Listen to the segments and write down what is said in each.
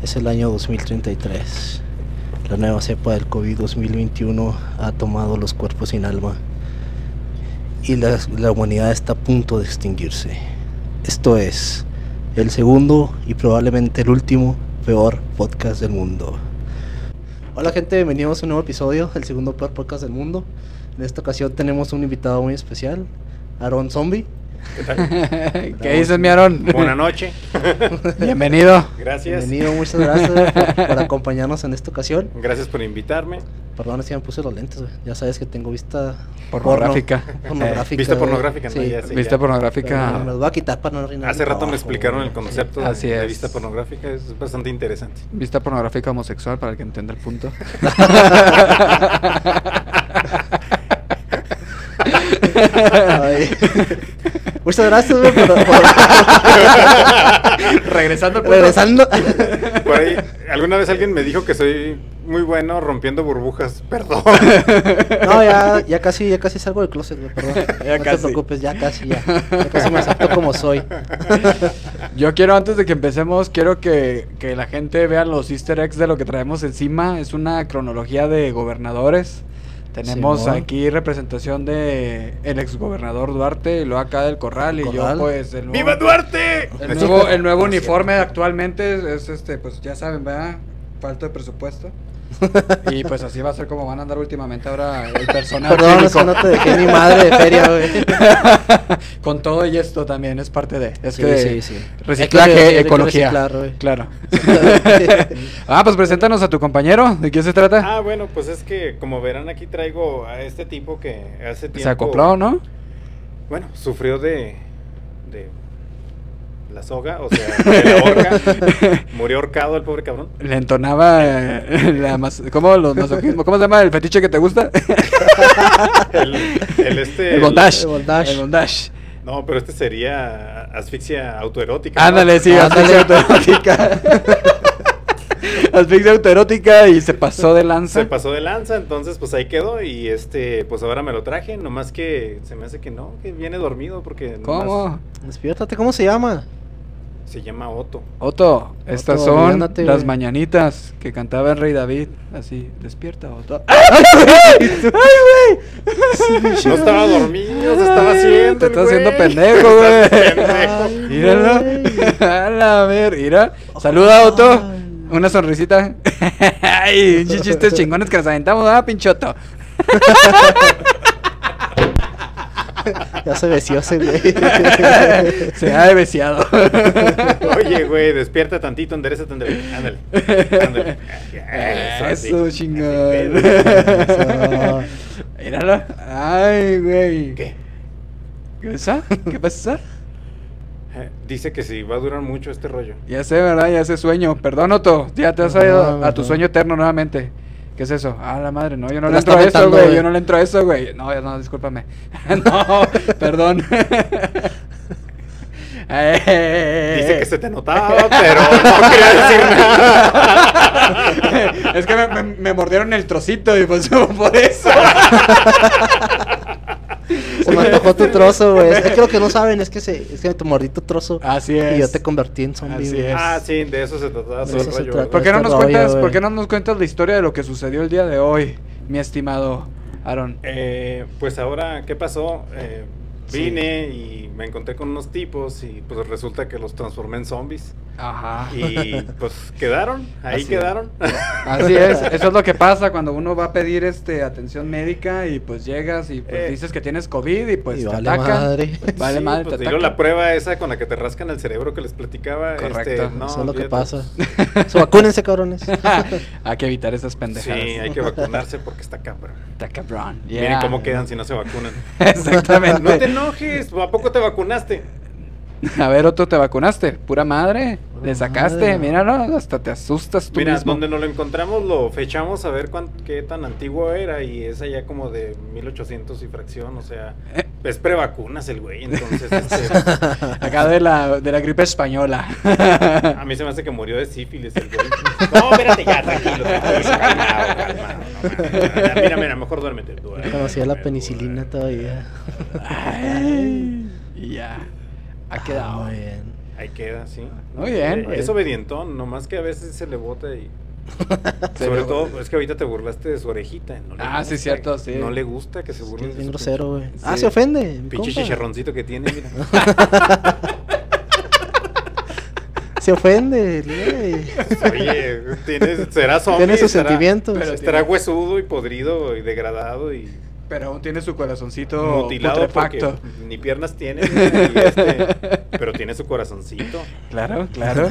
Es el año 2033. La nueva cepa del COVID-2021 ha tomado los cuerpos sin alma y la, la humanidad está a punto de extinguirse. Esto es el segundo y probablemente el último peor podcast del mundo. Hola gente, bienvenidos a un nuevo episodio, el segundo peor podcast del mundo. En esta ocasión tenemos un invitado muy especial, Aaron Zombie. ¿Qué dices, mi Aaron? Buenas noches. Bienvenido. Gracias. Bienvenido, muchas gracias por, por acompañarnos en esta ocasión. Gracias por invitarme. Perdón, que me puse los lentes, güey. Ya sabes que tengo vista Pornográfica. porno- pornográfica. Vista pornográfica, ¿no? Sí. Ya. Vista pornográfica. me los voy a quitar para no arruinar Hace rato me explicaron el concepto de- Así de, es. vista pornográfica. Es bastante interesante. Vista pornográfica homosexual para el que entienda el punto. Muchas gracias, güey, por, por- Regresando regresando. Por ahí, alguna vez alguien me dijo que soy muy bueno rompiendo burbujas. Perdón. No, ya, ya casi, ya casi salgo del closet, güey, perdón. Ya no casi. te preocupes, ya casi, ya. Ya casi me acepto como soy. Yo quiero, antes de que empecemos, quiero que, que la gente vea los easter eggs de lo que traemos encima. Es una cronología de gobernadores. Tenemos Simón. aquí representación de el exgobernador Duarte y luego acá del Corral. Y yo, pues, el nuevo, ¡Viva Duarte! El nuevo, el nuevo uniforme actualmente es, es este, pues ya saben, ¿verdad? Falta de presupuesto. Y pues así va a ser como van a andar últimamente ahora el personal. Perdón, es que no te dejé mi madre de feria, güey. Con todo y esto también es parte de. Es Sí, que sí, sí. reciclaje, que- ecología. reciclar, güey. claro. ah, pues preséntanos a tu compañero. ¿De qué se trata? Ah, bueno, pues es que como verán aquí traigo a este tipo que hace tiempo... se acopló, ¿no? Bueno, sufrió de... de la soga, o sea, de la horca. Murió ahorcado el pobre cabrón. Le entonaba eh, la mas- ¿cómo, los masoquismo? ¿Cómo se llama el fetiche que te gusta? El, el este... el bondage. el bondage. El bondage. No, pero este sería asfixia autoerótica. ¿no? Ándale, sí, Ándale. asfixia autoerótica. asfixia autoerótica y se pasó de lanza. Se pasó de lanza, entonces pues ahí quedó y este, pues ahora me lo traje, nomás que se me hace que no, que viene dormido porque nomás ¿Cómo? Despiértate, ¿cómo se llama? Se llama Otto. Otto, estas Otto, son las güey. mañanitas que cantaba el rey David. Así, despierta, Otto. ¡Ay, güey! No estaba dormido, se estaba haciendo. Te estás haciendo pendejo, güey. Pendejo. Míralo. A la ver, mira. Saluda, Otto. Una sonrisita. Ay, chistes chingones que nos aventamos, ah, pinchoto. Ya se veció ese, güey. Se ha deveciado. Oye, güey, despierta tantito, endereza ándale. Ándale. Ándale. así. Eso, chingón. Eso. Míralo. Ay, güey. ¿Qué? ¿Qué pasa? ¿Qué pasa? Eh, Dice que sí, va a durar mucho este rollo. Ya sé, ¿verdad? Ya sé sueño. Perdón, Otto. Ya te has ido a tu sueño eterno nuevamente. ¿Qué es eso? Ah, la madre, no, yo no le entro a eso, güey. Yo no le entro a eso, güey. No, no, discúlpame. no, perdón. Eh, Dice que se te notaba, pero no quería decir nada. es que me, me- me mordieron el trocito y pues por eso. Me antojó tu trozo, güey. Es que lo que no saben es que, se, es que te mordí tu trozo. Así es. Y yo te convertí en zombie, Así es. Ah, sí, de eso se trataba eso se trata. ¿Por qué no Este nos rollo, cuentas, güey. por qué no nos cuentas la historia de lo que sucedió el día de hoy, mi estimado Aaron? Eh, pues ahora, ¿qué pasó? Eh, Sí. vine y me encontré con unos tipos y pues resulta que los transformé en zombies. Ajá. Y pues quedaron, ahí Así es. quedaron. Así es, eso es lo que pasa cuando uno va a pedir este atención médica y pues llegas y pues Eh. dices que tienes COVID y pues Y te vale atacan. madre. Vale Sí, madre, pues, te digo, atacan. la prueba esa con la que te rascan el cerebro que les platicaba. Correcto. Este, no, Eso es lo que pasa. So, vacúnense, cabrones. Hay que evitar esas Sí, pendejadas. hay que vacunarse porque está cabrón. Está cabrón. Miren cómo quedan si no se vacunan. Exactamente. No te enojes, ¿a poco te vacunaste? A ver, Otto, ¿te vacunaste? Pura madre. Pura Le sacaste, madre. míralo, hasta te asustas tú Mira, mismo. donde nos lo encontramos lo fechamos a ver cuán- qué tan antiguo era y es allá como de 1800 y fracción, o sea, Eh. es prevacunas el güey, entonces este, Acá de la, de la gripe española. a mí se me hace que murió de sífilis el güey. No, espérate ya, tranquilo, tranquilo, calmado, calmado. no, no, no. Mira, mira, mejor duérmete. duérmete, Conocía la penicilina duérmete. todavía. Ay, y ya. Ha Ah, quedado. muy bien. Ahí queda, sí. Muy bien. Eh, Es obedientón, nomás que a veces se le bota y... Sobre todo, es que ahorita te burlaste de su orejita. no le Ah, sí, gusta- cierto, sí. No le gusta que se Es burlen. bien de su grosero, güey. Ah, Sí. se ofende. Pinche chicharroncito que tiene, mira. Se ofende, güey. Oye, tienes, será zombie. Tiene sus sentimientos. Pero Estará tiene- huesudo y podrido y degradado y Pero aún tiene su corazoncito mutilado ni piernas tiene, y este, pero tiene su corazoncito. Claro, claro.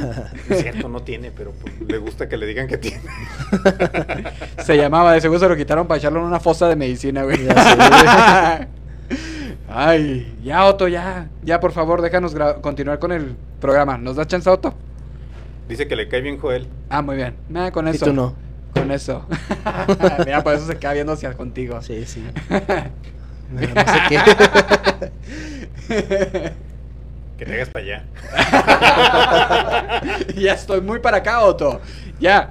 Es cierto, no tiene, pero pues, le gusta que le digan que tiene. Se llamaba, de seguro se lo quitaron para echarlo en una fosa de medicina, güey. Ya Ay, ya Otto, ya. Ya, por favor, déjanos continuar con el programa. ¿Nos da chance, Otto? Dice que le cae bien Joel. Ah, muy bien. Nada, con Y eso. tú no. Con eso. Mira, por eso se queda viendo hacia contigo. Sí, sí. No, no sé qué. Que te hagas para allá. ya estoy muy para acá, Otto. Ya.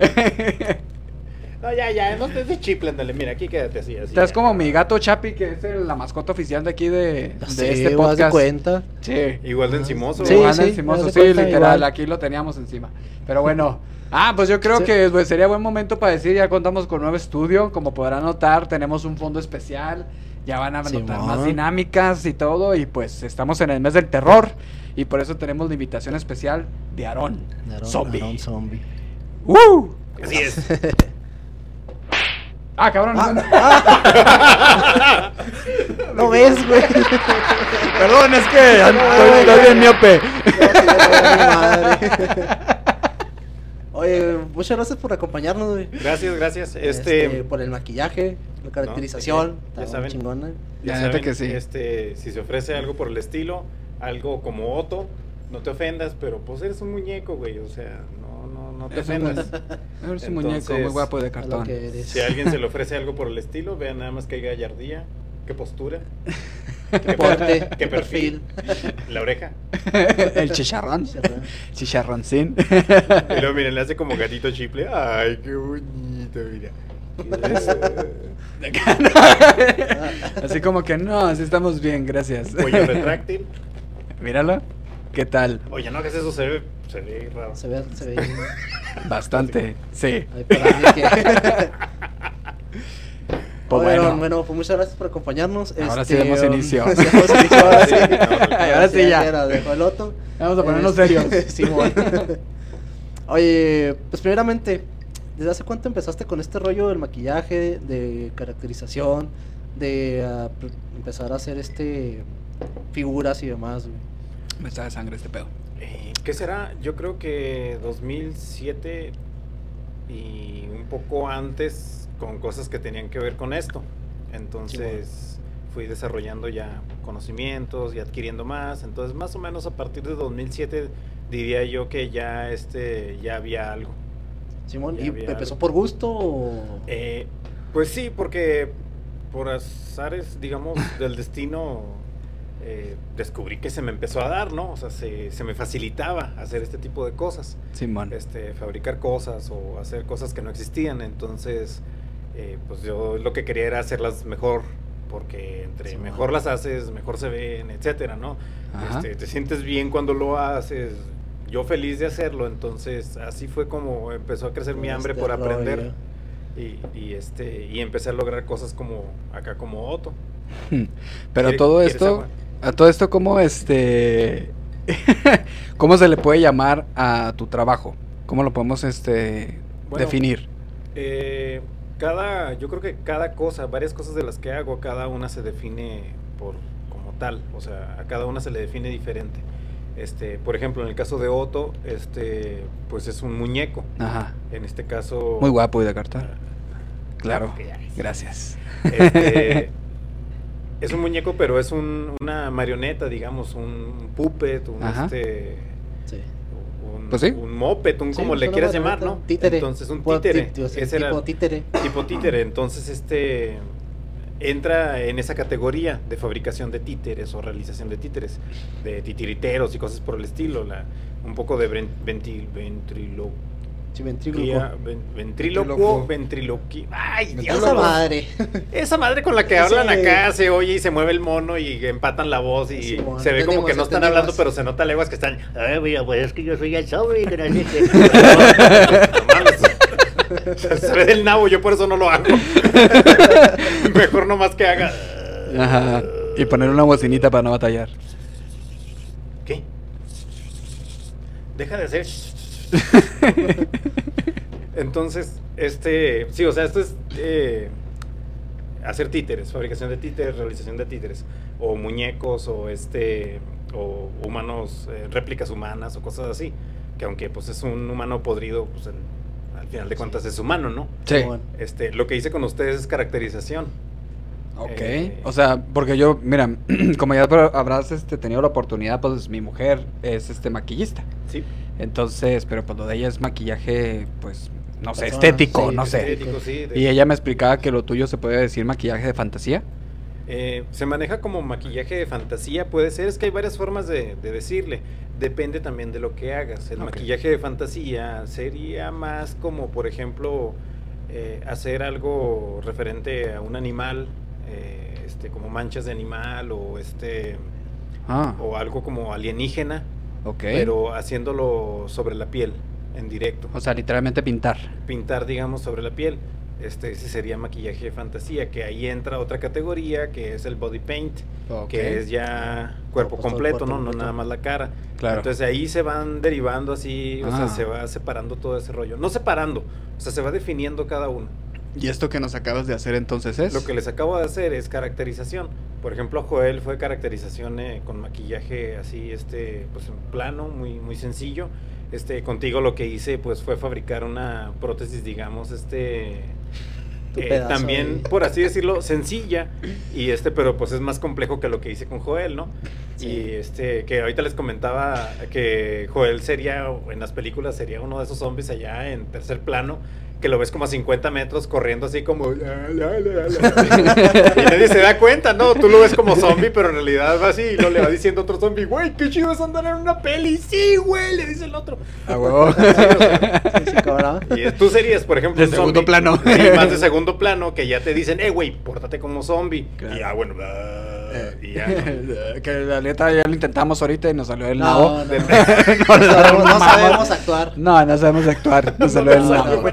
No, ya, ya, no estés de chiple, ándale, mira, aquí quédate así, así. Estás ya. como mi gato Chapi, que es el- la mascota oficial de aquí de, de Sí, este ¿vas de podcast. cuenta? Sí. Igual de encimoso. Sí, Igual de encimoso, sí, literal, igual. aquí lo teníamos encima. Pero bueno, ah, pues yo creo Sí. que pues, sería buen momento para decir, ya contamos con nuevo estudio, como podrán notar, tenemos un fondo especial, ya van a notar Simón. más dinámicas y todo, y pues estamos en el mes del terror, y por eso tenemos la invitación especial de Aarón, Aarón- zombie. Aarón zombie. ¡Uh! Así es. Ah, cabrón, ¿No ves, güey? perdón, es que estoy, estoy bien miope. Oye, muchas gracias por acompañarnos, güey. Gracias, gracias. Este, Este, por el maquillaje, la caracterización, ya está saben. chingona. ya saben, que sí. Este, si se ofrece algo por el estilo, algo como Otto, no te ofendas, pero pues eres un muñeco, güey, o sea, no, no, no te Es un- ofendas. Es un muñeco muy guapo de cartón. eres. Si a alguien se le ofrece algo por el estilo, vean nada más que hay gallardía, qué postura, Qué porte, qué perfil, la oreja. el chicharrón. Chicharrón. Chicharroncín. Y luego miren, le hace como gatito chiple. Ay, qué bonito, mira. Así como que no, así estamos bien, gracias. Cuello retráctil. Míralo. ¿Qué tal? Oye, no hagas eso, se ve, se ve raro. Se ve, se ve. Bastante. Sí. Ahí para alguien que- Pues bueno, bueno. bueno, pues muchas gracias por acompañarnos. Ahora sí Este, demos um, inicio. sí, damos inicio, ahora sí. Ahora sí ya. era, dejó el otro. Vamos a ponernos Este, serios. Oye, pues primeramente, ¿desde hace cuánto empezaste con este rollo del maquillaje, de caracterización, de ah, empezar a hacer este figuras y demás? güey? Me está de sangre este pedo. Eh, ¿Qué será? Yo creo que 2007 y un poco antes con cosas que tenían que ver con esto. Entonces fui desarrollando ya conocimientos y adquiriendo más. Entonces más o menos a partir de 2007 diría yo que ya este ya había algo. Simón, Ya ¿y empezó algo. por gusto o...? Eh, pues sí, porque por azares, digamos, del destino, eh, descubrí que se me empezó a dar, ¿no? O sea, se, se me facilitaba hacer este tipo de cosas, Simón. este, fabricar cosas o hacer cosas que no existían. Entonces, eh, pues yo lo que quería era hacerlas mejor, porque entre Sí, mejor las haces, mejor se ven, etcétera, ¿no? Este, te sientes bien cuando lo haces. Yo feliz de hacerlo, entonces así fue como empezó a crecer mi hambre Este por aprender. rollo. Y, y, este y empecé a lograr cosas como acá como Otto. Pero ¿Quiere- todo esto, a todo esto, ¿cómo este. ¿Cómo se le puede llamar a tu trabajo? ¿Cómo lo podemos este Bueno, definir? Eh, cada, yo creo que cada cosa, varias cosas de las que hago, cada una se define por como tal, o sea, a cada una se le define diferente. Este, por ejemplo, en el caso de Otto, este, pues es un muñeco. Ajá. En este caso, Muy guapo y de cartón. Claro. Ok, ya. Gracias. Este, es un muñeco, pero es un- una marioneta, digamos, un puppet, un Ajá. este Sí. Un, Pues sí. un moped, un Sí, como le quieras llamar, ¿no? Títere. Entonces un títere. Ese era tipo títere. tipo títere. Entonces este entra en esa categoría de fabricación de títeres o realización de títeres, de titiriteros y cosas por el estilo, la, un poco de ven- ventil- ventrilo- Sí, ventríloco. Guía, ven- ventrílocuo, ventriloqui. Ay, Dios. Esa madre. Esa madre con la que Sí. hablan acá se oye y se mueve el mono y empatan la voz y se ve como que no están hablando, pero se nota leguas que están. Ay, mira, pues es que yo soy el sobre. que no sé qué". No mames. se ve del nabo, yo por eso no lo hago. Mejor nomás que haga. Ajá. Y poner una bocinita para no batallar. ¿Qué? Deja de hacer. Entonces, este, sí, o sea, esto es eh, hacer títeres, fabricación de títeres, realización de títeres, o muñecos, o este, o humanos, eh, réplicas humanas, o cosas así. Que aunque pues es un humano podrido, pues en- al final de cuentas es humano, ¿no? Sí. Este, lo que hice con ustedes es caracterización. Ok. Eh, O sea, porque yo, mira, como ya habrás este, tenido la oportunidad, pues mi mujer es este maquillista. Sí. Entonces, pero pues lo de ella es maquillaje, pues, no sé, Persona, estético, sí, no sé. Estético, sí, de- Y ella me explicaba que lo tuyo se puede decir maquillaje de fantasía. Eh, se maneja como maquillaje de fantasía, puede ser, es que hay varias formas de, de decirle, depende también de lo que hagas. El maquillaje de fantasía sería más como, por ejemplo, eh, hacer algo referente a un animal, eh, este, como manchas de animal o este Ah, o algo como alienígena, ok. pero haciéndolo sobre la piel, en directo. O sea, literalmente pintar. pintar, digamos, sobre la piel. Este, ese sería maquillaje de fantasía, que ahí entra otra categoría, que es el body paint, que es ya cuerpo pues, completo, cuerpo ¿no? No nada más la cara. Claro. Entonces ahí se van derivando así, o sea, Ah. se va separando todo ese rollo. No separando, o sea, se va definiendo cada uno. ¿Y esto que nos acabas de hacer entonces es? Lo que les acabo de hacer es caracterización. Por ejemplo, Joel fue caracterización eh, con maquillaje así, este, pues en plano, muy, muy sencillo. Este, contigo lo que hice, pues, fue fabricar una prótesis, digamos, este, eh, también, ahí. por así decirlo, sencilla. Y este, pero pues es más complejo que lo que hice con Joel, ¿no? Sí. Y este, que ahorita les comentaba que Joel sería, en las películas, sería uno de esos zombies allá en tercer plano, que lo ves como a 50 metros corriendo así como... "La, la, la, la". y nadie se da cuenta, ¿no? Tú lo ves como zombie, pero en realidad va así y lo le va diciendo otro zombie, güey, qué chido es andar en una peli. Sí, güey, le dice el otro. A huevo. Sí, o sea, Sí, sí, cabrón. y tú serías, por ejemplo, De un segundo zombie. plano. Sí, más de segundo plano, que ya te dicen, eh, güey, pórtate como zombie. Claro. Y ya, bueno, bla, y ya, ¿no? que la neta ya lo intentamos ahorita y nos salió el No, nabo. no, no. No, sabemos, no mamamos. sabemos actuar. No, no sabemos actuar. Nos No salió el nabo.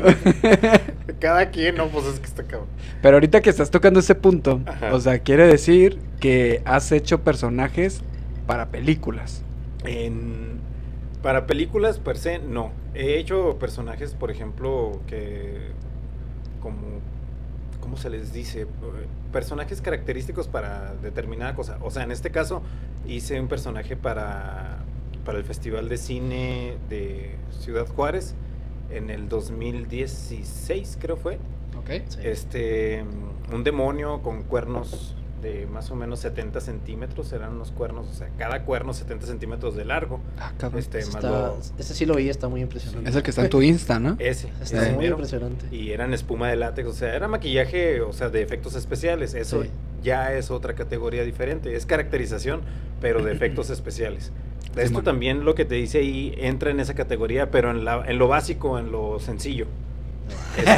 Cada quien, no, pues es que está cabrón. Pero ahorita que estás tocando ese punto, Ajá. o sea, quiere decir que has hecho personajes para películas. En, para películas per se, no. He hecho personajes, por ejemplo, que como ¿cómo se les dice? Eh, Personajes característicos para determinada cosa. O sea, en este caso hice un personaje para, para el Festival de Cine de Ciudad Juárez en el 2016, creo fue. Ok. Este, un demonio con cuernos de más o menos 70 centímetros, eran unos cuernos, o sea, cada cuerno 70 centímetros de largo. Ah, cabrón. Este, más está- lo- ese sí lo vi, está muy impresionante. Es el que está en tu Insta, ¿no? ese, Está ese muy mero. impresionante. Y eran espuma de látex, o sea, era maquillaje, o sea, de efectos especiales. Eso Sí. ya es otra categoría diferente. Es caracterización, pero de efectos especiales. Esto también lo que te dice ahí entra en esa categoría, pero en, la, en lo básico, en lo sencillo. Este,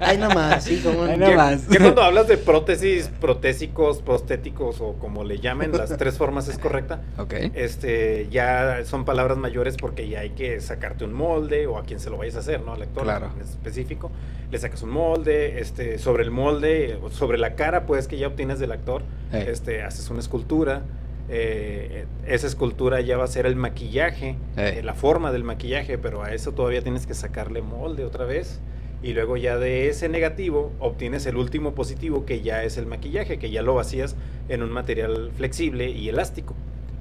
Ay, nada más, sí, como Ay, en- nada Ya- más. ya cuando hablas de prótesis, protésicos, prostéticos o como le llamen, las tres formas es correcta. Ok. Este, ya son palabras mayores porque ya hay que sacarte un molde o a quien se lo vayas a hacer, ¿no? Al actor Claro. en específico. Le sacas un molde, este, sobre el molde, sobre la cara, pues que ya obtienes del actor, este, haces una escultura. Eh, esa escultura ya va a ser el maquillaje, eh, la forma del maquillaje, pero a eso todavía tienes que sacarle molde otra vez. Y luego ya de ese negativo obtienes el último positivo que ya es el maquillaje, que ya lo vacías en un material flexible y elástico,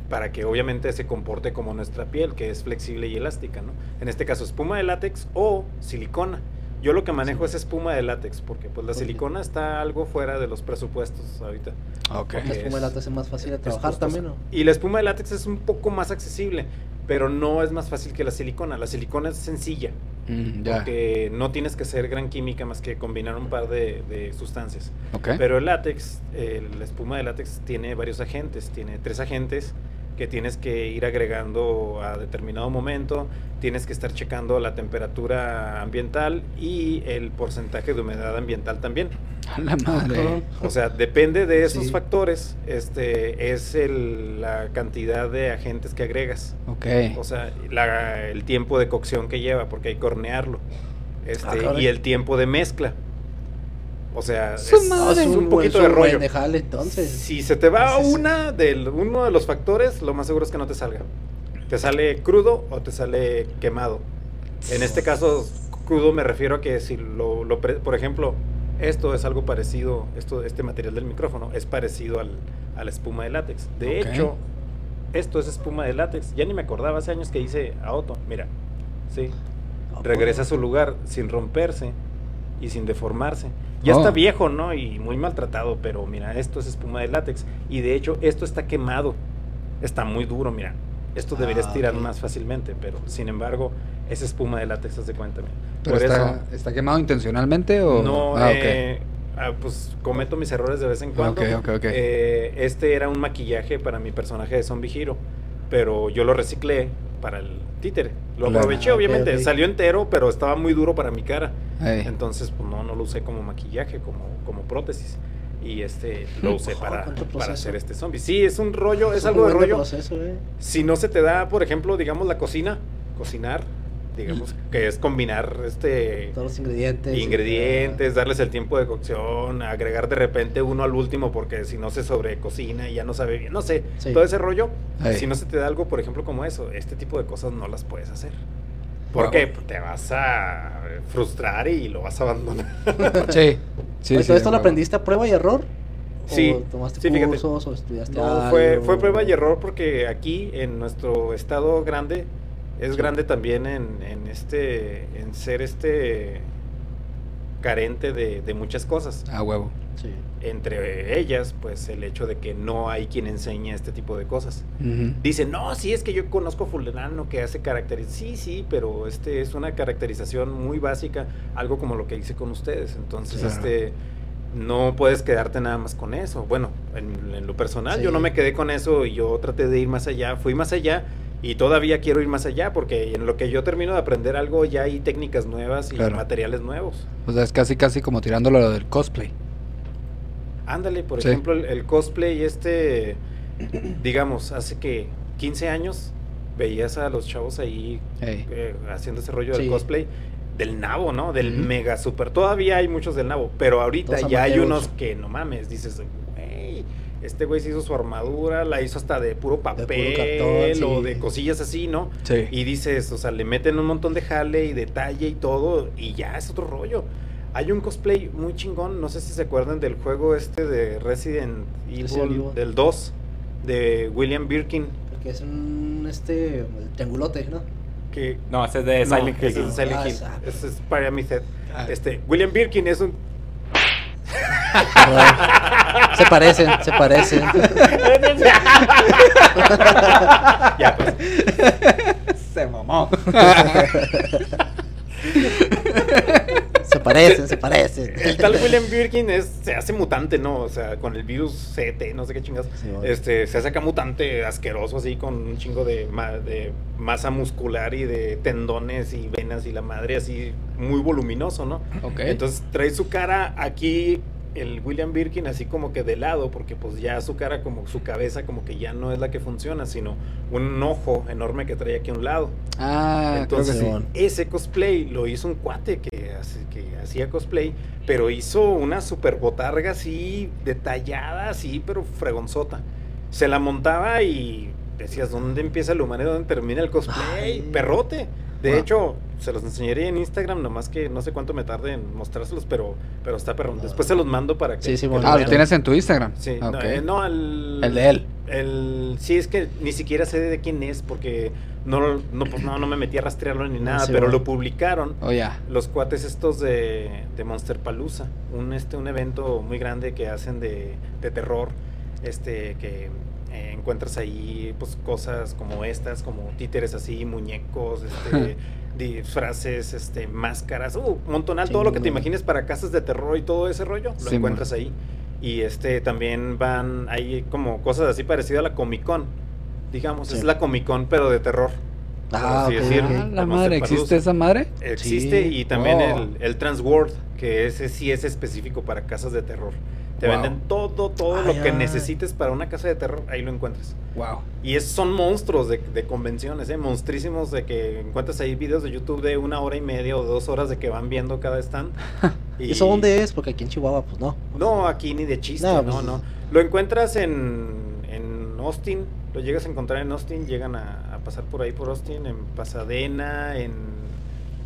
para que obviamente se comporte como nuestra piel, que es flexible y elástica, ¿no? En este caso espuma de látex o silicona. Yo lo que manejo es espuma de látex, porque pues la silicona está algo fuera de los presupuestos ahorita. Ok. La espuma de látex es más fácil de trabajar también, ¿no? Y la espuma de látex es un poco más accesible, pero no es más fácil que la silicona. La silicona es sencilla, Mm, porque no tienes que hacer gran química más que combinar un par de, de sustancias. Ok. Pero el látex, eh, la espuma de látex tiene varios agentes, tiene tres agentes que tienes que ir agregando a determinado momento, tienes que estar checando la temperatura ambiental y el porcentaje de humedad ambiental también. A la madre. O sea, depende de esos Sí. factores, este es el- la cantidad de agentes que agregas. Ok. O sea, la- el tiempo de cocción que lleva, porque hay que hornearlo. Este, Ah, y el tiempo de mezcla. O sea, es, un poquito de rollo. de jale, entonces. Si se te va una del, uno de los factores, lo más seguro es que no te salga. Te sale crudo o te sale quemado. En este caso, crudo me refiero a que si lo, lo por ejemplo, esto es algo parecido, esto, este material del micrófono es parecido al, a la espuma de látex. De hecho, esto es espuma de látex. Ya ni me acordaba hace años que hice a Otto. Mira, sí, Ah, regresa a su lugar sin romperse y sin deformarse. Ya Oh. está viejo, ¿no? Y muy maltratado, pero mira, esto es espuma de látex. Y de hecho, esto está quemado. Está muy duro, mira. Esto Ah, deberías tirar ok. más fácilmente, pero sin embargo, es espuma de látex, haz de cuenta. mira. ¿Pero Por está, eso, está quemado intencionalmente o...? no, Ah, eh, ah, pues cometo mis errores de vez en cuando. Ok, ok, ok. Eh, este era un maquillaje para mi personaje de Zombie Hero, pero yo lo reciclé para el títere. Lo Claro. aproveché, obviamente. Salió entero, pero estaba muy duro para mi cara. Entonces, pues no, no lo usé como maquillaje, como, como prótesis. Y este lo usé para, ¿cuánto para hacer este zombie. Sí, es un rollo, es algo de rollo. proceso, eh. Si no se te da, por ejemplo, digamos la cocina, cocinar, digamos que es combinar este Todos los ingredientes. ingredientes, darles el tiempo de cocción, agregar de repente uno al último porque si no se sobrecocina y ya no sabe bien, no sé, Sí. todo ese rollo. Si no se te da algo, por ejemplo, como eso, este tipo de cosas no las puedes hacer. Wow. Porque te vas a frustrar y lo vas a abandonar. Sí. Sí, Oye, sí, ¿Todo esto lo aprendiste a prueba y error? Sí, ¿O tomaste sí, fíjate. cursos o estudiaste No, fue, algo? fue prueba y error porque aquí en nuestro estado grande es Sí. grande también en, en este en ser este carente de, de muchas cosas. A huevo. Sí. Entre ellas, pues el hecho de que no hay quien enseñe este tipo de cosas. Ujú. Dicen, no, sí, es que yo conozco fulano que hace caracterización. Sí, sí, pero este es una caracterización muy básica, algo como lo que hice con ustedes. Entonces, Claro. este, no puedes quedarte nada más con eso. Bueno, en, en lo personal, Sí. yo no me quedé con eso y yo traté de ir más allá. Fui más allá y todavía quiero ir más allá porque en lo que yo termino de aprender algo ya hay técnicas nuevas y Claro. materiales nuevos. O sea, es casi, casi como tirándolo a lo del cosplay. Ándale, por Sí. ejemplo, el, el cosplay este, digamos, hace que 15 años veías a los chavos ahí eh, haciendo ese rollo Sí. del cosplay del nabo, ¿no? Del mega super. Todavía hay muchos del nabo, pero ahorita Todos ya hay unos que no mames, dices, este güey se hizo su armadura, la hizo hasta de puro papel cartón, o sí. de cosillas así, ¿no? Sí. Y dices, o sea, le meten un montón de jale y detalle y todo, y ya es otro rollo. Hay un cosplay muy chingón, no sé si se acuerdan del juego este de Resident Evil, Resident Evil. del 2, de William Birkin, Porque es un este triangulote, ¿no? que... No, ese es de no, Silent Hill. ese es de Silent Ah, Hill, exacto. ese es Pyramid Head. Ah. Este, William Birkin es un... se parecen, se parecen. ya, pues. Se mamó. Se parecen, se parecen. El tal William Birkin es, se hace mutante, ¿no? O sea, con el virus CT, no sé qué chingas. Sí. Este, se hace acá mutante asqueroso, así, con un chingo de, ma- de masa muscular y de tendones y venas y la madre, así, muy voluminoso, ¿no? ok. Entonces trae su cara aquí, el William Birkin, así como que de lado, porque pues ya su cara, como su cabeza, como que ya no es la que funciona, sino un ojo enorme que trae aquí a un lado. ah, Entonces, creo que sí. Simón. ese cosplay lo hizo un cuate que, que hacía cosplay, pero hizo una super botarga así, detallada, así, pero fregonzota. Se la montaba y decías, ¿dónde empieza el humano y dónde termina el cosplay? Ay. Perrote. De Wow. hecho, se los enseñaré en Instagram, nomás que no sé cuánto me tarde en mostrárselos, pero, pero está perrón. Después se los mando para que... Sí, sí, bueno. Ah, lo tienes en tu Instagram. Sí, Ok. no, eh, no, el... El de él. El, sí, es que ni siquiera sé de quién es porque no, lo- no, pues no, no me metí a rastrearlo ni nada, sí, pero bueno. lo publicaron Oh, ya. los cuates estos de, de Monster Palooza, un, este, un evento muy grande que hacen de, de terror, este, que eh, encuentras ahí pues cosas como estas, como títeres así, muñecos, este, disfraces, este, máscaras, uh, un montonal, todo lo que te imagines para casas de terror y todo ese rollo, lo Sí, encuentras ahí. Y este también van, hay como cosas así parecidas a la Comic Con, digamos, Sí. es la Comic Con, pero de terror. Ah, así ok, decirlo. ok. Ah, la madre, ¿existe esa madre? Existe Sí. y también Oh. el, el Transworld, que ese sí es específico para casas de terror. Te Wow. venden todo, todo lo que necesites para una casa de terror, ahí lo encuentras. Wow. Y es, son monstruos de, de convenciones, ¿eh? monstrísimos de que encuentras ahí videos de YouTube de una hora y media o dos horas de que van viendo cada stand. ¿Y eso dónde es? Porque aquí en Chihuahua, pues no. No, aquí ni de chiste, No, no, pues- no. Lo encuentras en, en Austin, lo llegas a encontrar en Austin, llegan a, a pasar por ahí por Austin, en Pasadena, en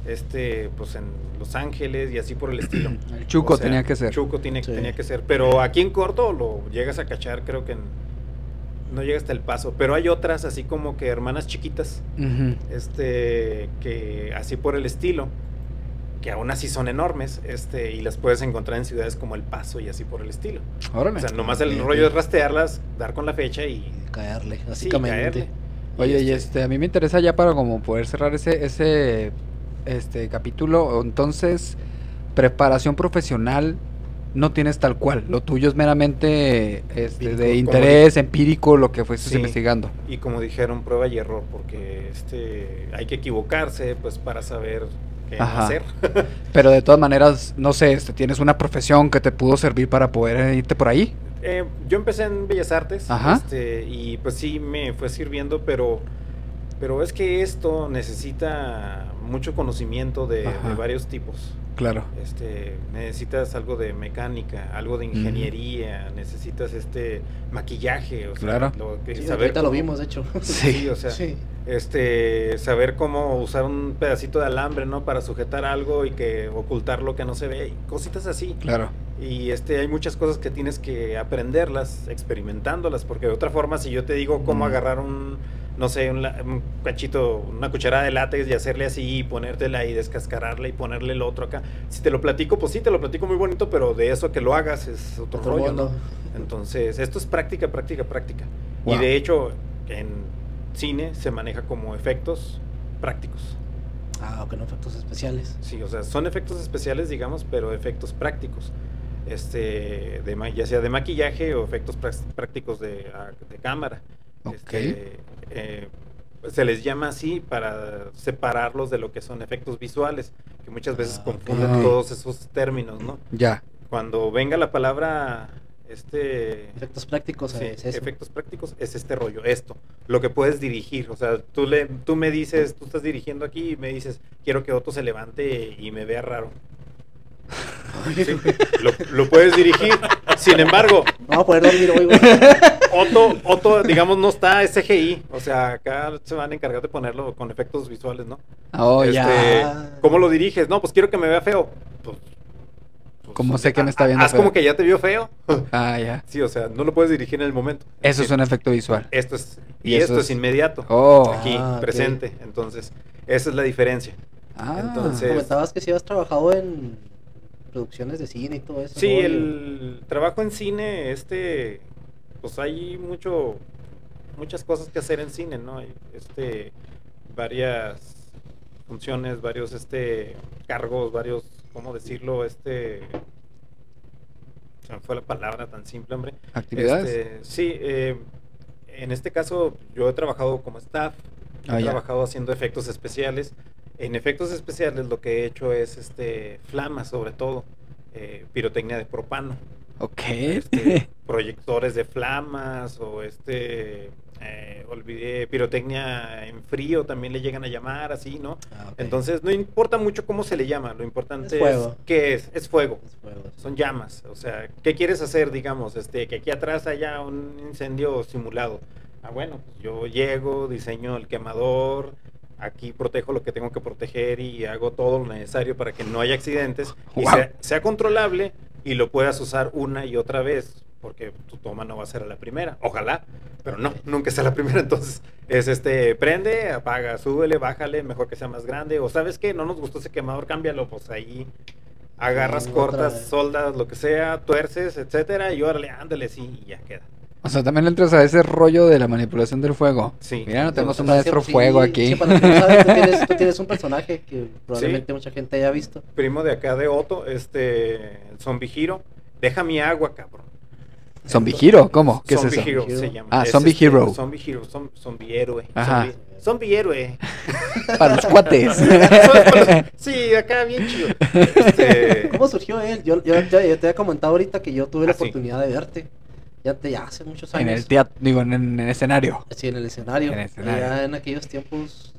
este, pues en Los Ángeles y así por el estilo. El Chuco O sea, tenía que ser. Chuco tiene, Sí. tenía que ser. Pero aquí en corto lo llegas a cachar, creo que en- no llega hasta el paso. Pero hay otras así como que hermanas chiquitas, este, que así por el estilo, que aún así son enormes, este, y las puedes encontrar en ciudades como El Paso y así por el estilo. Órale. O sea, nomás el rollo es rastrearlas, dar con la fecha y Caerle, sí, básicamente. caerle. Oye, y este, a mí me interesa ya para como poder cerrar ese, ese este capítulo, entonces, preparación profesional no tienes tal cual, lo tuyo es meramente este, Empírico, de interés empírico, lo que fuiste Sí. investigando. Y como dijeron, prueba y error, porque este, hay que equivocarse pues para saber qué Ajá. hacer. Pero de todas maneras, no sé, este, tienes una profesión que te pudo servir para poder irte por ahí. Eh, yo empecé en Bellas Artes Ajá. este, y pues sí me fue sirviendo, pero, pero es que esto necesita mucho conocimiento de, varios tipos. Claro. Este, necesitas algo de mecánica, algo de ingeniería, necesitas este maquillaje, o sea, Claro. lo que- Sí, saber ahorita lo vimos, de hecho. Sí, o sea, Sí. este saber cómo usar un pedacito de alambre, ¿no? Para sujetar algo y que ocultar lo que no se ve, y cositas así. Claro. Y este, hay muchas cosas que tienes que aprenderlas, experimentándolas, porque de otra forma, si yo te digo cómo Mm. agarrar un, no sé, un, un cachito, una cucharada de látex y hacerle así, y ponértela y descascararla y ponerle el otro acá, si te lo platico, pues sí, te lo platico muy bonito, pero de eso a que lo hagas es otro, Otro rollo. Entonces, esto es práctica, práctica, práctica. Wow. Y de hecho, en cine se maneja como efectos prácticos. Ah, ok, no efectos especiales. Sí, o sea, son efectos especiales, digamos, pero efectos prácticos. Este, de, ya sea de maquillaje o efectos prácticos de, ah, de cámara. Ok. Este, eh, se les llama así para separarlos de lo que son efectos visuales, que muchas veces Ah, confunden todos esos términos, ¿no? Ya. Cuando venga la palabra, este, Efectos prácticos, Sí, es eso. efectos prácticos es este rollo, esto, lo que puedes dirigir, o sea, tú le, tú me dices, tú estás dirigiendo aquí y me dices, quiero que Otto se levante y me vea raro. Sí, lo, lo puedes dirigir. Sin embargo, Vamos a poder dormir hoy. Otto, Otto, digamos, no está SGI, o sea, acá se van a encargar de ponerlo con efectos visuales, ¿no? Oh, Este, ya. ¿Cómo lo diriges? No, pues quiero que me vea feo. Pues, pues, ¿Cómo sé que me está viendo Haz feo? como que ya te vio feo. Ah, ya. Sí, o sea, no lo puedes dirigir en el momento. Eso es un efecto visual. Esto es, Y esto es- es, inmediato. Oh. Aquí, Ah, presente. Entonces, esa es la diferencia. Ah, entonces- Comentabas que si habías trabajado en producciones de cine y todo eso. Sí, ¿no? el trabajo en cine, este, pues hay mucho, muchas cosas que hacer en cine, ¿no? Hay, este, varias funciones, varios, este, cargos, varios, ¿cómo decirlo? Este, se me fue la palabra tan simple, hombre. actividades. Este, sí, eh, en este caso yo he trabajado como staff, Ah, he ya. trabajado haciendo efectos especiales. En efectos especiales lo que he hecho es este flamas sobre todo, eh, pirotecnia de propano, Ok. este, proyectores de flamas o este eh, olvidé pirotecnia en frío también le llegan a llamar así, ¿no? Ah. Entonces no importa mucho cómo se le llama, lo importante Es es, fuego. qué es, es fuego Es fuego, son llamas. O sea, ¿qué quieres hacer, digamos? Este, que aquí atrás haya un incendio simulado. Ah, bueno, pues yo llego, diseño el quemador, aquí protejo lo que tengo que proteger y hago todo lo necesario para que no haya accidentes y sea, sea controlable y lo puedas usar una y otra vez, porque tu toma no va a ser a la primera. Ojalá, pero no, nunca es a la primera. Entonces, es este, prende, apaga, súbele, bájale, mejor que sea más grande. O sabes qué, no nos gustó ese quemador, cámbialo, pues ahí agarras, Sí, cortas, soldas, lo que sea, tuerces, etcétera, y órale, ándale, sí, y ya queda. O sea, también le entras a ese rollo de la manipulación del fuego. Sí. Mira, no tenemos un O sea, maestro sí, fuego sí, aquí. sí, para los que no saben, tú, tienes, tú tienes un personaje que probablemente mucha gente haya visto. Primo de acá de Otto, este, el zombie giro, deja mi agua, cabrón. ¿Zombie Hero? ¿Cómo? ¿Qué Zombie es eso? Hero Zombie se Hero. llama. Ah, Es, Zombie este, Hero. Zombie Hero, zom- zombie héroe. Ajá. Zombie, zombie héroe. Para los cuates. sí, acá bien chido. Este, ¿Cómo surgió él? Yo, yo, yo- yo te había comentado ahorita que yo tuve la Ah, sí. oportunidad de verte. Ya, te, ya hace muchos años. en el teatro, digo, en, en el escenario. Sí, en el escenario. En el escenario. Ya en aquellos tiempos,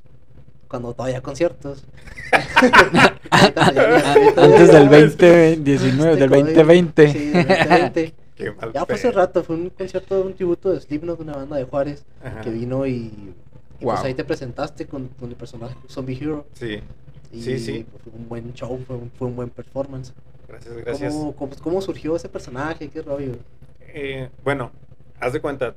cuando todavía conciertos. Antes del 2019, del 2020. Sí, del 2020. qué mal Ya fue hace rato, fue un concierto de un tributo de Slipknot, una banda de Juárez, Ajá. que vino y, y pues Wow. ahí te presentaste con, con el personaje Zombie Hero. Sí, Y Sí, sí. Fue un buen show, fue un, fue un buen performance. gracias, gracias. ¿Cómo, cómo, cómo surgió ese personaje? ¿Qué rollo? Eh, bueno, haz de cuenta,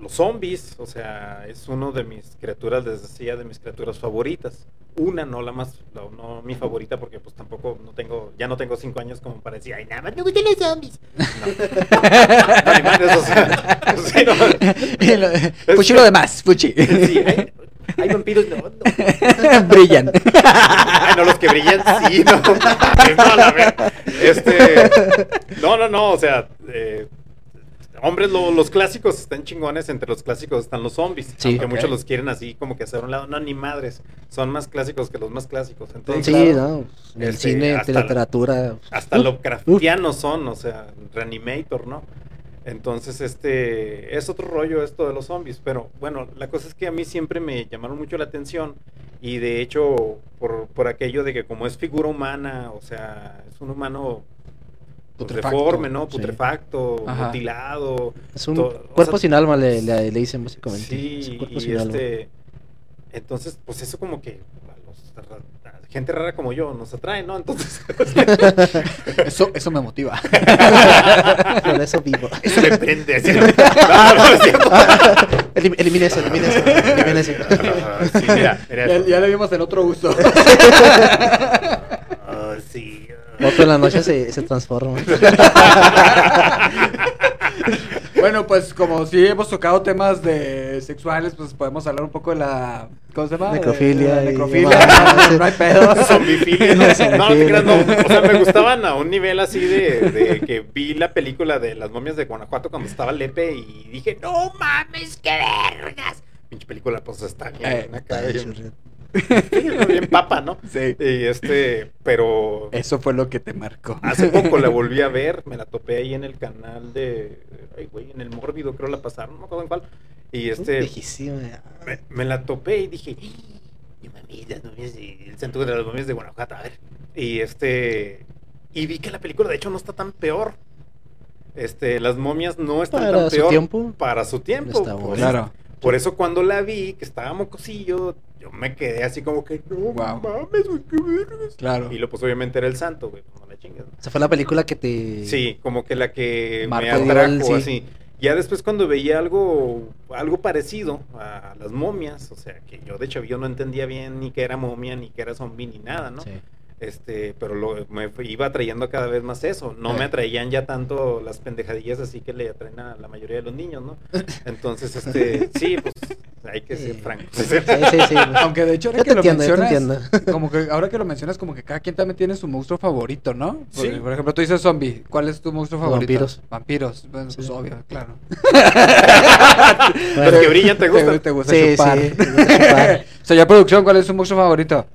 los zombies, o sea, es uno de mis criaturas, les decía, de mis criaturas favoritas. Una, no la más, no, no mi favorita, porque pues tampoco no tengo, ya no tengo cinco años como para decir, ay, nada más me gustan los zombies. No, no, ni madres, o sea, sí, no. Fuchi lo demás, Fuchi. Sí, hay, hay vampiros, no, no. Brillan. Ay, no, los que brillan, sí, no. No, la verdad. Este. No, no, no, o sea. eh, hombres, lo- los clásicos están chingones. Entre los clásicos están los zombies. Sí. aunque muchos los quieren así, como que hacer un lado. No, ni madres. Son más clásicos que los más clásicos. Entonces, Sí, claro. ¿no? En el Este, cine, hasta la- literatura. hasta Lovecraftianos son, o sea, Reanimator, ¿no? Entonces, este, es otro rollo esto de los zombies, pero bueno, la cosa es que a mí siempre me llamaron mucho la atención y de hecho, por, por aquello de que como es figura humana, o sea, es un humano Putrefacto, deforme, ¿no? Putrefacto, mutilado. Es un o cuerpo sea, sin alma, le, le, le dicen básicamente. Sí, Es un cuerpo y sin alma. este, entonces, pues eso como que a los- a gente rara como yo nos atrae, ¿no? Entonces, Eso, eso me motiva. Por eso vivo. eso así. No, no, es cierto. Elim- elimine eso, elimine eso. Elimine eso. Ah, sí, mira, mira Ya, ya le vimos el otro uso. Ah, sí. Otro en la noche se, se transforma. Bueno, pues como sí hemos tocado temas de sexuales, pues podemos hablar un poco de la ¿cómo se llama? Necrofilia De la y necrofilia. no hay pedo. Zombifilia. No, no, te creas, no. O sea, me gustaban a un nivel así de, de que vi la película de las momias de Guanajuato cuando estaba Lepe y dije, no mames, qué vergas. Pinche película, pues está bien. Eh, acá, Está bien, papa, ¿no? Sí. Y este, pero Eso fue lo que te marcó. hace poco la volví a ver, me la topé ahí en el canal de, ay güey, en el Mórbido creo la pasaron, no me acuerdo en cuál. Y este, ya. me, me la topé y dije, "Y mami, las momias de, el centro de las momias de Guanajuato, a ver. Y este, y vi que la película de hecho no está tan peor. Este, las momias no están Para tan su peor tiempo, para su tiempo. está pues. bueno. Claro. Por eso cuando la vi, que estaba mocosillo, yo me quedé así como que, no Wow. mames, güey, qué vergas. Claro. Y lo pues obviamente era el santo, güey, pues no fue la película que te. Sí, como que la que me atrajo el- sí. así. Ya después cuando veía algo algo parecido a las momias, o sea, que yo de chavillo no entendía bien ni que era momia, ni que era zombie, ni nada, ¿no? Sí. Este, pero lo, me iba atrayendo cada vez más eso. No me Eh. atraían ya tanto las pendejadillas así que le atraen a la mayoría de los niños, ¿no? Entonces, este, sí, pues hay que ser francos. Sí, sí, sí. Aunque de hecho ahora Yo que te lo entiendo, yo te mencionas, entiendo. como que ahora que lo mencionas, como que cada quien también tiene su monstruo favorito, ¿no? Por, Sí. por ejemplo, tú dices zombie, ¿cuál es tu monstruo favorito? vampiros. Vampiros, bueno, pues obvio, claro. Los que brillan te gustan. Te gusta Sí, chupar. sí, gusta chupar. Señor producción, ¿cuál es su monstruo favorito?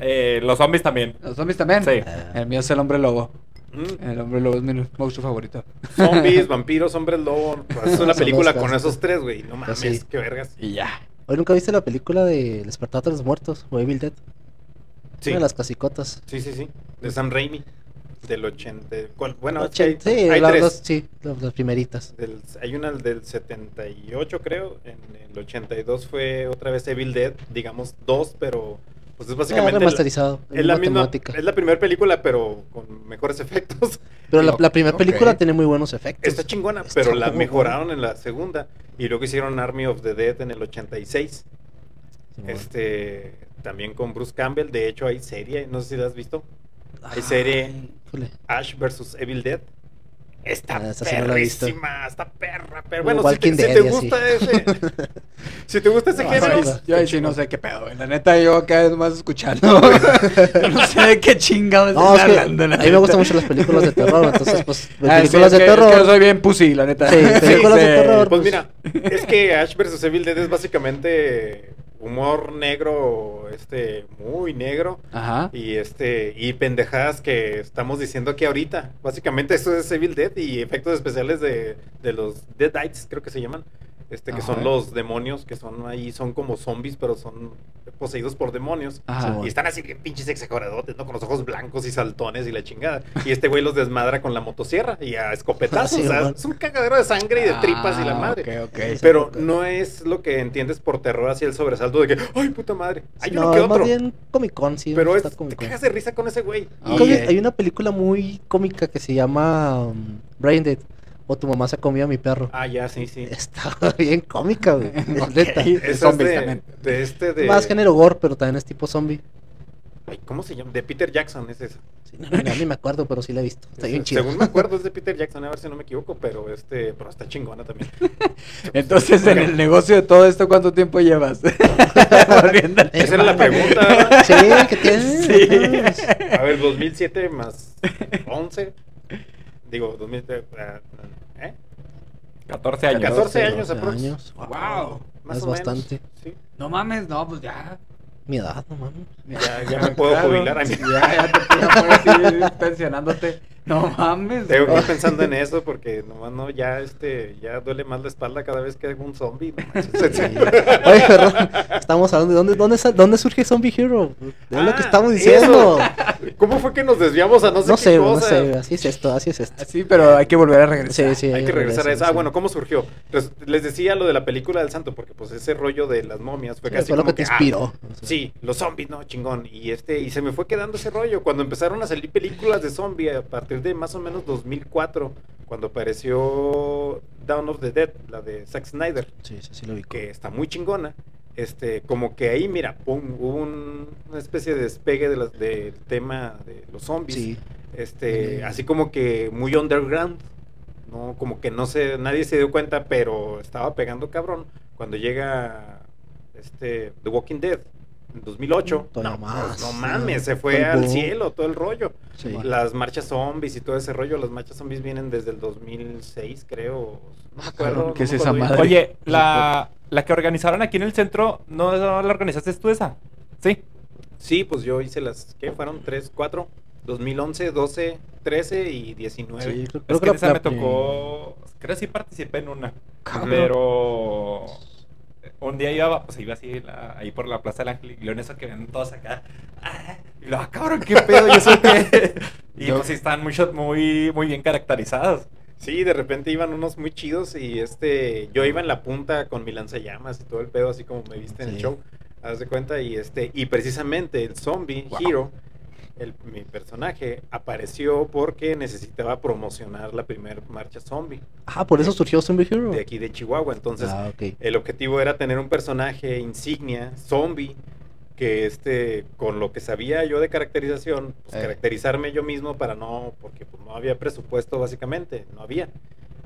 Eh, los zombies también. ¿Los zombies también? Sí. El mío es el hombre lobo. Mm. El hombre lobo es mi monstruo favorito. Zombies, vampiros, hombres lobo. Pues, es una película con esos tres, güey. No mames, sí. qué vergas. Y ya. ¿Hoy nunca viste la película de El despertar de los muertos o Evil Dead? Sí, Una de las clasicotas. sí, sí, sí. De Sam Raimi. Del 80. ¿cuál? Bueno, es que hay, sí, hay las, tres. dos- sí, las, las primeritas. Del- hay una del 78, creo. En el 82 fue otra vez Evil Dead. Digamos dos, pero. Pues es básicamente. remasterizado. es la misma. temática. Es la primera película, pero con mejores efectos. Pero la, primera película tiene muy buenos efectos. Está chingona, Está pero la mejoraron en la segunda. Y luego hicieron Army of the Dead en el 86. buena. Este. También con Bruce Campbell. De hecho, hay serie. No sé si la has visto. hay serie- Ay. Ash vs Evil Dead. Está Ah, no perrísima, está perra, pero bueno, si te, si Dead te gusta ese, si te gusta ese No, género, Yo ahí sí no sé qué pedo, güey. La neta, yo cada vez más escuchando. Yo no sé de qué chingados No, es están que hablando, la a mí me gustan mucho las películas de terror, entonces, pues, Ah, sí, películas es de que- terror. Es que yo soy bien pussy, la neta. Sí, películas de terror. Pues mira, es que Ash vs Evil Dead es básicamente humor negro, este, muy negro. Ajá. Y este, y pendejadas que estamos diciendo aquí ahorita. Básicamente eso es Evil Dead y efectos especiales de, de los Deadites, creo que se llaman. Este, que Ajá. son los demonios, que son ahí, son como zombies, pero son poseídos por demonios. Ajá. Y están así bien pinches exageradotes, ¿no? Con los ojos blancos y saltones y la chingada. Y este güey los desmadra con la motosierra y a escopetazos. Sí, o sea, es un cagadero de sangre y de tripas y la Ah, madre. Ok, ok. Pero no es lo que entiendes por terror hacia el sobresalto de que, ¡ay, puta madre! Hay Sí, uno no, que es más otro. bien Comic Con, sí. Pero es, te Comic Con. cagas de risa con ese güey. Ah, que. Hay una película muy cómica que se llama um, Brain Dead. O tu mamá se comió a mi perro. Ah, ya, sí, sí. Está bien cómica, güey. Ok. Neta. De Esa es zombies de, también. de este de... Más género gore, pero también es tipo zombie. Ay, ¿Cómo se llama? De Peter Jackson es esa. Sí, no, no, no, ni me acuerdo, pero sí la he visto. Está bien chido. Según me acuerdo es de Peter Jackson, a ver si no me equivoco, pero este, pero está chingona también. Entonces, en el negocio de todo esto, ¿cuánto tiempo llevas? Esa era la pregunta. Sí, ¿qué tiene? Sí. A ver, 2007 más 11. Digo, 2000, ah, ¿eh? 14 años. 14 años 12 aprox. años. Wow. Wow. Más Es o menos. bastante. Sí. No mames, no, pues ya. Mi edad, no mames. Ya- ya me puedo jubilar, ay, Ya, ya te puedo así, pensionándote. No mames. Tengo que ir pensando en eso porque nomás no, ya este, ya duele más la espalda cada vez que hago un zombie. no. Sí. Oye, perdón. Estamos hablando de dónde, dónde, dónde surge Zombie Hero. Es lo que Ah, estamos diciendo. eso. ¿Cómo fue que nos desviamos a no sé No qué sé, no cosa? sé. Así es esto, así es esto. Sí, pero hay que volver a regresar. Sí, sí. Hay que regresar a eso. Ah, bueno, ¿cómo surgió? Pues les decía lo de la película del santo, porque pues ese rollo de las momias fue Sí, casi fue lo como que te ah, inspiró. Sí, los zombies, no, chingón. Y este, y se me fue quedando ese rollo. Cuando empezaron a salir películas de zombie a partir de más o menos 2004, cuando apareció Dawn of the Dead, la de Zack Snyder, Sí, sí, sí lo vi. que está muy chingona. Este, como que ahí, mira, pum, hubo un- una especie de despegue de las- del tema de los zombies. Sí. Este, Mm. así como que muy underground. No, como que no sé, nadie se dio cuenta, pero estaba pegando cabrón. Cuando llega este The Walking Dead en 2008, Todavía no, más, pues, no sí. mames, se Fue al boom. cielo todo el rollo. Sí. Las marchas zombies y todo ese rollo, las marchas zombies vienen desde el 2006, creo. No me Ah, acuerdo, ¿qué no es me esa madre? Oye, la, la que organizaron aquí en el centro, ¿no, no la organizaste tú esa? Sí. Sí, pues yo hice las, ¿qué? Fueron 3, 4, 2011, 12, 13 y 19. Sí, creo, Es que la- esa la- me tocó. Creo que sí participé en una. Cabrón. Pero. Un día iba, pues iba así la- ahí por la Plaza del Ángel y lo en eso que ven todos acá. ah, y lo, ah, cabrón, qué pedo, yo soy qué. Y Yo- pues sí, están muchos muy, muy bien caracterizados. Sí, de repente iban unos muy chidos y este, yo iba en la punta con mi lanzallamas y todo el pedo, así como me viste en el show, haz de cuenta, y este, y precisamente el zombie, Wow. Hero, el, mi personaje, apareció porque necesitaba promocionar la primera marcha zombie Ah, por eso surgió Zombie Hero. de aquí de Chihuahua, entonces ah, el objetivo era tener un personaje insignia, zombie, que este, con lo que sabía yo de caracterización, pues Eh. caracterizarme yo mismo para no, porque pues, no había presupuesto básicamente, no había.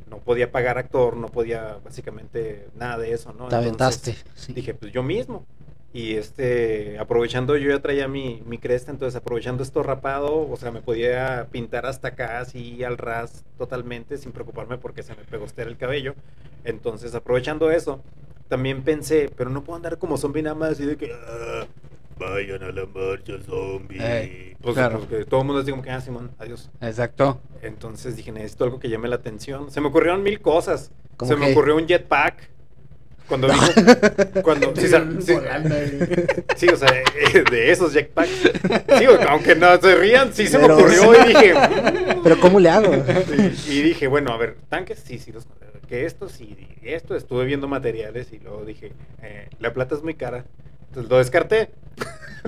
No podía pagar actor, no podía básicamente nada de eso, ¿no? Te Entonces. Sí. Dije, pues yo mismo. Y este, aprovechando, yo ya traía mi, mi cresta, entonces aprovechando esto rapado, o sea, me podía pintar hasta acá, así al ras totalmente, sin preocuparme porque se me pegostera el cabello. Entonces, aprovechando eso, también pensé, pero no puedo andar como zombie nada más así de que, "Ah, vayan a la marcha zombie. Pues, claro. porque todo el mundo así como que, ah, Simón, adiós. Exacto. Entonces dije, necesito algo que llame la atención. Se me ocurrieron mil cosas. ¿Cómo Se me ocurrió un jetpack. Cuando dijo, cuando, sí, sa- sí, sí, o sea, eh, de esos jetpacks. Sí, aunque no se rían, sí se me ocurrió y dije. Pero ¿cómo le hago? y, y dije, bueno, a ver, tanques, sí, sí, los, que esto, sí, esto, estuve viendo materiales y luego dije, eh, la plata es muy cara. Entonces lo descarté.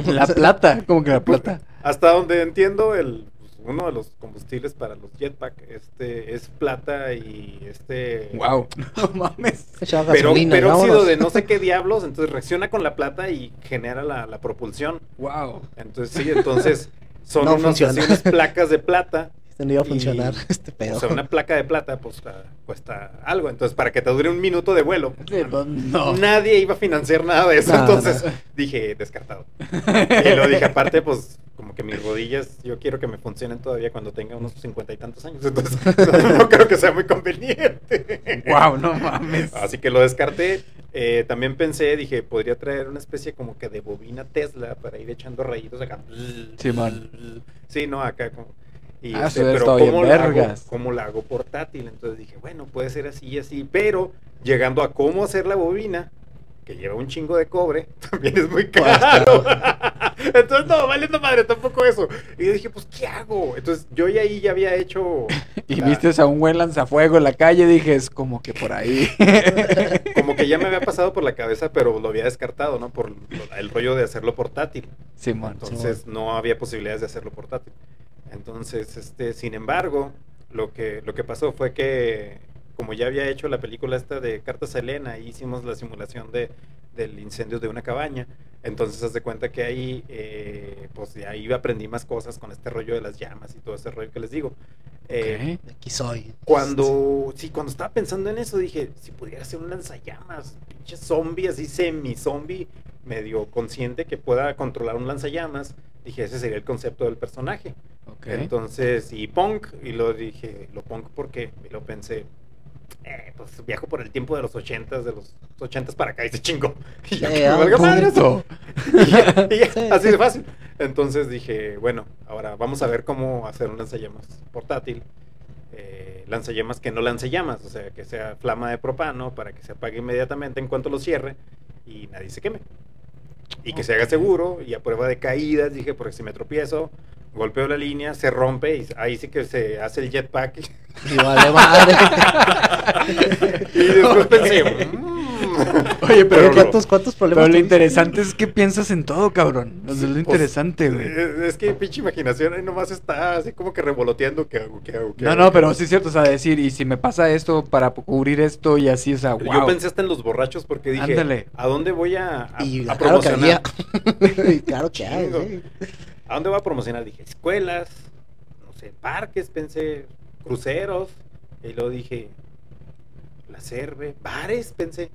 La plata, como que la plata. Hasta donde entiendo, el, uno de los combustibles para los jetpack este, es plata y este... Wow. No mames. Pero peróxido de no sé qué diablos, entonces reacciona con la plata y genera la, la propulsión. Wow. Entonces sí, entonces son No unas, funciona. así unas placas de plata Este no iba a Y, funcionar, este pedo. O sea, una placa de plata, pues ah, cuesta algo. Entonces, para que te dure un minuto de vuelo, Sí, pues, no. nadie iba a financiar nada de eso. No, entonces, no. dije, descartado. y lo dije aparte, pues, como que mis rodillas, yo quiero que me funcionen todavía cuando tenga unos cincuenta y tantos años. Entonces, no, no creo que sea muy conveniente. Wow, no mames. Así que lo descarté. Eh, también pensé, dije, podría traer una especie como que de bobina Tesla para ir echando rayitos acá. Sí, man. Sí, no, acá como. Y Ah, este, pero ¿cómo la, hago, vergas. ¿cómo la hago portátil? Entonces dije, bueno, puede ser así y así, pero llegando a cómo hacer la bobina, que lleva un chingo de cobre, también es muy caro. Entonces, no, valiendo madre, tampoco eso. Y yo dije, pues, ¿qué hago? Entonces, yo ya ahí ya había hecho. Y la- viste a un buen lanzafuego en la calle, dije, es como que por ahí. Como que ya me había pasado por la cabeza, pero lo había descartado, ¿no? Por lo- el rollo de hacerlo portátil. Simón. Entonces no había posibilidades de hacerlo portátil. Entonces, este, sin embargo, lo que, lo que pasó fue que, como ya había hecho la película esta de Cartas a Elena, hicimos la simulación de, del incendio de una cabaña. Entonces, haz de cuenta que ahí, eh, pues de ahí aprendí más cosas con este rollo de las llamas y todo ese rollo que les digo. Eh, Ok. Aquí soy. cuando, sí, cuando estaba pensando en eso, dije, si pudiera ser un lanzallamas, pinche zombie, así semi-zombie, medio consciente que pueda controlar un lanzallamas, dije, ese sería el concepto del personaje. Ok. Entonces, y punk, y lo dije, lo punk porque, y lo pensé, eh, pues viajo por el tiempo de los ochentas, de los ochentas para acá y se chingo. Y ya ah, valga madre eso. Punto. Y ya, y ya, Sí. así de fácil. Entonces dije, bueno, ahora vamos a ver cómo hacer un lanzallamas portátil. Eh, lanzallamas que no lance llamas, o sea, que sea flama de propano para que se apague inmediatamente en cuanto lo cierre y nadie se queme. Y que se haga seguro y a prueba de caídas, dije, porque si me tropiezo, golpeo la línea, se rompe y ahí sí que se hace el jetpack. Y vale madre. y después pensé, "Mm". Oye, pero, Pero lo- ¿cuántos, cuántos problemas pero lo interesante es que piensas en todo, cabrón. Eso es lo Pues, interesante, güey. Es, es que pinche imaginación ahí nomás está así como que revoloteando. ¿Qué hago? ¿Qué hago? ¿Qué No, hago? no, ¿Qué pero hago? sí es cierto, o sea, decir, y si me pasa esto para cubrir esto y así, o sea, wow. Yo pensé hasta en los borrachos porque dije, Ándale. ¿a dónde voy a, a, Y a claro que promocionar? había. Claro que hay, Chingo. sí. ¿A dónde voy a promocionar? Dije, escuelas, no sé, parques, pensé, cruceros. Y luego dije, la cerve, bares, pensé.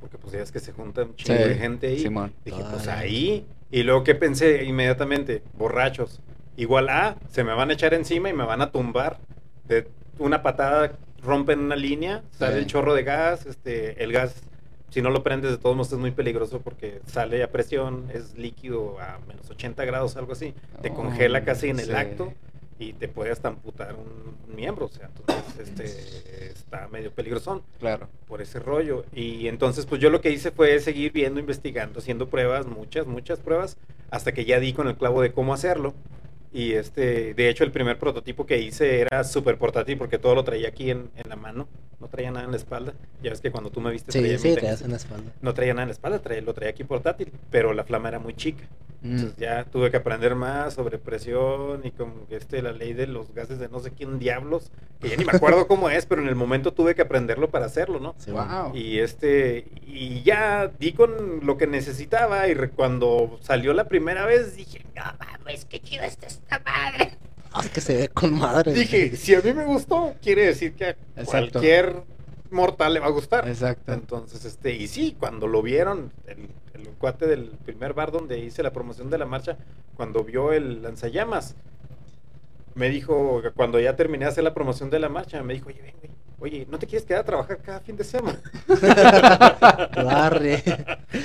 Porque pues ya es que se junta un chingo Sí, de gente ahí. Simón. Dije, pues ahí. Y luego, ¿qué pensé inmediatamente? Borrachos. Igual A, se me van a echar encima y me van a tumbar. De una patada rompen una línea, sale Sí. el chorro de gas, este, el gas, si no lo prendes de todos modos es muy peligroso porque sale a presión, es líquido a menos 80 grados, algo así. Te Oh, congela casi en el sí. acto y te puede hasta amputar un, miembro. O sea, entonces este, está medio peligrosón Claro. por ese rollo. Y entonces, pues yo lo que hice fue seguir viendo, investigando, haciendo pruebas, muchas, muchas pruebas, hasta que ya di con el clavo de cómo hacerlo. Y este, de hecho, el primer prototipo que hice era súper portátil porque todo lo traía aquí en, en la mano, no traía nada en la espalda. Ya ves que cuando tú me viste, Sí, sí, en la espalda. no traía nada en la espalda, traía, lo traía aquí portátil, pero la flama era muy chica. Mm. Entonces ya tuve que aprender más sobre presión y como que este, la ley de los gases de no sé quién diablos, que ya ni me acuerdo cómo es, pero en el momento tuve que aprenderlo para hacerlo, ¿no? Sí, Wow. Y este, y ya di con lo que necesitaba y re- cuando salió la primera vez dije, no mames, qué chido está esta madre. Ah, es que se ve con madre. Dije, si a mí me gustó, quiere decir que a Exacto. cualquier mortal le va a gustar. Exacto. Entonces, este, y sí, cuando lo vieron, el, el cuate del primer bar donde hice la promoción de la marcha, cuando vio el lanzallamas, me dijo, cuando ya terminé de hacer la promoción de la marcha, me dijo, oye, ven, güey, oye, ¿no te quieres quedar a trabajar cada fin de semana? Barre.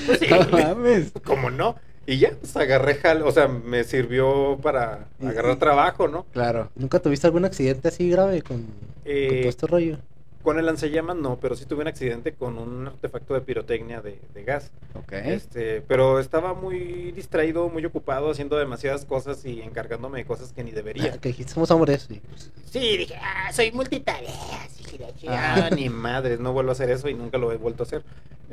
Pues sí, No mames. ¿cómo no? Y ya, pues agarré jal, o sea, me sirvió para agarrar trabajo, ¿no? Claro. ¿Nunca tuviste algún accidente así grave con, con Eh, todo este rollo? Con el lanzallamas no, pero sí tuve un accidente con un artefacto de pirotecnia de, de gas. Ok. Este, pero estaba muy distraído, muy ocupado, haciendo demasiadas cosas y encargándome de cosas que ni debería. Ah, que dijiste, somos hombres. y, pues, Sí, dije, ah, soy la Ah. chingada, ni madre, no vuelvo a hacer eso y nunca lo he vuelto a hacer.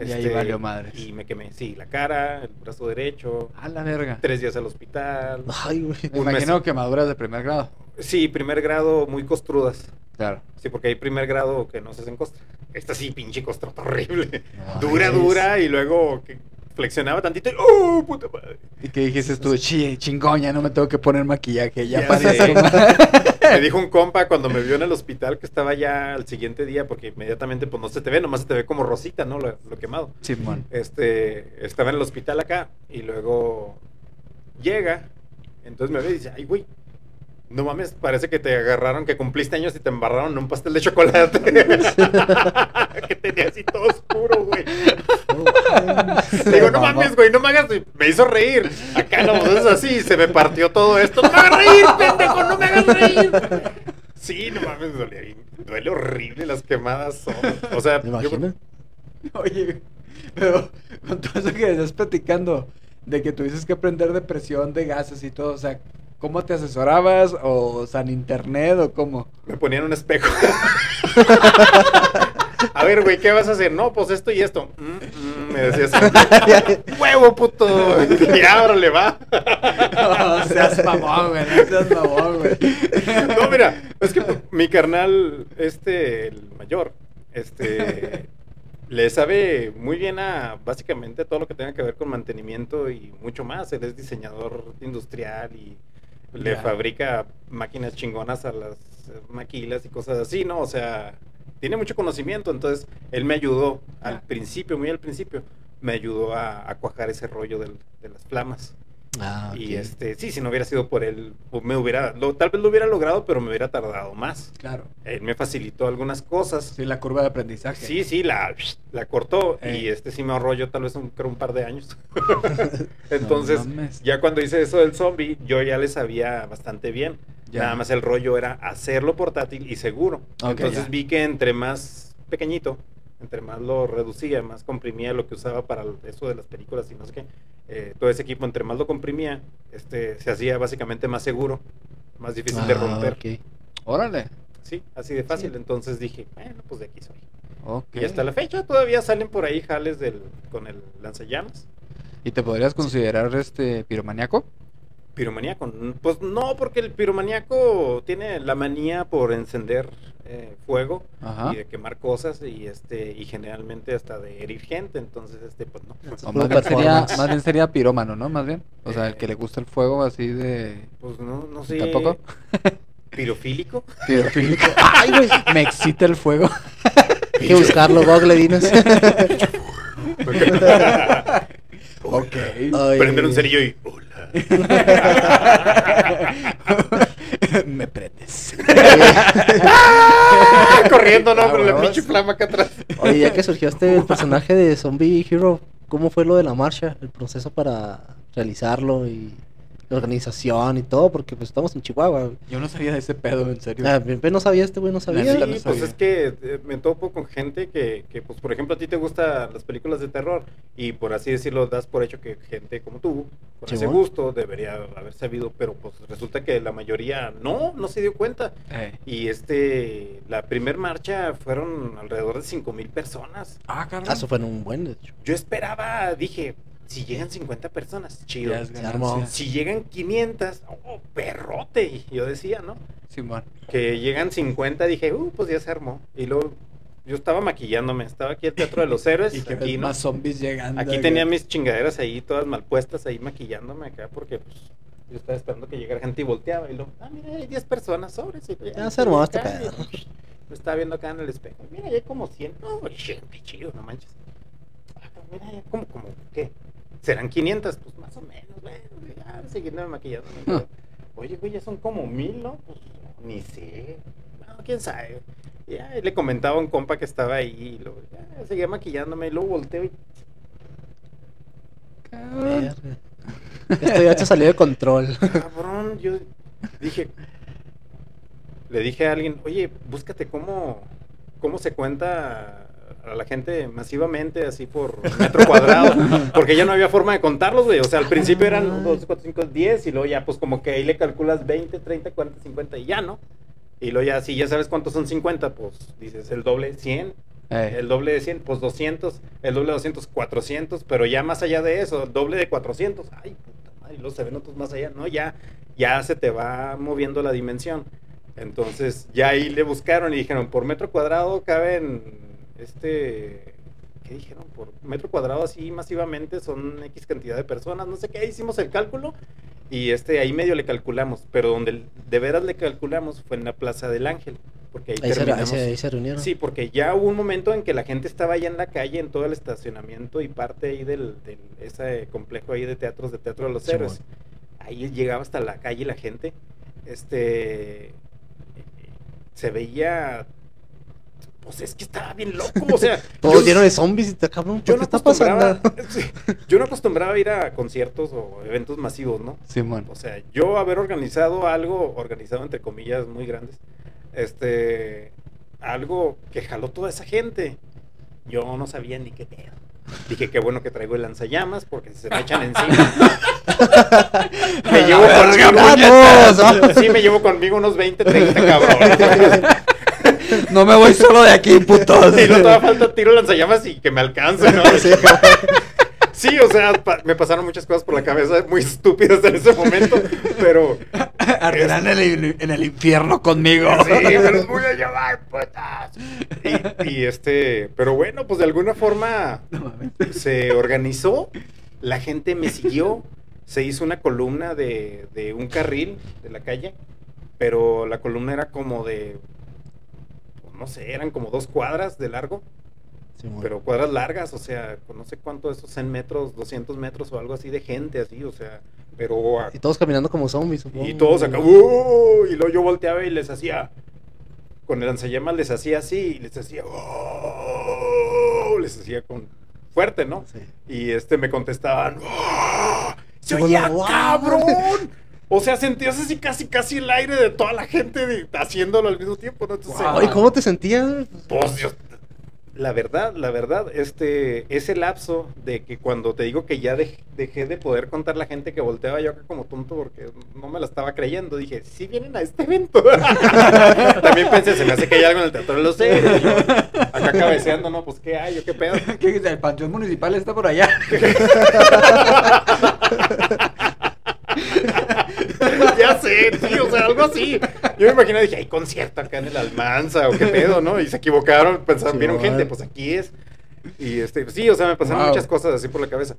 Y ahí valió madres. Y me quemé, sí, la cara, el brazo derecho, A la verga. tres días al hospital. Ay, güey. Me imagino mes. quemaduras de primer grado. Sí, primer grado muy costrudas. Claro. Sí, porque hay primer grado que no se hacen costra. Esta sí, pinche costrota horrible. No dura, dura y luego que flexionaba tantito y ¡oh, puta madre! ¿Y qué dijiste tú? Chi, chingón, ya no me tengo que poner maquillaje, ya, Ya parece. sé. me dijo un compa cuando me vio en el hospital que estaba ya al siguiente día, porque inmediatamente pues no se te ve, nomás se te ve como rosita, ¿no? Lo, lo quemado. Simón. Este, estaba en el hospital acá y luego llega, entonces me ve y dice, ay, güey, no mames, parece que te agarraron, que cumpliste años y te embarraron en un pastel de chocolate. que tenía así todo oscuro, güey. Digo, no mames, güey, no me hagas. Me hizo reír. Acá no, es así, se me partió todo esto. No me hagas reír, pendejo, no me hagas reír. Sí, no mames, duele, duele horrible las quemadas. Son. O sea, ¿Me yo- imaginas? Oye, pero con todo eso que estás platicando, de que tuvieses que aprender de presión de gases y todo, o sea, ¿cómo te asesorabas? ¿O sea, en internet o cómo? me ponían un espejo. A ver, güey, ¿qué vas a hacer? No, pues esto y esto. Mm, mm, me decía así. ¡Huevo, puto! Y ahora le va. No seas mamón, güey, no seas mamón, güey. No, mira, es que mi carnal, este, el mayor, este, le sabe muy bien a básicamente todo lo que tenga que ver con mantenimiento y mucho más. Él es diseñador industrial y le Ya. fabrica máquinas chingonas a las maquilas y cosas así, ¿no? O sea, tiene mucho conocimiento, entonces él me ayudó al Ah. principio, muy al principio, me ayudó a, a cuajar ese rollo del- de las flamas. Ah, Y este, sí, si no hubiera sido por él, me hubiera, lo- tal vez lo hubiera logrado, pero me hubiera tardado más. Claro. Él me facilitó algunas cosas. Sí, la curva de aprendizaje. Sí, sí, la, la cortó Eh. y este sí me ahorró yo tal vez un, creo un par de años. Entonces, No ya cuando hice eso del zombie, yo ya le sabía bastante bien. Ya. Nada más el rollo era hacerlo portátil y seguro. Entonces ya. vi que entre más pequeñito, entre más lo reducía, más comprimía lo que usaba para eso de las películas y no sé qué, eh, todo ese equipo, entre más lo comprimía, este, se hacía básicamente más seguro, más difícil de Ah, romper. ok. Órale. Sí, así de fácil. Sí. Entonces dije, bueno, pues de aquí soy. Y hasta la fecha todavía salen por ahí jales del, con el lanzallamas. ¿Y te podrías considerar este piromaníaco? Piromaníaco. Pues no, porque el piromaníaco tiene la manía por encender eh, fuego Ajá. y de quemar cosas y este y generalmente hasta de herir gente. Entonces, este, pues no. O más, bien sería, más bien sería pirómano, ¿no? Más bien. O sea, el Eh. que le gusta el fuego así de... Pues no, no sé. ¿Tampoco? ¿Pirofílico? Pirofílico. ¡Ay, güey! Me excita el fuego. Hay que buscarlo, Google, dinos. ok. Ay. Prender un cerillo y. Me prendes. ¡Ah! Corriendo, ¿no? Con la pinche flama acá atrás. Oye, ya que surgió este el personaje de Zombie Hero, ¿cómo fue lo de la marcha? El proceso para realizarlo y la organización y todo, porque pues estamos en Chihuahua. Yo no sabía de ese pedo, en serio. Ah, no sabía, este güey no sabía. Sí, no pues sabía. es que eh, me topo con gente que, que, pues, por ejemplo, a ti te gustan las películas de terror y por así decirlo, das por hecho que gente como tú, con ese gusto, debería haber sabido, pero pues resulta que la mayoría no, no se dio cuenta. Eh. Y este, la primer marcha fueron alrededor de 5 mil personas. Ah, cabrón. Ah, eso fue en un buen, de hecho. Yo esperaba, dije, si llegan 50 personas, chido. Ya es Se ganancia. armó. Si llegan 500, oh, perrote. Y yo decía, ¿no? Simón. que llegan 50, dije, uh, pues ya se armó. Y luego yo estaba maquillándome, estaba aquí el Teatro de los Héroes, Y que aquí, más zombies llegando. aquí tenía mis chingaderas ahí todas mal puestas, ahí maquillándome acá, porque pues yo estaba esperando que llegara gente y volteaba. Y luego, ah, mira, hay 10 personas sobres. y Ya se armó este acá, pedo. Me estaba viendo acá en el espejo. Mira, ya hay como 100. No, güey, qué chido, no manches. Ah, mira, ya como, como, ¿qué? ¿Serán 500? Pues más o menos, bueno, ya siguiendo maquillándome. Ah. Oye, güey, ya son como mil, ¿no? Pues ni sé. Bueno, quién sabe. Y Ya le comentaba a un compa que estaba ahí y luego ya seguía maquillándome y luego volteo y Verga. Esto ya se salió de control. cabrón, yo dije, le dije a alguien, oye, búscate cómo, cómo se cuenta a la gente masivamente, así por metro cuadrado, porque ya no había forma de contarlos, güey. O sea, al principio eran 1, 2, 4, 5, 10 y luego ya, pues como que ahí le calculas 20, 30, 40, 50 y ya, ¿no? Y luego ya, si ya sabes cuántos son 50, pues dices el doble, 100. Eh. El doble de 100, pues 200. El doble de 200, 400. Pero ya más allá de eso, el doble de 400. Ay, puta madre, y luego se ven otros más allá. No, ya, ya se te va moviendo la dimensión. Entonces, ya ahí le buscaron y dijeron, por metro cuadrado caben, este, ¿qué dijeron? Por metro cuadrado así masivamente son X cantidad de personas. No sé qué, hicimos el cálculo. Y este, ahí medio le calculamos, pero donde de veras le calculamos fue en la Plaza del Ángel. Porque ahí, Ahí se, ahí, terminamos. se, ahí se reunieron. Sí, porque ya hubo un momento en que la gente estaba allá en la calle, en todo el estacionamiento y parte ahí del, del ese complejo ahí de teatros, de Teatro de los Sí, Héroes. Ahí llegaba hasta la calle la gente. Este. Se veía. Pues es que estaba bien loco, o sea. Todos yo- lleno de zombies y te cabrón. yo ¿Por no está pasando? sí, yo no acostumbraba a ir a conciertos o eventos masivos, ¿no? Simón. O sea, yo haber organizado algo, organizado entre comillas muy grandes, este, algo que jaló toda esa gente. Yo no sabía ni qué pedo. Dije, qué bueno que traigo el lanzallamas porque se me echan encima. me llevo conmigo, sí, me llevo conmigo unos 20, 30 cabrones. No me voy solo de aquí, putos. Y no todavía falta tiro lanzallamas y que me alcance, ¿no? Sí, o sea, pa- me pasaron muchas cosas por la cabeza muy estúpidas en ese momento, pero Arderán en el, en el infierno conmigo. Sí, me los voy a llevar, putas. Y, y este, pero bueno, pues de alguna forma No se organizó, la gente me siguió, se hizo una columna de, de un carril de la calle, pero la columna era como de, no sé, eran como dos cuadras de largo, pero cuadras largas, o sea, no sé cuánto de esos 100 metros, 200 metros o algo así de gente, así, o sea, pero... a- Y todos caminando como zombies, supongo. y todos acá, ¡uh! y luego yo volteaba y les hacía, con el lanzallamas les hacía así, y les hacía, les hacía con fuerte, ¿no? Sí. Y este me contestaban. ¡Se Como, oía ¡wow! cabrón! O sea, sentías así casi casi el aire de toda la gente de- haciéndolo al mismo tiempo, ¿no? Entonces, Wow. Ay, ¿cómo te sentías? pues, yo- la verdad, la verdad, este, ese lapso de que cuando te digo que ya dej- dejé de poder contar la gente que volteaba yo acá como tonto porque no me la estaba creyendo, dije, sí vienen a este evento. También pensé, se me hace que hay algo en el Teatro de los Héroes. y yo, Acá cabeceando, ¿no? Pues, ¿qué hay? ¿Yo qué pedo? ¿Qué? El panteón municipal está por allá. sí, o sea, algo así. Yo me imaginé, dije, hay concierto acá en el Almanza o qué pedo, ¿no? Y se equivocaron, pensaron, Sí, vieron gente, pues aquí es. Y este, sí, o sea, me pasaron Wow. muchas cosas así por la cabeza.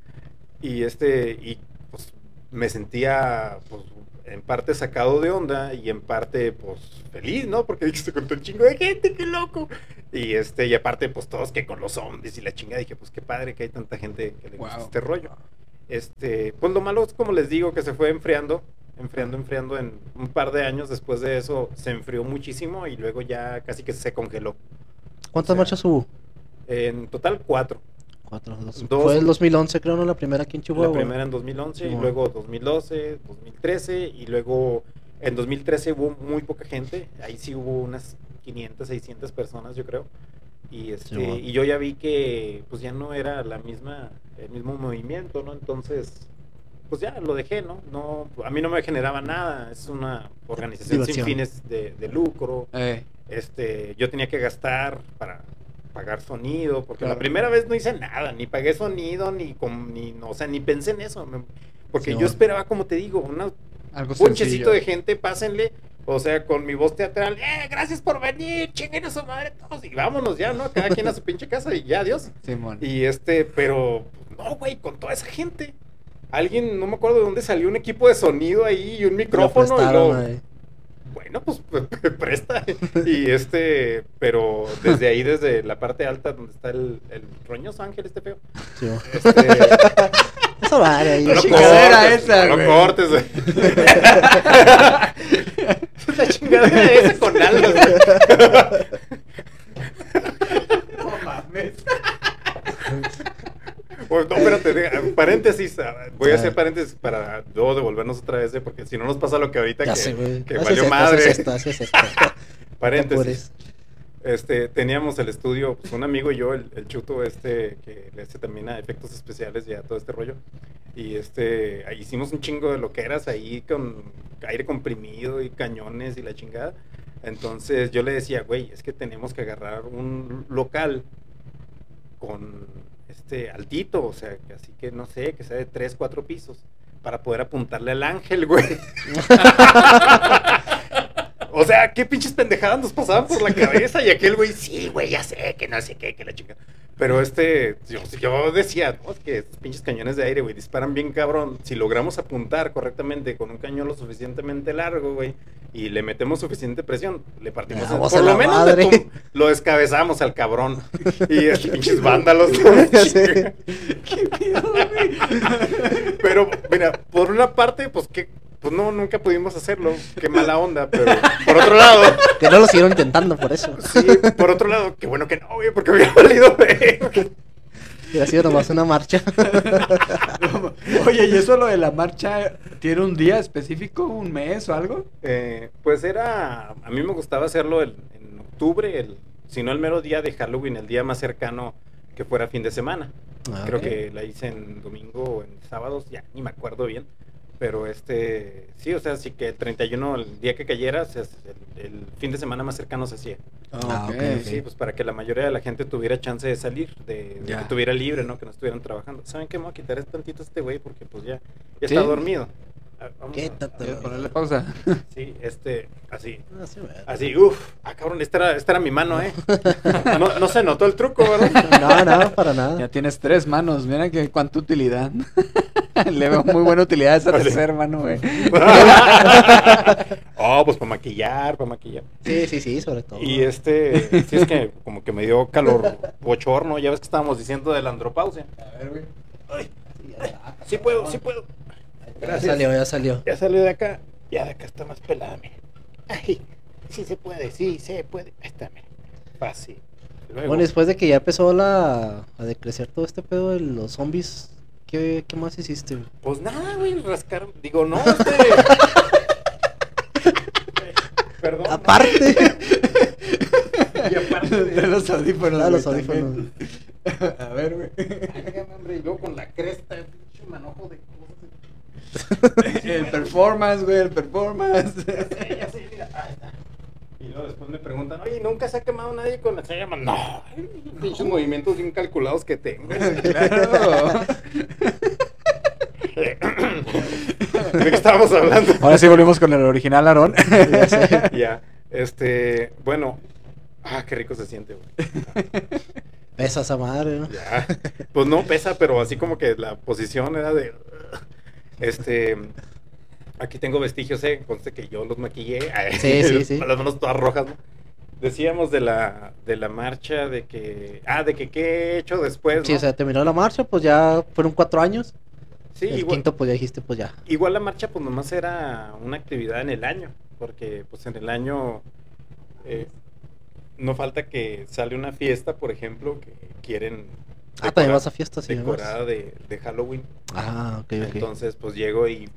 Y este, y pues me sentía, pues, en parte sacado de onda y en parte, pues, feliz, ¿no? Porque dije, se contó un chingo de gente, qué loco. Y este, y aparte, pues, todos que con los zombies y la chingada, dije, pues, qué padre que hay tanta gente que le gusta Wow. este rollo. Este, pues lo malo es como les digo, que se fue enfriando, enfriando, enfriando en un par de años después de eso se enfrió muchísimo y luego ya casi que se congeló. ¿Cuántas O sea, marchas hubo? En total cuatro. Cuatro. dos- Dos. Fue el 2011, creo, ¿no? La primera aquí en Chihuahua. La primera en 2011 y Simón. luego 2012, 2013 y luego en 2013 hubo muy poca gente, ahí sí hubo unas 500, 600 personas yo creo. Y, este, y yo ya vi que pues ya no era la misma, el mismo movimiento, ¿no? Entonces, pues ya lo dejé, ¿no? no a mí no me generaba nada, es una organización sin fines de, de lucro. Eh, Este, yo tenía que gastar para pagar sonido, porque Claro. la primera vez no hice nada, ni pagué sonido, ni, com- ni no, o sea, ni pensé en eso, me- porque Sí, yo esperaba, como te digo, una algo ponchecito sencillo. de gente, pásenle, o sea, con mi voz teatral, eh, gracias por venir, chinguen a su madre todos, y vámonos ya, ¿no? Cada quien a su pinche casa y ya, adiós. Y este, pero, no, güey, con toda esa gente. Alguien, no me acuerdo de dónde salió un equipo de sonido ahí y un Lo micrófono. y prestaron, lo- ahí. bueno, pues presta. Y este, pero desde ahí, desde la parte alta donde está el, el roñoso ángel, este feo. Sí. Este, Eso vale ahí. no lo chingadera cortes, esa, no güey. lo cortes. güey. La chingadera esa con alas. güey. No mames. Bueno, no, espérate, paréntesis. ah, Voy a hacer paréntesis para luego devolvernos otra vez, eh, porque si no nos pasa lo que ahorita Ya que, sé, valió esto, madre. esto, esto. Paréntesis. Este, teníamos el estudio, pues, un amigo y yo, el, el chuto este, que le hace también a efectos especiales y a todo este rollo. Y este, ahí hicimos un chingo de loqueras ahí con aire comprimido y cañones y la chingada. Entonces yo le decía, güey, es que tenemos que agarrar un local con este altito, o sea, que así que no sé, que sea de 3, 4 pisos, para poder apuntarle al ángel, güey. O sea, qué pinches pendejadas nos pasaban por la cabeza. Y aquel güey, sí, güey, ya sé, que no sé qué, que la chica. Pero este, yo, yo decía, no, es que estos pinches cañones de aire, güey, disparan bien cabrón. Si logramos apuntar correctamente con un cañón lo suficientemente largo, güey, y le metemos suficiente presión, le partimos. El- por lo menos tum- lo descabezamos al cabrón. Y estos pinches vándalos. ¿no? Ya sé. Pero, mira, por una parte, pues que, pues no, nunca pudimos hacerlo. Qué mala onda, pero por otro lado, Que no lo siguieron intentando por eso. sí, por otro lado, qué bueno que no, güey, porque hubiera valido verga. Hubiera sido nomás una marcha. Oye, ¿y eso lo de la marcha tiene un día específico, un mes o algo? Eh, pues era, a mí me gustaba hacerlo el- en octubre, el, si no el mero día de Halloween, el día más cercano que fuera fin de semana. Ah, Creo que la hice en domingo o en sábados, ya ni me acuerdo bien. Pero este, sí, o sea, sí que el 31, el día que cayera, el, el fin de semana más cercano se hacía. Ah, ok, ok. Sí, pues para que la mayoría de la gente tuviera chance de salir, de, de que tuviera libre, ¿no? Que no estuvieran trabajando. ¿Saben qué? Me voy a quitar tantito a este güey porque pues ya, ya ¿Sí? está dormido. Vamos a- Quítatelo. ¿Quieres ponerle pausa? Sí, este, así. Así, uff, ah, cabrón, esta era, esta era mi mano, ¿eh? No, no se notó el truco, ¿verdad? No, no, para Ya nada. tienes tres manos, mira que cuánta utilidad. Le veo muy buena utilidad a esa Así. tercera mano, güey. oh, pues para maquillar, para maquillar. Sí, sí, sí, sobre todo. Y este, sí es que como que me dio calor bochorno, ya ves que estábamos diciendo de la andropausia. A ver, güey. Ya. Sí puedo, sí puedo. Ya Gracias. salió, ya salió. Ya salió de acá, ya de acá está más pelada, mira. Ay, sí se puede, sí se puede. Ahí está, mira. Fácil. Luego, Bueno, después de que ya empezó la, a decrecer todo este pedo de los zombies, ¿qué, qué más hiciste? güey? Pues nada, güey, rascar. Digo, no, este. Perdón. Aparte. Y aparte De los audífonos. Ah, los audífonos. también. A ver, güey. Válgame, hombre, y luego con la cresta, pinche manojo de. El performance, güey, el performance. Ya sé, ya sé, mira, ahí está. Y luego después me preguntan, oye, ¿nunca se ha quemado nadie con la llama? No, pinches movimientos bien calculados que tengo. Claro. ¿De qué estábamos hablando? Ahora sí volvimos con el original Aarón. Ya sé. Ya, este, bueno, ah, qué rico se siente, güey. Pesa esa madre, ¿no? Ya, pues no pesa, pero así como que la posición era de, este, aquí tengo vestigios, eh, conste que yo los maquillé, Sí, sí, sí. con las manos todas rojas, ¿no? Decíamos de la, de la marcha, de que, ah, de que qué he hecho después, Sí, ¿no? o sea, terminó la marcha, pues ya fueron cuatro años. Sí, el igual, quinto, pues ya dijiste, pues ya. igual la marcha pues nomás era una actividad en el año, porque pues en el año eh, no falta que sale una fiesta, por ejemplo, que quieren Ah, también vas a fiestas y demás. decorada de, de Halloween. Ah, ok, ok. Entonces, pues llego y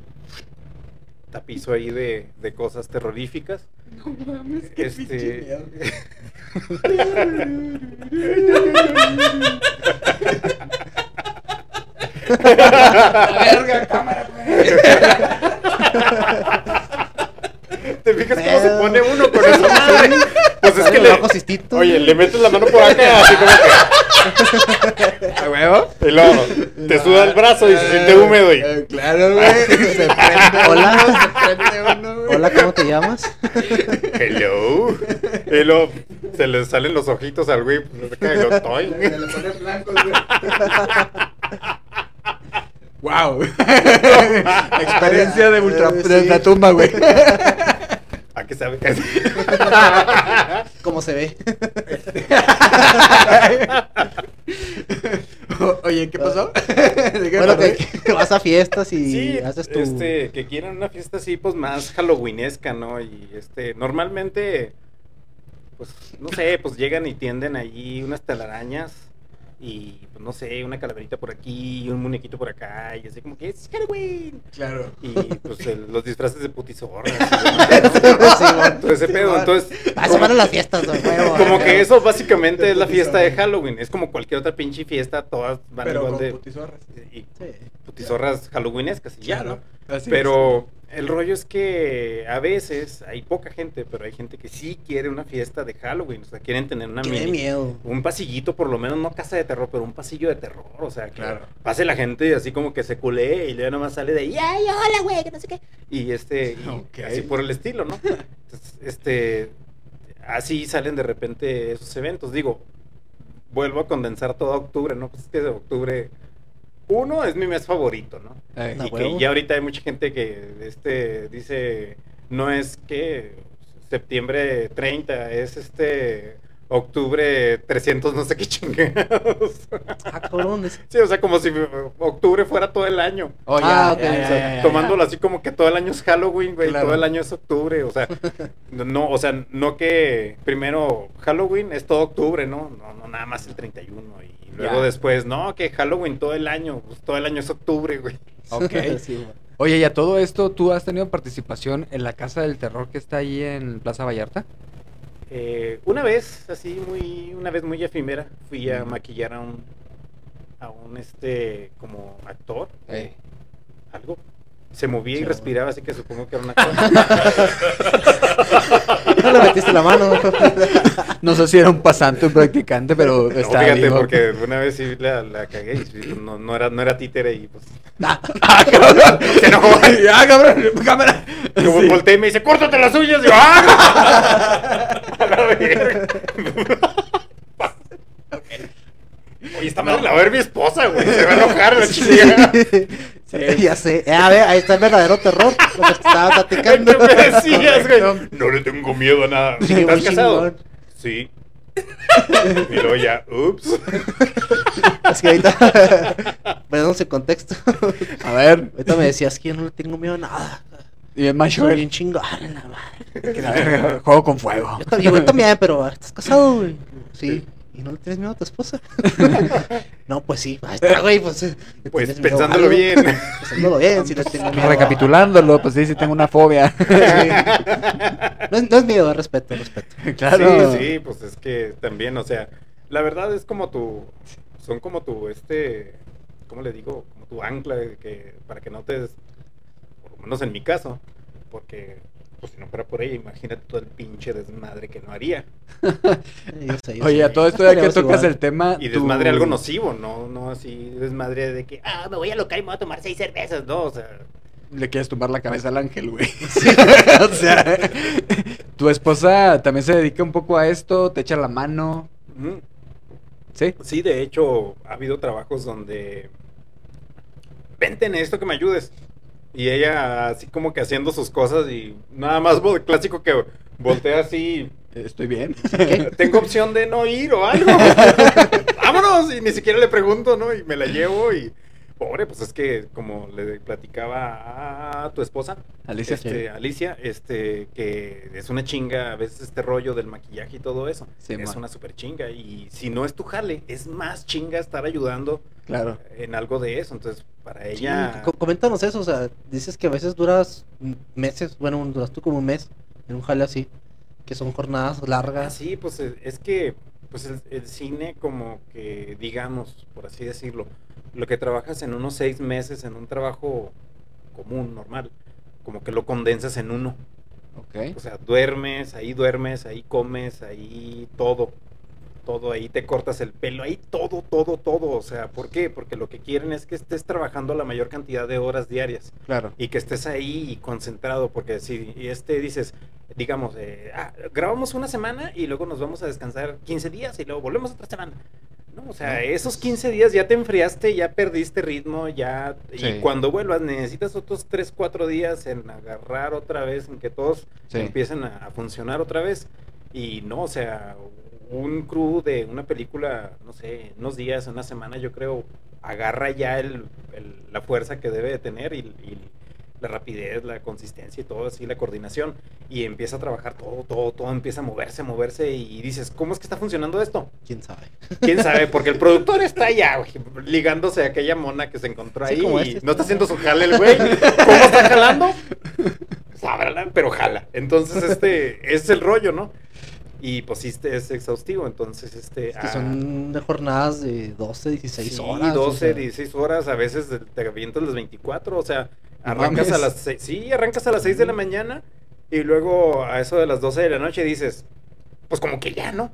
tapizo ahí de, de cosas terroríficas. No mames, qué Este-. Verga, cámara, güey. ¿Te fijas cómo se pone uno con esa madre? Pues es que le, ojo cistito. oye, le metes la mano por acá, así como que. ¿A huevo? Y luego te suda el brazo y se siente húmedo. Y, Eh, Claro, güey. Se prende Hola. uno, se prende uno, güey. Hola, ¿cómo te llamas? hello. Y luego se le salen los ojitos al güey. se le pone blancos, güey. Wow. Experiencia de ultra Eh, de la tumba, güey. ¿A qué sabe? ¿Cómo se ve? O- Oye, ¿qué pasó? ¿De qué bueno, que, que vas a fiestas y Sí, haces tu... este, que quieran una fiesta así, pues más halloweenesca, ¿no? Y este, normalmente, pues, no sé, pues llegan y tienden ahí unas telarañas y, pues, no sé, una calaverita por aquí y un muñequito por acá y así como que es Halloween. Claro. Y, pues, el- los disfraces de putizorras. Todo ese pedo, entonces... Ah, se como- van a las fiestas, de huevo. Como que eso básicamente es la fiesta de. Halloween. Es como cualquier otra pinche fiesta, todas van Pero igual con de... putizorras. Y Sí. putizorras halloweenescas y ya, ¿no? Así Pero el rollo es que a veces hay poca gente, pero hay gente que sí quiere una fiesta de Halloween. O sea, quieren tener una Qué mini- miedo. un pasillito, por lo menos no casa de terror, pero un pasillo de terror. O sea, que Claro. pase la gente así como que se culé y luego nomás sale de ¡ay, hola, güey! Que no sé qué. Y este, y así por el estilo, ¿no? Entonces, este, así salen de repente esos eventos. Digo, vuelvo a condensar todo octubre, ¿no? Pues es que de octubre uno es mi mes favorito, ¿no? Eh, Ah, y que ya ahorita hay mucha gente que este dice no es que septiembre 30, es este octubre 300 no sé qué chingados. Ah, cabrón. sí, o sea, como si octubre fuera todo el año. Oh, ya, Ah, ok, ya, o ya, O sea, ya, ya, ya. tomándolo así como que todo el año es Halloween, güey, Claro. todo el año es octubre, o sea, no, o sea, no que primero Halloween es todo octubre, ¿no? No, no nada más el 31 y luego Ya. después, no, que Halloween todo el año, pues todo el año es octubre, güey. Ok. Sí, güey. Oye, y a todo esto, ¿tú has tenido participación en la Casa del Terror que está ahí en Plaza Vallarta? Eh, una vez, así muy, una vez muy efímera, fui a maquillar a un, a un este, como actor, Eh. algo. Se movía y Sí, respiraba, así que supongo que era un actor. No le metiste la mano. No sé si era un pasante o un practicante, pero No, está fíjate, vivo. porque una vez sí la, la cagué y sí, no, no era, no era títere y pues... ¡Ah, cabrón! Se enojó. ¡Ah, cabrón! ¡Cámara! Como Sí. volteé y me dice, córtate las uñas. Y yo, ¡ah! A la verga. Oye, está mal la ver mi esposa, güey. Se va a enojar la chica. Sí, ya sé. Eh, a ver, ahí está el verdadero terror. Lo que estaba platicando. ¿Qué me decías, güey? No le tengo miedo a nada. Sí, ¿Estás casado? chingón. Sí. Y luego ya, ups. Es que ahorita. Ponemos en contexto. A ver. Ahorita me decías que yo no le tengo miedo a nada. Y el macho. Soy bien chingón, la madre. que la verga, Juego con fuego. Yo también, yo también, pero ¿estás casado, güey? Sí. ¿Y no le tienes miedo a tu esposa? no, pues sí. Ahí está, güey. Pues, eh, ¿le Pues pensándolo bien. Pensándolo bien, si le tengo miedo. Recapitulándolo, pues sí, sí tengo una fobia. Sí. No, es, no es miedo, es respeto, es respeto. claro. Sí, sí, pues es que también, o sea, la verdad es como tu, son como tu, este, ¿cómo le digo? Como tu ancla que, para que no te, des- por lo menos en mi caso, porque, pues si no fuera por ella, imagínate todo el pinche desmadre que no haría. Yo sé, yo Oye, sé. a todo esto ya que tocas igual. el tema. Y desmadre algo nocivo, no, no así desmadre de que, ah, me voy a locar y me voy a tomar seis cervezas, no, o sea, Le quieres tumbar la cabeza al ángel, güey. o sea, tu esposa también se dedica un poco a esto, te echa la mano. mm, ¿Sí? Sí, de hecho, ha habido trabajos donde. Vente en esto que me ayudes. Y ella, así como que haciendo sus cosas y nada más clásico que voltea así. Estoy bien. ¿Qué? Tengo opción de no ir o algo. Vámonos. Y ni siquiera le pregunto, ¿no? Y me la llevo y. Pobre, pues es que como le platicaba a tu esposa, Alicia. este, Alicia, este, que es una chinga a veces este rollo del maquillaje y todo eso. Sí, es man. una super chinga. Y si no es tu jale, es más chinga estar ayudando Claro. en algo de eso. Entonces, para Sí, ella. co- coméntanos eso, o sea, dices que a veces duras meses, bueno, duras tú como un mes en un jale así, que son jornadas Ah, largas. sí, pues es es que pues el, el cine como que, digamos, por así decirlo, lo que trabajas en unos seis meses en un trabajo común, normal, como que lo condensas en uno. Ok. O sea, duermes, ahí duermes, ahí comes, ahí todo. Todo, ahí te cortas el pelo, ahí todo, todo, todo. O sea, ¿por qué? Porque lo que quieren es que estés trabajando la mayor cantidad de horas diarias Claro. y que estés ahí y concentrado. Porque si este dices, digamos, eh, ah, grabamos una semana y luego nos vamos a descansar 15 días y luego volvemos otra semana. No, o sea, esos 15 días ya te enfriaste, ya perdiste ritmo, ya... Sí. Y cuando vuelvas necesitas otros 3, 4 días en agarrar otra vez, en que todos Sí. empiecen a, a funcionar otra vez. Y no, o sea, un crew de una película, no sé, unos días, una semana, yo creo, agarra ya el, el- la fuerza que debe de tener y, y la rapidez, la consistencia y todo así, la coordinación. Y empieza a trabajar todo, todo, todo, empieza a moverse, moverse y dices, ¿cómo es que está funcionando esto? ¿Quién sabe? ¿Quién sabe? Porque el productor está allá, güey, ligándose a aquella mona que se encontró Sí, ahí como y este. no está haciendo su jale el güey. ¿Cómo está jalando? Sábrala, pero jala. Entonces, este, es el rollo, ¿no? Y pues sí, este es exhaustivo, entonces, este... Es que ah, son de jornadas de 12, 16 sí, horas. o 12, sea. 16 horas, a veces te avientas las 24, o sea, arrancas a las 6, sí, arrancas a las 6 de la mañana y luego a eso de las 12 de la noche dices, pues como que ya, ¿no?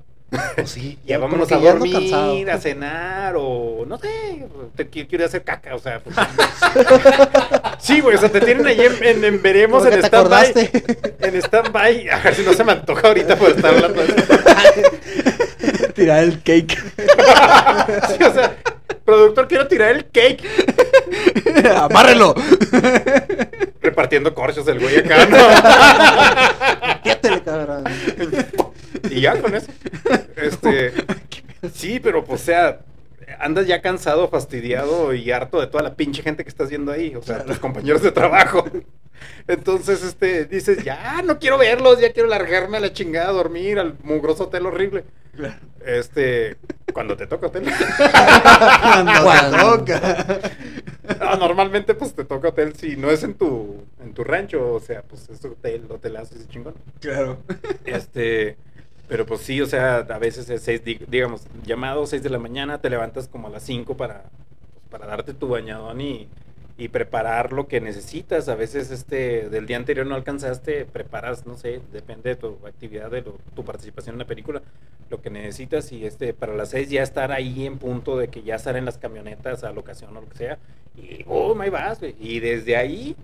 Pues sí, Ya vámonos a dormir, cansado. a cenar o no sé, te qui- quiero ir a hacer caca, o sea. pues, sí, güey, o sea, te tienen ahí en, en- en veremos en stand-by. En stand-by, a ver si no se me antoja ahorita por estar hablando. Tirar el cake. Sí, o sea, productor, quiero tirar el cake. Amárrelo. Repartiendo corchos el güey acá, ¿no? Cabrón. Y ya con eso. Este, sí, pero pues, o sea, andas ya cansado, fastidiado y harto de toda la pinche gente que estás viendo ahí, o sea, tus compañeros de trabajo. Entonces, este, dices, ya no quiero verlos, ya quiero largarme a la chingada a dormir al mugroso hotel horrible. Este, cuando te toca hotel. Cuando- toca. No, normalmente pues te toca hotel si no es en tu en tu rancho, o sea, pues es hotel, hotelazo y chingón. Claro. Este, pero pues sí, o sea, a veces es seis, di- digamos, llamado 6 de la mañana, te levantas como a las 5 para, pues, para darte tu bañadón y, y preparar lo que necesitas. A veces este del día anterior no alcanzaste, preparas, no sé, depende de tu actividad, de tu participación en la película, lo que necesitas y este para las 6 ya estar ahí en punto de que ya salen las camionetas a locación o lo que sea. Y boom, ahí vas. Y desde ahí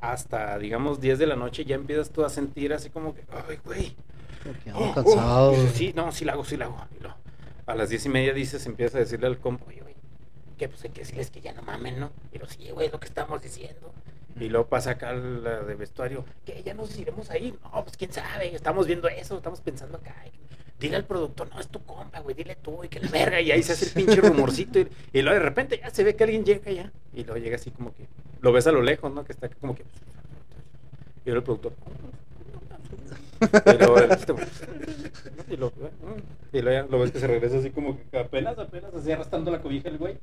hasta, digamos, 10 de la noche ya empiezas tú a sentir así como que, ay, güey. Porque Oh, ando oh. cansado. Sí, no, sí la hago, sí la hago. A las diez y media dices, empieza a decirle al compa, oye, güey, que pues hay que decirles que ya no mamen, ¿no? Pero sí, güey, es lo que estamos diciendo. Y luego pasa acá la de vestuario, que ya nos iremos ahí. No, pues quién sabe, estamos viendo eso, estamos pensando acá. Dile al productor, no, es tu compa, güey, dile tú, y que la verga. Y ahí se hace el pinche rumorcito. Y, y luego de repente ya se ve que alguien llega ya. Y luego llega así como que, lo ves a lo lejos, ¿no? Que está como que. Y luego el productor. Y luego, este, y lo, y luego ya lo ves que se regresa así como que apenas, apenas así arrastrando la cobija el güey.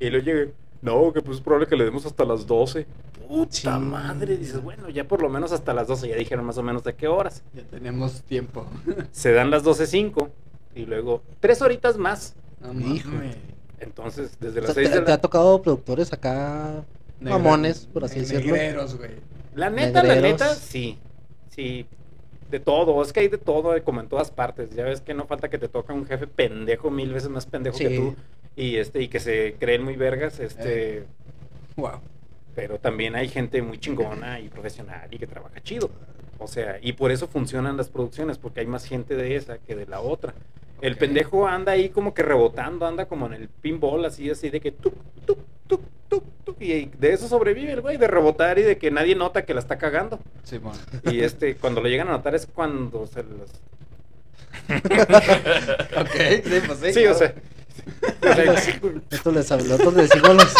Y luego llega, no, que pues es probable que le demos hasta las 12. Puta Sí. madre, dices, bueno, ya por lo menos hasta las 12, ya dijeron más o menos de qué horas. Ya tenemos tiempo. Se dan las 12.05 y luego tres horitas más. No. Entonces, desde O las sea, 6 te, de te ha tocado productores acá Negre- mamones, por así decirlo. negreros, güey. La neta, la neta, sí. Sí. De todo, es que hay de todo, eh, como en todas partes. Ya ves que no falta que te toca un jefe pendejo, mil veces más pendejo que tú. Y este, y que se creen muy vergas, este. Wow. Pero también hay gente muy chingona y profesional y que trabaja chido. O sea, y por eso funcionan las producciones, porque hay más gente de esa que de la otra. El pendejo anda ahí como que rebotando, anda como en el pinball, así, así, de que tuc, tuc, tuc, y de eso sobrevive el güey, de rebotar y de que nadie nota que la está cagando. Y este, cuando lo llegan a notar es cuando se los... ok, sí, pues sí. Sí, o sea... o sea, Esto les habló, les los...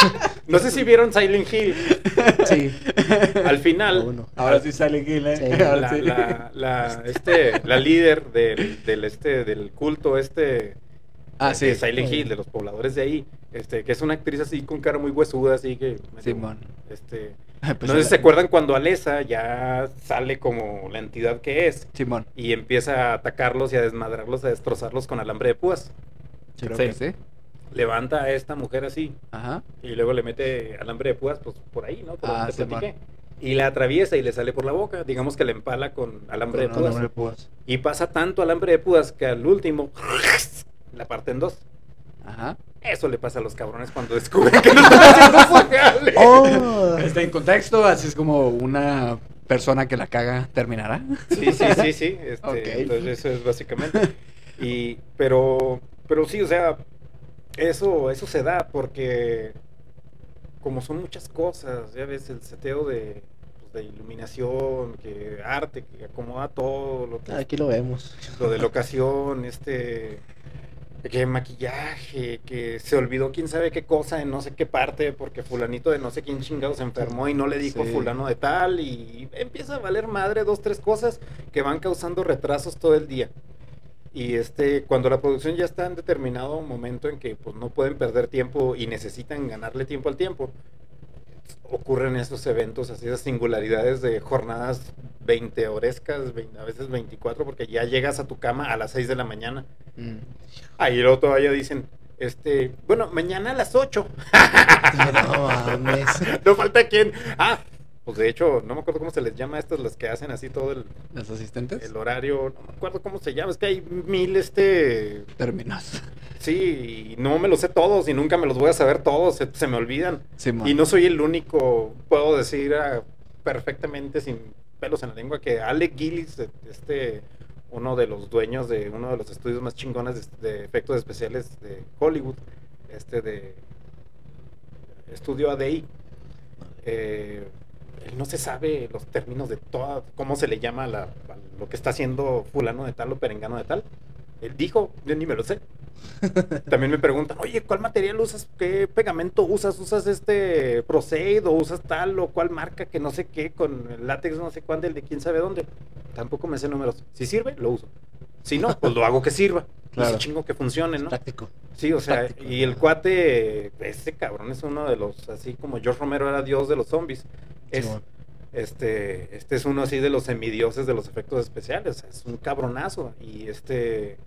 no sé si vieron Silent Hill. Sí. Al final, bueno. Ahora sí sale Gil, ¿eh? Sí. Ahora la, sí. la, la, este, la líder del, del, este, del culto este Ah, de- sí. de Silent. Hill, de los pobladores de ahí, este, que es una actriz así con cara muy huesuda, así que Simón. este, Pues no sé si la- se acuerdan cuando Alesa ya sale como la entidad que es Simón. y empieza a atacarlos y a desmadrarlos, a destrozarlos con alambre de púas. Creo Sí. que sí. Levanta a esta mujer así Ajá. y luego le mete alambre de púas pues por ahí, ¿no? Por Ah, donde te Simón. platiqué. Y la atraviesa y le sale por la boca, digamos que le empala con alambre de púas. alambre de púas. Y pasa tanto alambre de púas que al último la parte en dos. Ajá. Eso le pasa a los cabrones cuando descubren que no están haciendo su. ¡Oh! Está en contexto, así es como una persona que la caga terminará. Sí, sí, sí, sí. este, Ok. Entonces eso es básicamente. Y, pero, pero sí, o sea, eso, eso se da porque como son muchas cosas, ya ves, el seteo de, pues, de iluminación, que arte, que acomoda todo, lo que Aquí lo vemos. lo de locación, este que maquillaje, que se olvidó quién sabe qué cosa en no sé qué parte porque fulanito de no sé quién chingado se enfermó y no le dijo Sí. fulano de tal y empieza a valer madre dos tres cosas que van causando retrasos todo el día. Y este cuando la producción ya está en determinado momento en que pues no pueden perder tiempo y necesitan ganarle tiempo al tiempo, ocurren esos eventos, así esas singularidades de jornadas 20 horescas, 20 a veces 24, porque ya llegas a tu cama a las 6 de la mañana. Mm. Ahí luego todavía dicen, este, bueno, mañana a las 8. No mames. no falta quién. Ah, pues de hecho, no me acuerdo cómo se les llama a estas las que hacen así todo el, ¿Los asistentes? el horario, no me acuerdo cómo se llama, es que hay mil este Términos. sí, y no me los sé todos y nunca me los voy a saber todos, se, se me olvidan. Simón. Y no soy el único, puedo decir ah, perfectamente sin pelos en la lengua que Alec Gillis, este uno de los dueños de uno de los estudios más chingones de, de efectos especiales de Hollywood, este de estudio ADI. Eh, no se sabe los términos de toda, cómo se le llama la- a lo que está haciendo fulano de tal o perengano de tal. Él dijo, yo ni me lo sé. También me preguntan, oye, ¿cuál material usas? ¿Qué pegamento usas? ¿Usas este Proceed o usas tal o cuál marca que no sé qué con el látex no sé cuándo, el de quién sabe dónde? Tampoco me sé números. Si sirve, lo uso. Si no, pues lo hago que sirva. Claro. Y si chingo que funcione, ¿no? Práctico. Sí, o sea, y el cuate, ese cabrón es uno de los, así como George Romero era dios de los zombies. Es, este, este es uno así de los semidioses de los efectos especiales. es un cabronazo. Y este,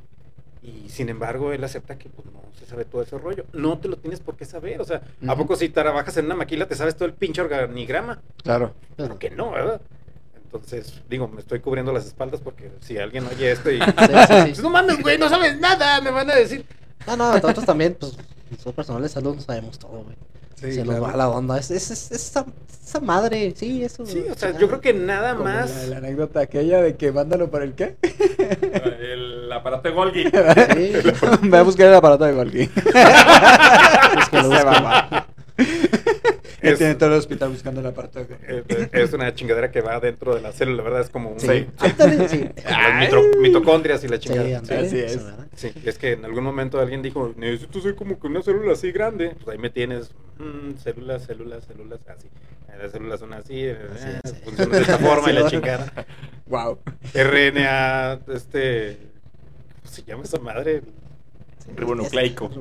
y sin embargo, él acepta que pues, no se sabe todo ese rollo. No te lo tienes por qué saber. O sea, ¿a poco si trabajas en una maquila te sabes todo el pinche organigrama? Claro. Claro que no, ¿verdad? Entonces, digo, me estoy cubriendo las espaldas porque si alguien oye esto y. Sí, sí, sí. Pues, no mames, güey, no sabes nada, me van a decir. No, no, nosotros también, pues, nosotros personal de salud no sabemos todo, güey. Sí, Se claro. nos va la onda. Es, es, es- esa, esa madre, sí, eso. Sí, o sea, yo creo que nada Como más. La, la anécdota aquella de que mándalo para el qué. El aparato de Golgi. Sí. Ve a buscar el aparato de Golgi. Búsquelo, Se búsquelo. va. Es- tiene todo el hospital buscando Golgi. eh, Es una chingadera que va dentro de la célula, ¿verdad? Es como un. Sí. Ándale, sí. las mitro- mitocondrias y la Sí, chingada. ándale, Así es. ¿verdad? Sí, es que en algún momento alguien dijo, necesito ser como que una célula así grande. Pues ahí me tienes, mm, células, células, células, así. Las células son así, eh, eh, sí. funcionan de esta forma y la Sí, chingada. Wow. RNA, este, ¿cómo se llama esa madre? Sí, Ribonucleico.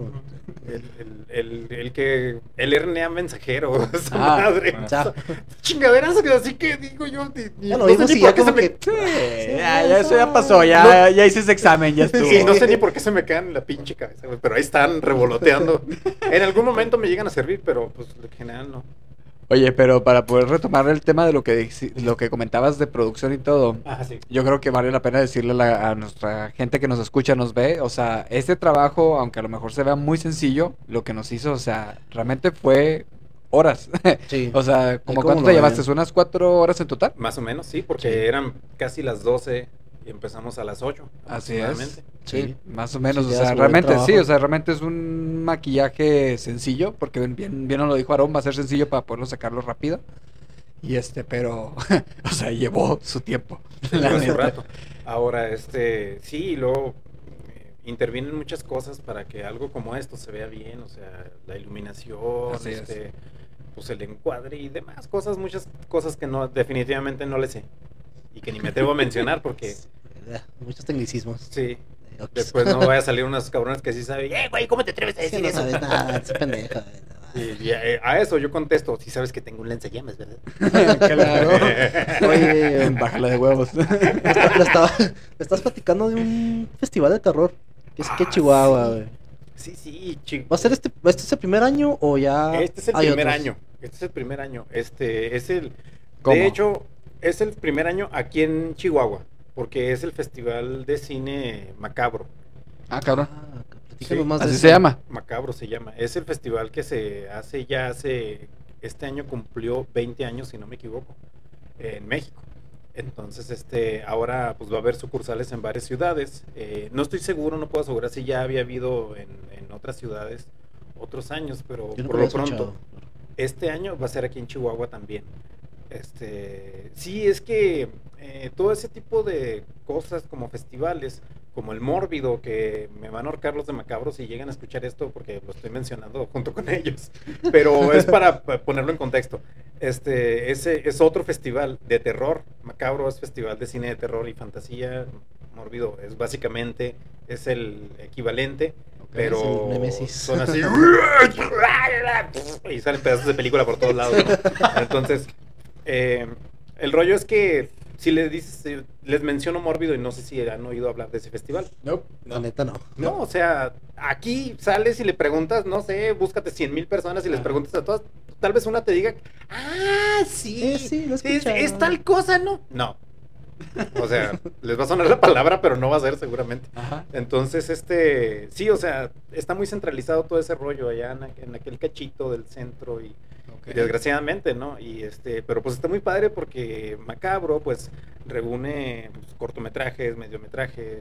El, el, el, el que, el RNA mensajero, esa Ah, madre. O sea, Chingaderas que así que digo yo, ni- ni- ya lo no sé vimos ni y por ya qué se como que. Sí, ya, ya eso ya pasó, ya, ya hice ese examen, ya estuvo. Sí, no sé ni por qué se me quedan en la pinche cabeza, güey, pero ahí están revoloteando. En algún momento me llegan a servir, pero pues en general no. Oye, pero para poder retomar el tema de lo que, lo que comentabas de producción y todo, Ah, sí. yo creo que vale la pena decirle a, la- a nuestra gente que nos escucha, nos ve, o sea, este trabajo, aunque a lo mejor se vea muy sencillo, lo que nos hizo, o sea, realmente fue horas. Sí. o sea, ¿como cómo cuánto no, te llevaste? ¿Unas cuatro horas en total? Más o menos, sí, porque Sí. eran casi las 12 y empezamos a las 8. Así es. aproximadamente. Sí. Más o menos, Sí, o sea, es realmente sí, o sea, realmente es un maquillaje sencillo, porque bien, bien, bien nos lo dijo Aarón, va a ser sencillo para poderlo sacarlo rápido. Y este, pero, o sea, llevó su tiempo. Su neta. rato. Ahora, este, sí, y luego eh, intervienen muchas cosas para que algo como esto se vea bien, o sea, la iluminación, Así es. este, pues el encuadre y demás cosas, muchas cosas que no, definitivamente no le sé. Y que ni me atrevo a mencionar porque, Muchos tecnicismos. sí, Ox. después no vaya a salir unos cabrones que sí saben, eh, güey, ¿cómo te atreves a que decir no eso? sabes nada, es pendeja. güey, no. Y, y a, a eso yo contesto, si sabes que tengo un lanzallamas, ¿verdad? Claro. Oye, bájala de huevos. Le está- le estaba- le estás platicando de un festival de terror. Que es que Ah, Chihuahua, sí. güey. Sí, sí, chico. ¿Va a ser este, este es el primer año o ya? Este es el hay primer otros? año. Este es el primer año. Este es el. ¿Cómo? De hecho, es el primer año aquí en Chihuahua. Porque es el festival de cine macabro. Ah, cabrón. Ah, Sí, más Así se llama. Macabro se llama. Es el festival que se hace ya hace. Este año cumplió 20 años, si no me equivoco, en México. Entonces, este, ahora pues va a haber sucursales en varias ciudades. Eh, no estoy seguro, no puedo asegurar si ya había habido en, en otras ciudades otros años, pero por lo pronto. escuchado. Este año va a ser aquí en Chihuahua también. Este, sí, es que eh, todo ese tipo de cosas como festivales, como el mórbido, que me van a ahorcar los de Macabro si llegan a escuchar esto, porque lo estoy mencionando junto con ellos. Pero es para pa- ponerlo en contexto. Este, ese es otro festival de terror. Macabro es festival de cine de terror y fantasía. Mórbido es básicamente es el equivalente, pero son así y salen pedazos de película por todos lados. ¿no? Entonces, eh, el rollo es que si les dices, eh, les menciono Mórbido y no sé si han oído hablar de ese festival. Nope. La neta no. No, o sea, aquí sales y le preguntas, no sé, búscate 100 mil personas y les preguntas a todas, tal vez una te diga, ah, sí, Eh, sí, lo es, escuchado". es tal cosa, ¿no? No. O sea, les va a sonar la palabra, pero no va a ser seguramente. Ajá. Entonces, este, sí, o sea, está muy centralizado todo ese rollo allá en aquel cachito del centro y Desgraciadamente, ¿no? Y este, pero pues está muy padre porque Macabro pues reúne pues, cortometrajes, mediometrajes,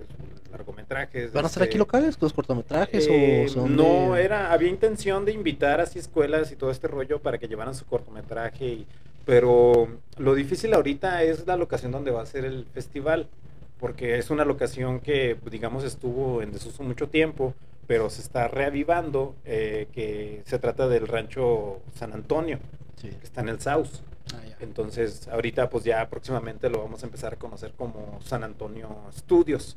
largometrajes. ¿Van a ser aquí este, locales los cortometrajes eh, o son no, de- era, había intención de invitar así escuelas y todo este rollo para que llevaran su cortometraje, y- pero lo difícil ahorita es la locación donde va a ser el festival, porque es una locación que, digamos, estuvo en desuso mucho tiempo, pero se está reavivando, eh, que se trata del rancho San Antonio, Sí. que está en el South. Ah. Entonces, ahorita pues ya próximamente lo vamos a empezar a conocer como San Antonio Studios.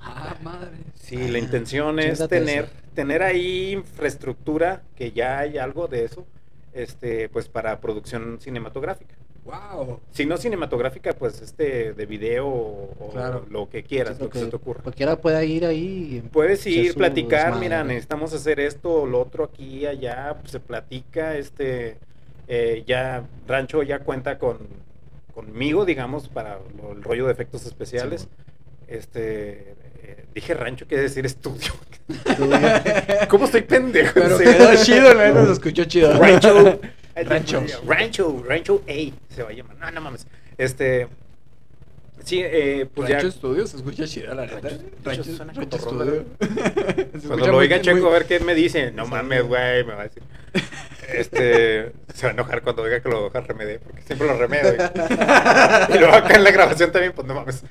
Ah, madre. Sí, Ah, la intención es tener, eso. tener ahí infraestructura, que ya hay algo de eso, este, pues para producción cinematográfica. Wow. Si no cinematográfica, pues este de video o, Claro. lo que quieras, Sí, lo que se te ocurra. Cualquiera pueda ir ahí. Puedes ir, platicar, mira, necesitamos hacer esto o lo otro aquí, allá, pues, se platica, este, eh, ya Rancho ya cuenta con conmigo, digamos, para lo- el rollo de efectos especiales. este, eh, dije Rancho, quiere decir estudio. ¿Cómo estoy pendejo? Pero quedó chido, ¿no? Se escuchó chido. Rancho. Rancho. Rancho, Rancho A se va a llamar. No, no mames. Este. Sí, eh, pues Rancho ya. Studio se escucha chido, la neta. Rancho- Rancho, Studio. Cuando lo oiga Checo, muy- a ver qué me dice. No Sí. mames, güey, me va a decir. Este. Se va a enojar cuando oiga que lo remedé, porque siempre lo remedo. Y, y luego acá en la grabación también, pues no mames.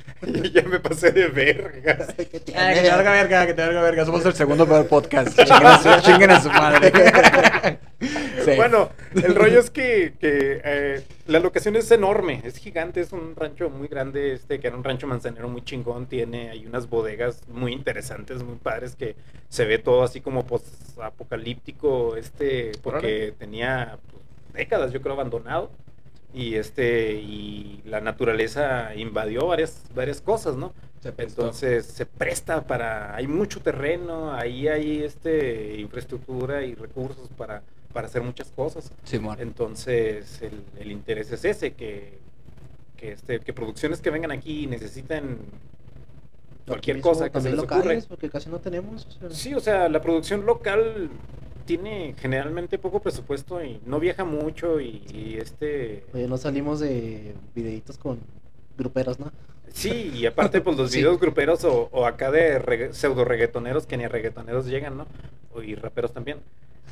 ya me pasé de verga. ¿Qué Ah, que te valga verga, que te valga verga. Somos el segundo peor podcast. Chinguen a su, chinguen a su madre. Sí. Bueno, el rollo es que, que, eh, la locación es enorme, es gigante, es un rancho muy grande, este, que era un rancho manzanero muy chingón, tiene hay unas bodegas muy interesantes, muy padres, que se ve todo así como apocalíptico, este, porque tenía pues, décadas, yo creo, abandonado. Y este, y la naturaleza invadió varias, varias cosas, ¿no? Se. Entonces se presta para, hay mucho terreno, ahí hay este infraestructura y recursos para, para hacer muchas cosas. Simón. Entonces el, el interés es ese, que, que, este, que producciones que vengan aquí y necesiten cualquier mismo, cosa que se también les ocurra. locales, porque casi no tenemos. o sea, Sí, o sea, la producción local tiene generalmente poco presupuesto y no viaja mucho y, y este... oye, no salimos de videitos con gruperos, ¿no? Sí, y aparte, pues los Sí. videos gruperos o, o acá de pseudo reggaetoneros que ni a reggaetoneros llegan, ¿no? O- y raperos también.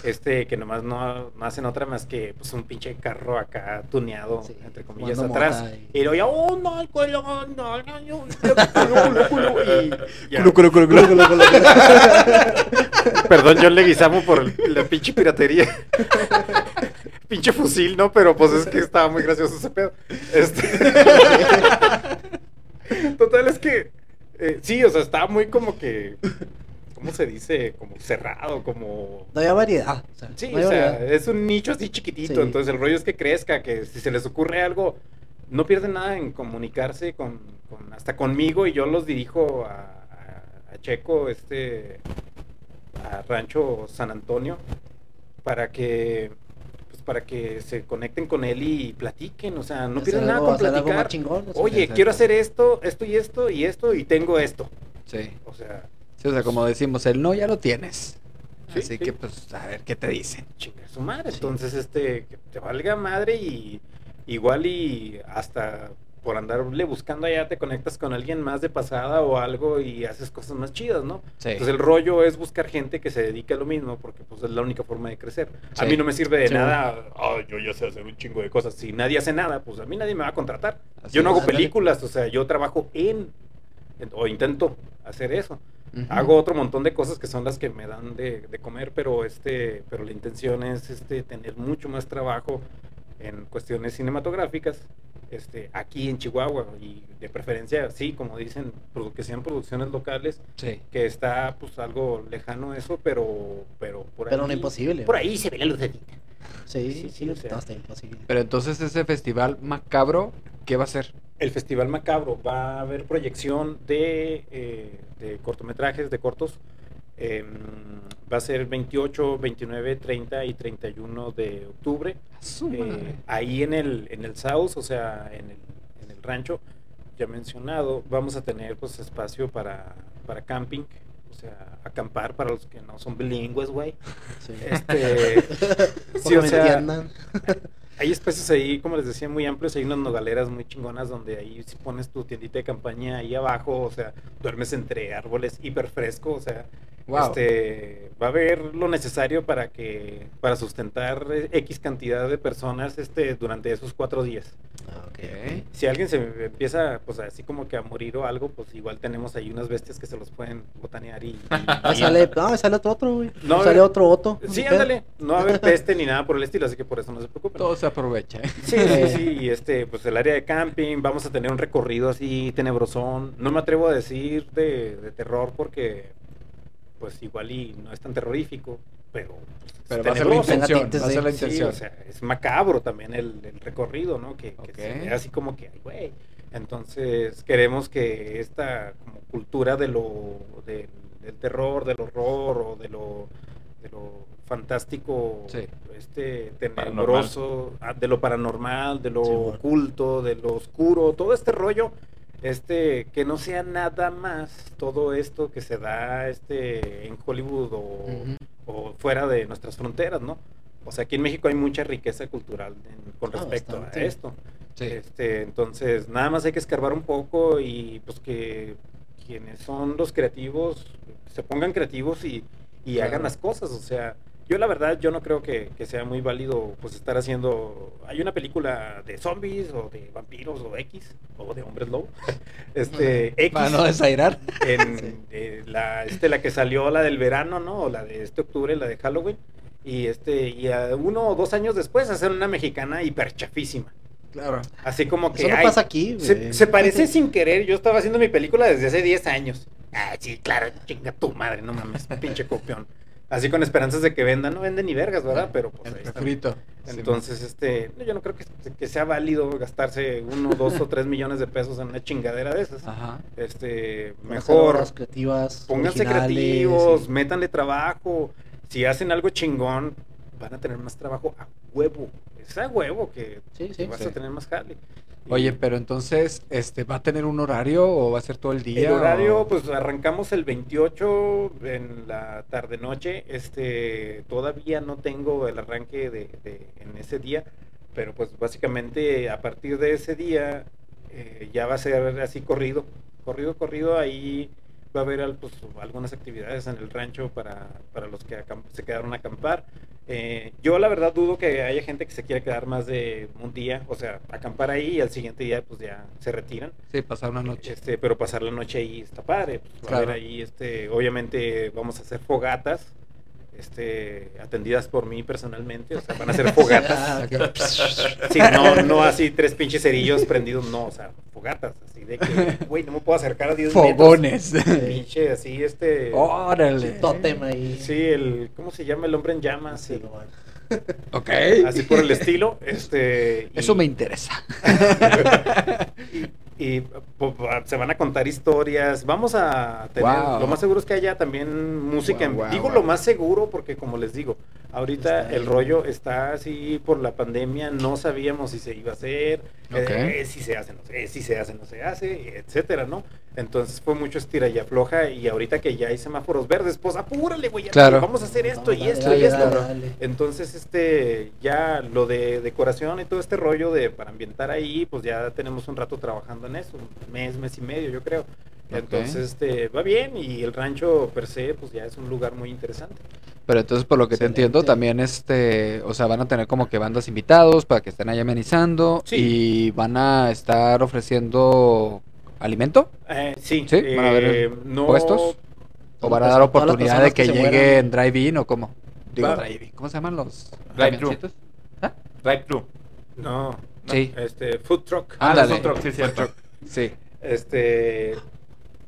Este, que nomás no, no hacen otra más que pues un pinche carro acá tuneado, Sí, entre comillas, atrás. y- luego ya, oh, no, el culo, no, no, no, yo- culo, culo, culo", y ya. Culo, culo, culo, culo, culo, culo. Perdón, yo le guisamo por la pinche piratería. pinche fusil, ¿no? Pero pues es que estaba muy gracioso ese pedo. Este... Total, es que. eh, sí, o sea, estaba muy como que. ¿Cómo se dice? Como cerrado, como. No había variedad. O sea, Sí, no o sea, variedad. es un nicho así chiquitito. Sí. Entonces el rollo es que crezca, que si se les ocurre algo, no pierden nada en comunicarse con, con- hasta conmigo y yo los dirijo a, a- a Checo, este, a Rancho San Antonio, para que pues para que se conecten con él y platiquen, o sea, no pierden nada con platicar. chingón, Oye, quiero hacer esto, esto y esto y esto y tengo esto. Sí. O sea, Sí, o sea, como decimos, el no ya lo tienes. Sí, Así sí. que, pues, a ver qué te dicen. chinga su madre. Entonces, este, que te valga madre y igual y hasta por andarle buscando allá te conectas con alguien más de pasada o algo y haces cosas más chidas, ¿no? Sí. Entonces el rollo es buscar gente que se dedique a lo mismo porque pues es la única forma de crecer. A mí no me sirve de Sí, nada, "Ay, yo ya sé hacer un chingo de cosas. Si nadie hace nada, pues a mí nadie me va a contratar. Así yo no hago películas, o sea, yo trabajo en- o intento hacer eso. Hago otro montón de cosas que son las que me dan de, de comer, pero este, pero la intención es este tener mucho más trabajo en cuestiones cinematográficas, este, aquí en Chihuahua y de preferencia, sí, como dicen, que sean producciones locales, Sí. que está pues algo lejano eso, pero, pero por Pero ahí, no imposible. por ahí se ve la lucecita. Sí, Sí, sí, sí, o sea. no está imposible. Pero entonces ese festival macabro, ¿qué va a ser? El Festival Macabro va a haber proyección de, eh, de cortometrajes, de cortos. em, va a ser 28, 29, 30 y 31 de octubre. Eh, ahí en el, en el South, o sea, en el, en el rancho, ya mencionado, vamos a tener pues espacio para, para camping. O sea, acampar para los que no son bilingües, güey. Sí. Este, sí, o me sea, entiendan. Hay espacios ahí, como les decía, muy amplios. Hay unas nogaleras muy chingonas donde ahí si pones tu tiendita de campaña ahí abajo, o sea, duermes entre árboles hiper fresco, o sea, Wow. este, va a haber lo necesario para que para sustentar eh, X cantidad de personas este, durante esos cuatro días. Ah. Si alguien se empieza, pues así como que a morir o algo, pues igual tenemos ahí unas bestias que se los pueden botanear y... y- Ah, y- sale, no, sale otro otro, güey. No, sale eh, otro otro. Sí, ándale, no va a haber peste ni nada por el estilo, así que por eso no se preocupen. Todo se aprovecha. ¿eh? Sí, sí, sí, y este, pues el área de camping, vamos a tener un recorrido así tenebrosón. No me atrevo a decir de, de terror porque, pues igual y no es tan terrorífico, pero... pues, es Pero va a ser la intención. Va a ser la Sí, intención. o sea, es macabro también el, el recorrido, ¿no? Que, que Ok. se ve así como que, güey. Entonces, queremos que esta como cultura de lo, del, del terror, del horror o de lo, de lo fantástico, Sí. este tenebroso, ah, de lo paranormal, de lo Sí, bueno. oculto, de lo oscuro, todo este rollo, este, que no sea nada más todo esto que se da este en Hollywood o, o fuera de nuestras fronteras, ¿no? O sea, aquí en México hay mucha riqueza cultural en- con Ah, respecto a esto. Sí. Este, entonces, nada más hay que escarbar un poco y pues que quienes son los creativos se pongan creativos y, y Claro. hagan las cosas. O sea, yo la verdad, yo no creo que, que sea muy válido pues estar haciendo... Hay una película de zombies o de vampiros o X o de hombres lobo. Este, X Para no desairar. en Sí. eh, la, este, la que salió, la del verano, ¿no? O la de este octubre, la de Halloween. Y este, y a uno o dos años después hacer una mexicana hiper chafísima. Claro. Así como que. Eso no ay, pasa aquí, se, se parece sin querer. Yo estaba haciendo mi película desde hace 10 años. Ah, sí, claro, chinga tu madre, no mames, pinche copión. Así con esperanzas de que vendan, no venden ni vergas, ¿verdad? Pero pues ahí El está. refrito. Entonces, este, yo no creo que, que sea válido gastarse uno, dos o tres millones de pesos en una chingadera de esas. Ajá. Este, mejor creativas. pónganse creativos, y- métanle trabajo. Si hacen algo chingón, van a tener más trabajo a huevo. Es a huevo que, Sí, que sí. vas a tener más jale. Oye, pero entonces, este, ¿va a tener un horario o va a ser todo el día? el horario, o- pues arrancamos el 28 en la tarde noche. Este, todavía no tengo el arranque de, de- en ese día, pero pues básicamente a partir de ese día eh, ya va a ser así corrido, corrido, corrido. Ahí va a haber pues, algunas actividades en el rancho para, para los que se quedaron a acampar. Eh, yo la verdad dudo que haya gente que se quiera quedar más de un día, o sea, acampar ahí y al siguiente día pues ya se retiran. Sí, pasar una noche. Este, pero pasar la noche ahí está padre. pues, va a Claro. haber ahí, este, obviamente vamos a hacer fogatas, este, atendidas por mí personalmente, o sea, van a ser fogatas. Ah. Sí, no, no así tres pinches cerillos prendidos, no, o sea, fogatas, así de que, güey, no me puedo acercar a 10 metros. Fogones. Pinche, así, este. Órale. Tótem ahí. Sí, el, ¿cómo se llama? El hombre en llamas. Sí, el-. Ok. así por el estilo, este. y- Eso me interesa. y va- se van a contar historias. Vamos a tener, Wow. lo más seguro es que haya también música. en- Wow, wow, digo wow. lo más seguro porque como les digo, ahorita el rollo está así por la pandemia, no sabíamos si se iba a hacer, Ok. eh, si se hace, no sé, si se hace, no se hace, etcétera, ¿no? Entonces fue mucho estira y afloja y ahorita que ya hay semáforos verdes, pues apúrale, güey, ya Claro. vamos a hacer esto No, y dale, esto dale, y esto. dale, ¿no? dale. Entonces, este, ya lo de decoración y todo este rollo de para ambientar ahí, pues ya tenemos un rato trabajando en eso, un mes, mes y medio, yo creo. Entonces, este, va bien y el rancho per se, pues ya es un lugar muy interesante. Pero entonces, por lo que te entiendo, también, este, o sea, van a tener como que bandas invitados para que estén ahí amenizando Sí. y van a estar ofreciendo alimento Eh, sí, Sí, van a haber eh, no, puestos o van a dar oportunidad de que, que llegue mueran. en drive-in o cómo. Digo, Va- drive-in. ¿Cómo se llaman los Drive-thru. ¿Ah? Drive-thru. No, no, Sí. este, food truck. Ah, Ándale. los truck, sí, cierto. Sí. Este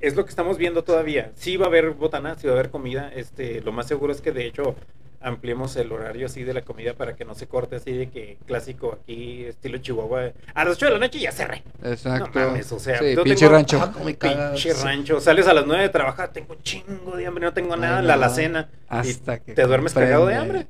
es lo que estamos viendo todavía. Sí va a haber botana, sí va a haber comida. Este, lo más seguro es que de hecho ampliemos el horario así de la comida para que no se corte así de que clásico aquí estilo Chihuahua. A las 8 de la noche ya cerré. Exacto. No mames, o sea, sí, yo pinche tengo- rancho. Ah, como me cagas. Pinche rancho. Sales a las 9 de trabajar, tengo un chingo de hambre, no tengo Ay, nada, no. la alacena. Hasta y que te duermes cagado de hambre.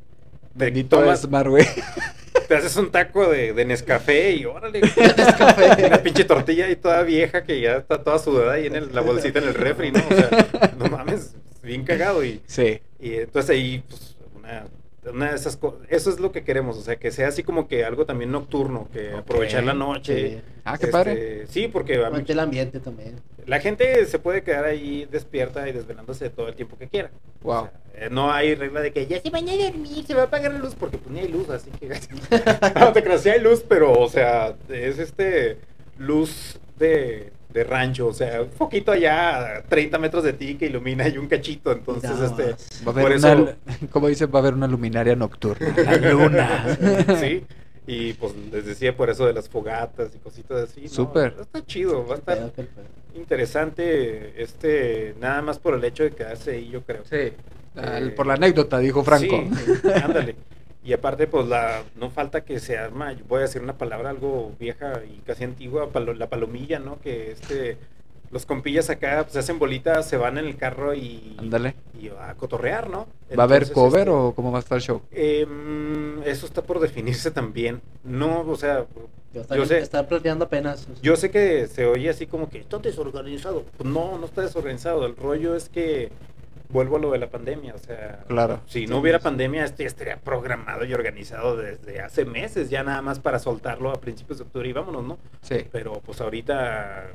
Bendito tomas- Esmar, güey. te haces un taco de, de Nescafé y órale. Nescafé. Una pinche tortilla ahí toda vieja que ya está toda sudada ahí en el- la bolsita en el refri, ¿no? O sea, no mames, bien cagado y, Sí. y entonces ahí, pues, una, una de esas cosas, eso es lo que queremos, o sea, que sea así como que algo también nocturno, que aprovechar la noche. Ah, qué Este, padre. Sí, porque a mí- el ambiente también. la gente se puede quedar ahí despierta y desvelándose todo el tiempo que quiera. Wow. O sea, no hay regla de que ya se baña a dormir, se va a apagar la luz, porque pues ni hay luz, así que... no te creas, sí hay luz, pero, o sea, es este luz de, de rancho, o sea, un poquito allá a 30 metros de ti que ilumina y un cachito, entonces, este... Va a haber Por una, eso- como dice, va a haber una luminaria nocturna. La luna. sí, y pues les decía por eso de las fogatas y cositas así. ¿no? Súper. Está chido, va a estar interesante, este, nada más por el hecho de quedarse ahí, yo creo. Sí. Eh, por la anécdota, dijo Franco. Sí, ándale. Y aparte, pues la no falta que se arma, yo voy a decir una palabra algo vieja y casi antigua, palo- la palomilla, ¿no? Que este, los compillas acá pues, se hacen bolitas, se van en el carro y, Ándale. y a cotorrear, ¿no? ¿Va a haber cover este, o cómo va a estar el show? em, eso está por definirse también. No, o sea, Yo, sé, está planeando apenas. yo sé que se oye así como que está desorganizado. Pues no, no está desorganizado. El rollo es que vuelvo a lo de la pandemia. O sea, Claro. si no hubiera pandemia, esto ya estaría programado y organizado desde hace meses, ya nada más para soltarlo a principios de octubre y vámonos, ¿no? Sí. Pero pues ahorita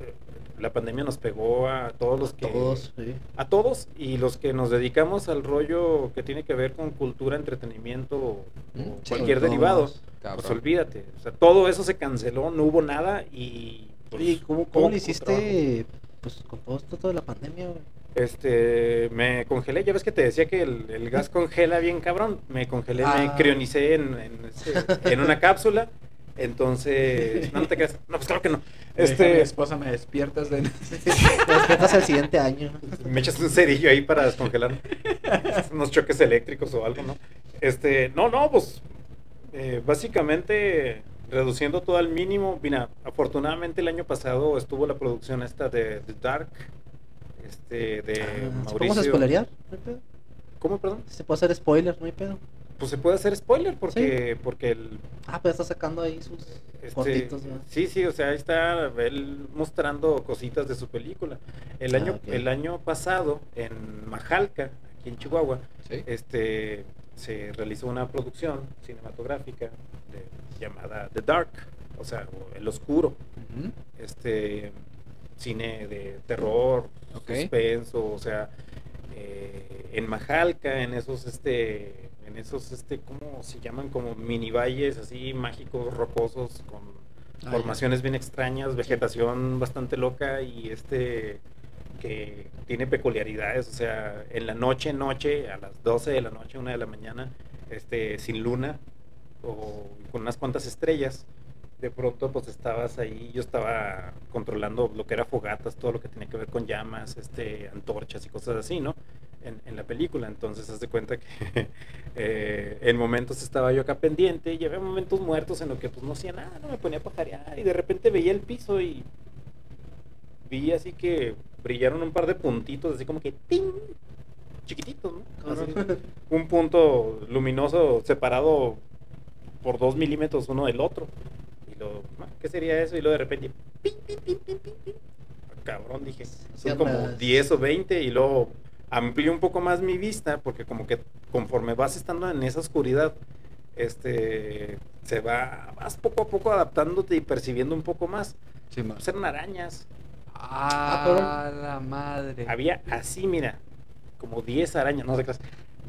eh, la pandemia nos pegó a todos los que Todos, sí. a todos y los que nos dedicamos al rollo que tiene que ver con cultura, entretenimiento o Mm, sí. cualquier derivado. Cabrón. Pues olvídate, o sea, todo eso se canceló, no hubo nada y pues, Oye, ¿cómo, cómo le trabajo. Pues, con todo esto de la pandemia, güey? Este, me congelé, ya ves que te decía que el, el gas congela bien cabrón, me congelé, me Ah. crionicé en, en, este, en una cápsula, entonces, no, no te creas, no, pues claro que no, Este... Mi esposa me despiertas de... Te despiertas el siguiente año. me echas un cerillo ahí para descongelar unos choques eléctricos o algo, ¿no? Este, no, no, pues eh, básicamente reduciendo todo al mínimo. Mira, afortunadamente el año pasado estuvo la producción esta de The Dark, este, de Ah, ¿sí Mauricio. ¿Podemos spoilerear? ¿No hay pedo? ¿Cómo, perdón? Se puede hacer spoiler, no hay pedo. Pues se puede hacer spoiler porque, porque el, Ah, pues está sacando ahí sus Este, cortitos, ¿no? sí, sí, o sea, ahí está él mostrando cositas de su película. El Ah, año, el año pasado en Majalca, aquí en Chihuahua, Sí. este se realizó una producción cinematográfica de- llamada The Dark, o sea, El Oscuro, este cine de terror, suspenso, o sea, eh, en Majalca, en esos este en esos este cómo se llaman como mini valles así mágicos, rocosos con Ah, formaciones bien extrañas, vegetación bastante loca y este que tiene peculiaridades, o sea, en la noche, noche, a las 12 de la noche, una de la mañana, este, sin luna o con unas cuantas estrellas, de pronto pues estabas ahí, yo estaba controlando lo que era fogatas, todo lo que tenía que ver con llamas, este, antorchas y cosas así, ¿no? En, en la película, entonces haz de cuenta que eh, en momentos estaba yo acá pendiente y había momentos muertos en los que pues no hacía nada, no me ponía a pajarear y de repente veía el piso y vi así que brillaron un par de puntitos, así como que ¡ting! chiquititos, ¿no? Así, un punto luminoso separado por dos milímetros uno del otro. Y lo, "Ah, ¿qué sería eso? Y luego de repente, ¡ping, ping, ping, ping, ping, ping". Ah, Cabrón, dije, son como andas- 10 o 20 y luego amplié un poco más mi vista porque como que conforme vas estando en esa oscuridad, este, se va, vas poco a poco adaptándote y percibiendo un poco más. Sí. Pues eran arañas. Ah, la madre. Había así, mira, como 10 arañas, no sé qué.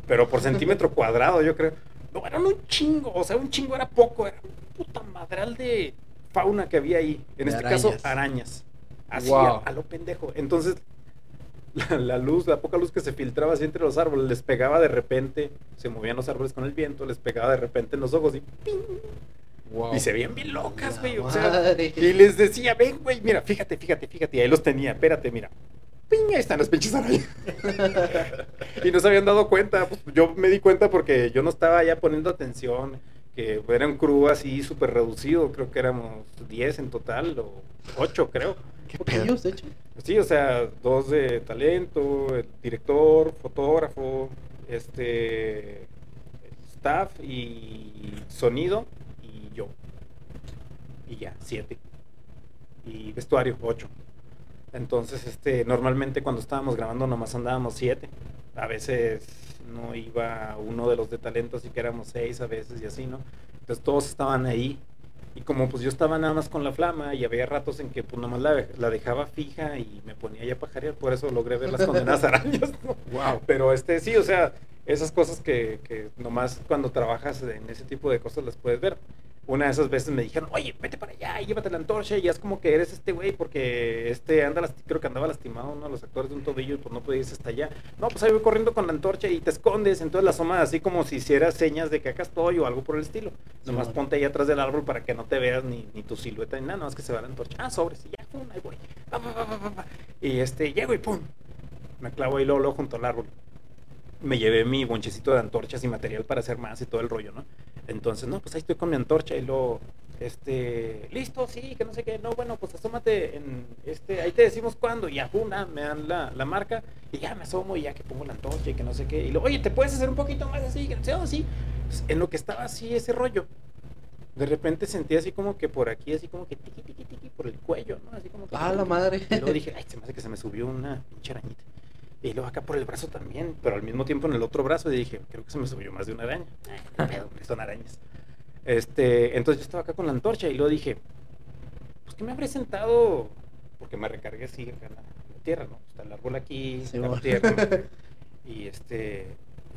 Pero por centímetro cuadrado, yo creo. No, eran un chingo, o sea, un chingo era poco, era un puta madral de fauna que había ahí. En De este caso, arañas. arañas. Así, Wow. a, a lo pendejo. Entonces, la, la luz, la poca luz que se filtraba así entre los árboles, les pegaba de repente, se movían los árboles con el viento, les pegaba de repente en los ojos y ¡ping! Wow. Y se veían bien locas, güey. O sea, y les decía, ven, güey, mira, fíjate, fíjate, fíjate. Y ahí los tenía, espérate, mira. ¡Ping! Ahí están las pinches arañas. y no se habían dado cuenta. Pues, yo me di cuenta porque yo no estaba ya poniendo atención. Que era un crew así súper reducido. Creo que éramos 10 en total, o 8, creo. Qué pedos, de hecho. Sí, o sea, dos de talento, el director, fotógrafo, este staff y sonido y ya, siete. Y vestuario, ocho. Entonces, este, normalmente cuando estábamos grabando nomás andábamos siete. A veces no iba uno de los de talento, así que éramos seis a veces y así, ¿no? Entonces todos estaban ahí. Y como pues yo estaba nada más con la flama y había ratos en que pues nomás la, la dejaba fija y me ponía ya a pajarear, por eso logré ver las condenadas arañas. ¿no? Wow. Pero este sí, o sea, esas cosas que, que nomás cuando trabajas en ese tipo de cosas las puedes ver. Una de esas veces me dijeron, oye, vete para allá y llévate la antorcha y ya es como que eres este güey porque este anda, creo que andaba lastimado uno de los actores de un tobillo y pues no podía irse hasta allá. No, pues ahí voy corriendo con la antorcha y te escondes, entonces la asomas así como si hicieras señas de que acá estoy o algo por el estilo. Nomás bueno. ponte ahí atrás del árbol para que no te veas ni, ni tu silueta ni nada, no es que se va la antorcha. Ah, sobres, y ya, pum, ahí voy. Pa, pa, pa. Y este, llego y pum, me clavo ahí luego, luego junto al árbol me llevé mi bonchecito de antorchas y material para hacer más y todo el rollo, ¿no? Entonces, no, pues ahí estoy con mi antorcha y luego, este, listo, sí, que no sé qué, no, bueno, pues asómate en, este, ahí te decimos cuándo, y ah, me dan la, la marca, y ya me asomo y ya que pongo la antorcha y que no sé qué, y luego, oye, ¿te puedes hacer un poquito más así? Que no sé, así, Pues, en lo que estaba así ese rollo, de repente sentí así como que por aquí, así como que tiqui, tiqui, tiqui, por el cuello, ¿no? Así como que... Ah, la madre. Y luego dije, ay, se me hace que se me subió una pinche arañita. Y luego acá por el brazo también, pero al mismo tiempo en el otro brazo y dije, creo que se me subió más de una araña. Ay, qué pedo, son arañas. Este, entonces yo estaba acá con la antorcha y luego dije, pues que me habré sentado, porque me recargué así acá en la, en la tierra, ¿no? Está el árbol aquí, Sí, está la tierra. Y este,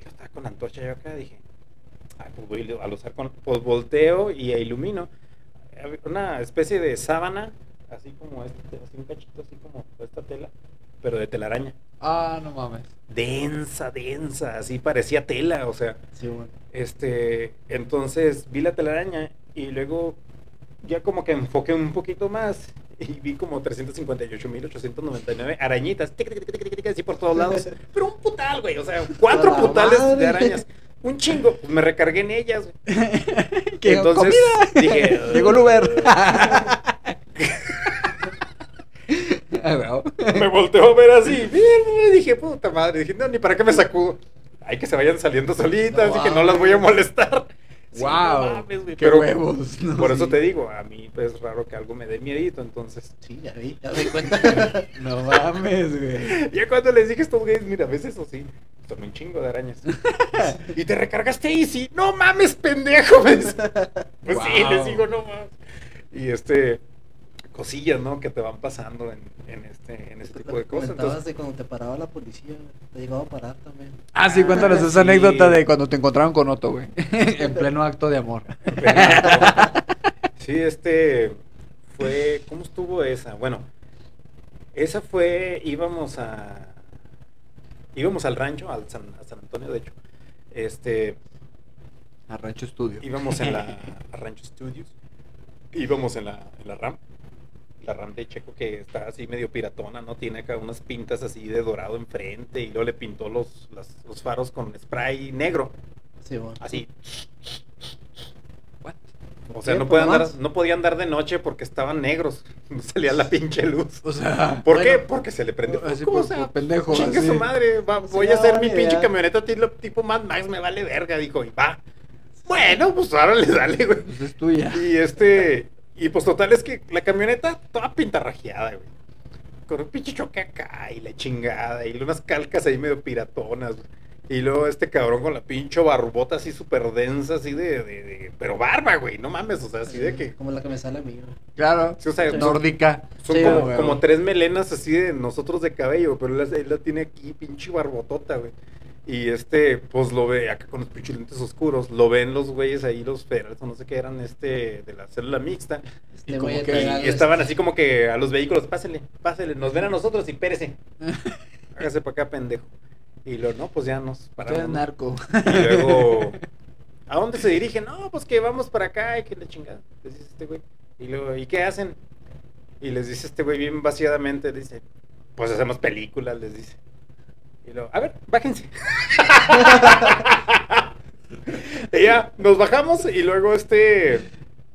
yo estaba con la antorcha yo acá, dije, ay, pues voy a usar con, pues volteo y ilumino. Una especie de sábana, así como este, así un cachito, así como esta tela, pero de telaraña. Ah, no mames. Densa, densa, así parecía tela, o sea, Sí, bueno. este, entonces vi la telaraña y luego ya como que enfoqué un poquito más y vi como 358.899 arañitas, tic, tic, tic, así por todos lados, pero un putal, güey, o sea, cuatro ¡A la putales madre! de arañas, un chingo, pues me recargué en ellas, güey. ¿Qué entonces dije, Llegó el Uber. Ah, me volteó a ver así, y dije, puta madre, dije, no, ni para qué me sacudo. Hay que se vayan saliendo solitas, así que no las voy a molestar. Sí, no mames, güey, Qué pero huevos. no, Por eso te digo, a mí pues, es raro que algo me dé miedito, entonces. Sí, ya vi, ya me di cuenta. No mames, güey. Ya cuando les dije a estos güeyes, mira, ves eso sí, son un chingo de arañas. y te recargaste ahí, sí, no mames, pendejo. dice. Pues sí, les digo, no mames. Y este, cosillas, ¿no? Que te van pasando en, en este, en Lo tipo de cosas. comentabas Entonces, de cuando te paraba la policía, te llegaba a parar también. Ah, sí, cuéntanos Ah, esa sí. anécdota de cuando te encontraron con Otto, güey. en pleno acto de amor. sí, este, fue, ¿cómo estuvo esa? Bueno, esa fue, íbamos a, íbamos al rancho, al San, a San Antonio, de hecho. Este, A Rancho Studio. íbamos en la a Rancho Studios, íbamos en la, en la RAM, la RAM de Checo que está así medio piratona, ¿no? Tiene acá unas pintas así de dorado enfrente y luego le pintó los, las- los faros con spray negro, Sí, bueno. así. What? O sea, no, pues, puede andar, no podía andar de noche porque estaban negros, no salía la pinche luz. O sea, ¿Por qué? Porque se le prendió. Así ¿Cómo, por- o sea, por pendejo, Chingue así. su madre, va, Pues voy a hacer mi pinche ya. camioneta tipo, tipo Mad Max, me vale verga, dijo, y va. Bueno, pues ahora le dale, güey. pues es tuya. Y este, y pues total es que la camioneta toda pintarrajeada, güey. Con un pinche choque acá y la chingada, y unas calcas ahí medio piratonas, güey. Y luego este cabrón con la pinche barbota así súper densa, así de, de, de- Pero barba, güey, no mames, o sea, así de que... Como la que me sale a mí, güey. Claro. Sí, o sea, son- Nórdica. Son Sí, como, güey. como tres melenas así de nosotros de cabello, pero él, la- él la tiene aquí, pinche barbotota, güey. Y este, pues lo ve acá con los pinches lentes oscuros, lo ven los güeyes ahí, los federales, o no sé qué eran, este, de la célula mixta. Este Y como que- Y estaban así como que a los vehículos, pásele, pásele, nos ven a nosotros y pérese. Hágase para acá, pendejo. Y lo, no, pues ya nos ¿no? narco. Y luego, ¿a dónde se dirigen? No, pues que vamos para acá y que la chingada. Les dice este güey. Y luego, ¿y qué hacen? Y les dice este güey bien vaciadamente, dice, pues hacemos películas, les dice. Y luego, a ver, bájense. y ya, nos bajamos y luego este...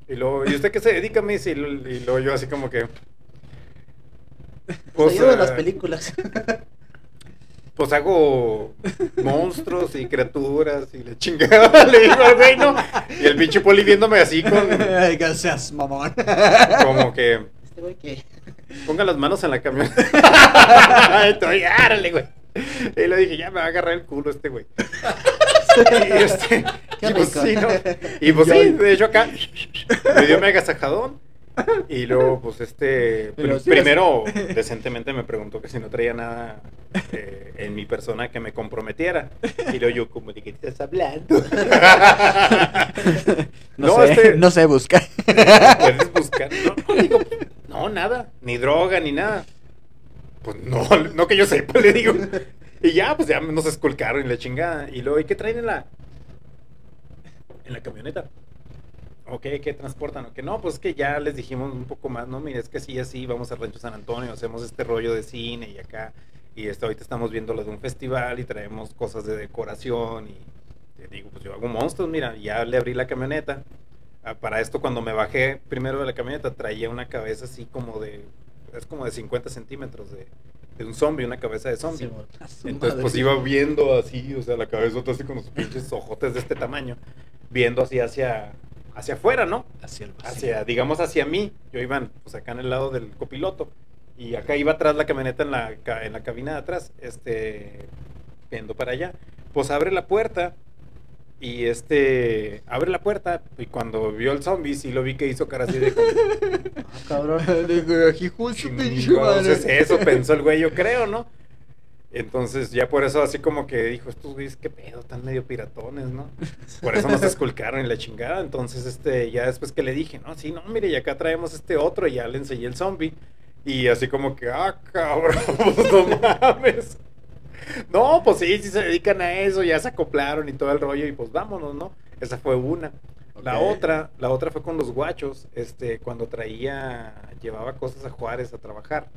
Y luego, ¿y usted qué se dedica? Dice, y luego, y luego yo así como que... Pues, ayuda de eh, las películas. pues hago monstruos y criaturas y la chingada. Le digo al güey, ¿no? Y el pinche poli viéndome así con. Gracias, mamón. Como que. Este güey que. ponga las manos en la camioneta. Estoy, árale, güey. Y le dije, ya me va a agarrar el culo este güey. y este, y pues sí, ¿no? Y pues sí, de hecho acá me dio mega sajadón. Y luego, pues este, pri- sí, primero decentemente me preguntó que si no traía nada eh, en mi persona que me comprometiera. Y luego yo, como de qué estás hablando. No, No, sé, este- no sé buscar. Puedes buscar. No, no, digo, no, nada. Ni droga, ni nada. Pues no, no que yo sepa, le digo. Y ya, pues ya nos escolcaron y la chingada. Y luego, ¿y qué traen en la. en la camioneta? ¿O qué, qué transportan? ¿O qué no? Pues que ya les dijimos un poco más, ¿no? Mira, es que sí, así, vamos al Rancho San Antonio, hacemos este rollo de cine y acá. Y esto, ahorita estamos viendo lo de un festival y traemos cosas de decoración. Y te digo, pues yo hago monstruos, mira, ya le abrí la camioneta. Ah, para esto cuando me bajé primero de la camioneta traía una cabeza así como de es como de 50 centímetros de, de un zombie una cabeza de zombie. Sí, entonces pues iba viendo así o sea la cabeza así con los pinches ojotes de este tamaño viendo así hacia hacia afuera no Hacia el vacío. hacia digamos hacia mí. Yo iba pues acá en el lado del copiloto. Y acá iba atrás la camioneta en la en la cabina de atrás este viendo para allá. Pues abre la puerta y este abre la puerta y cuando vio el zombie sí lo vi que hizo cara así de como, Ah, cabrón. "Chingados es eso pensó el güey yo creo no entonces ya por eso así como que dijo estos güeyes qué pedo están medio piratones no por eso nos esculcaron y la chingada. Entonces este ya después que le dije no sí no mire y acá traemos este otro y ya le enseñé el zombie. Y así como que ah cabrón pues no mames no, pues sí, sí se dedican a eso, ya se acoplaron y todo el rollo y pues vámonos, ¿no? Esa fue una. La otra, la otra fue con los guachos, este, cuando traía, llevaba cosas a Juárez a trabajar,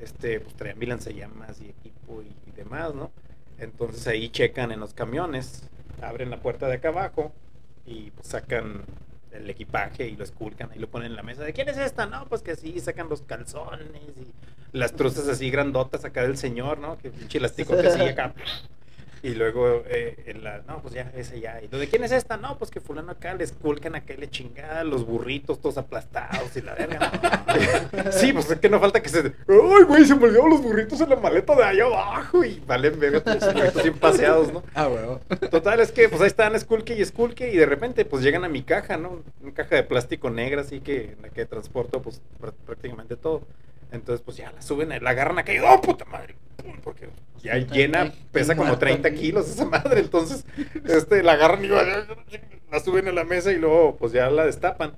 este, pues traía mi lanzallamas y equipo y, y demás, ¿no? Entonces ahí checan en los camiones, abren la puerta de acá abajo y pues sacan el equipaje y lo esculcan y lo ponen en la mesa. ¿De quién es esta? No, pues que sí, sacan los calzones y las truzas así grandotas acá del señor, ¿no? Que pinche elástico que así acá. Y luego, eh, en la, no, pues ya, ese ya. ¿Y de quién es esta? No, pues que fulano acá le esculcan acá y le chingada, los burritos todos aplastados y la verga. ¿no? sí, pues es que no falta que se... ¡Ay, güey, se me olvidaron los burritos en la maleta de allá abajo! Y valen verga todos los burritos bien paseados, ¿no? Ah, huevo. Total, es que pues ahí están Skulke y Skulke y de repente pues llegan a mi caja, ¿no? Una caja de plástico negra así que en la que transporto pues pr- prácticamente todo. Entonces pues ya la suben, la agarran acá y ¡oh, puta madre! Porque ya Puta, llena, pesa como muerto 30 aquí. kilos esa madre. Entonces este, la agarran y la suben a la mesa y luego pues ya la destapan.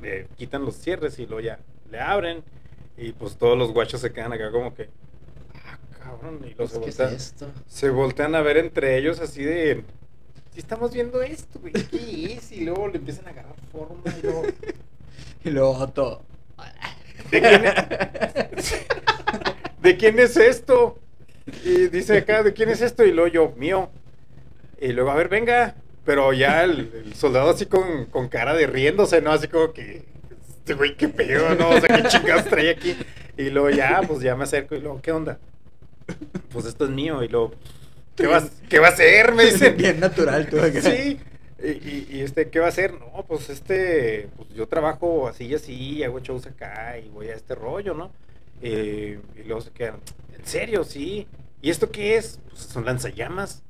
Le quitan los cierres y luego ya le abren y pues todos los guachos se quedan acá como que... Ah, cabrón, y los Pues, ¿Qué es voltean- esto? se voltean a ver entre ellos así de. Si estamos viendo esto, güey, ¿qué es? Y luego le empiezan a agarrar forma y luego. Y luego Otto. ¿De quién es, ¿De quién es esto? Y dice acá, ¿de quién es esto? Y luego yo, mío. Y luego, a ver, venga. Pero ya el, el soldado así con, con cara de riéndose, ¿no? Así como que. Este güey, qué pedo, ¿no? O sea, qué chingados trae aquí. Y luego ya, pues ya me acerco y luego, ¿qué onda? Pues esto es mío. Y luego, ¿qué va, ¿qué va a hacer? Me dicen. Bien natural tú acá. Sí. Y, y- y este, ¿qué va a hacer? No, pues este, pues yo trabajo así y así, hago shows acá y voy a este rollo, ¿no? Eh, y luego se quedan, ¿en serio? Sí. ¿Y esto qué es? Pues son lanzallamas.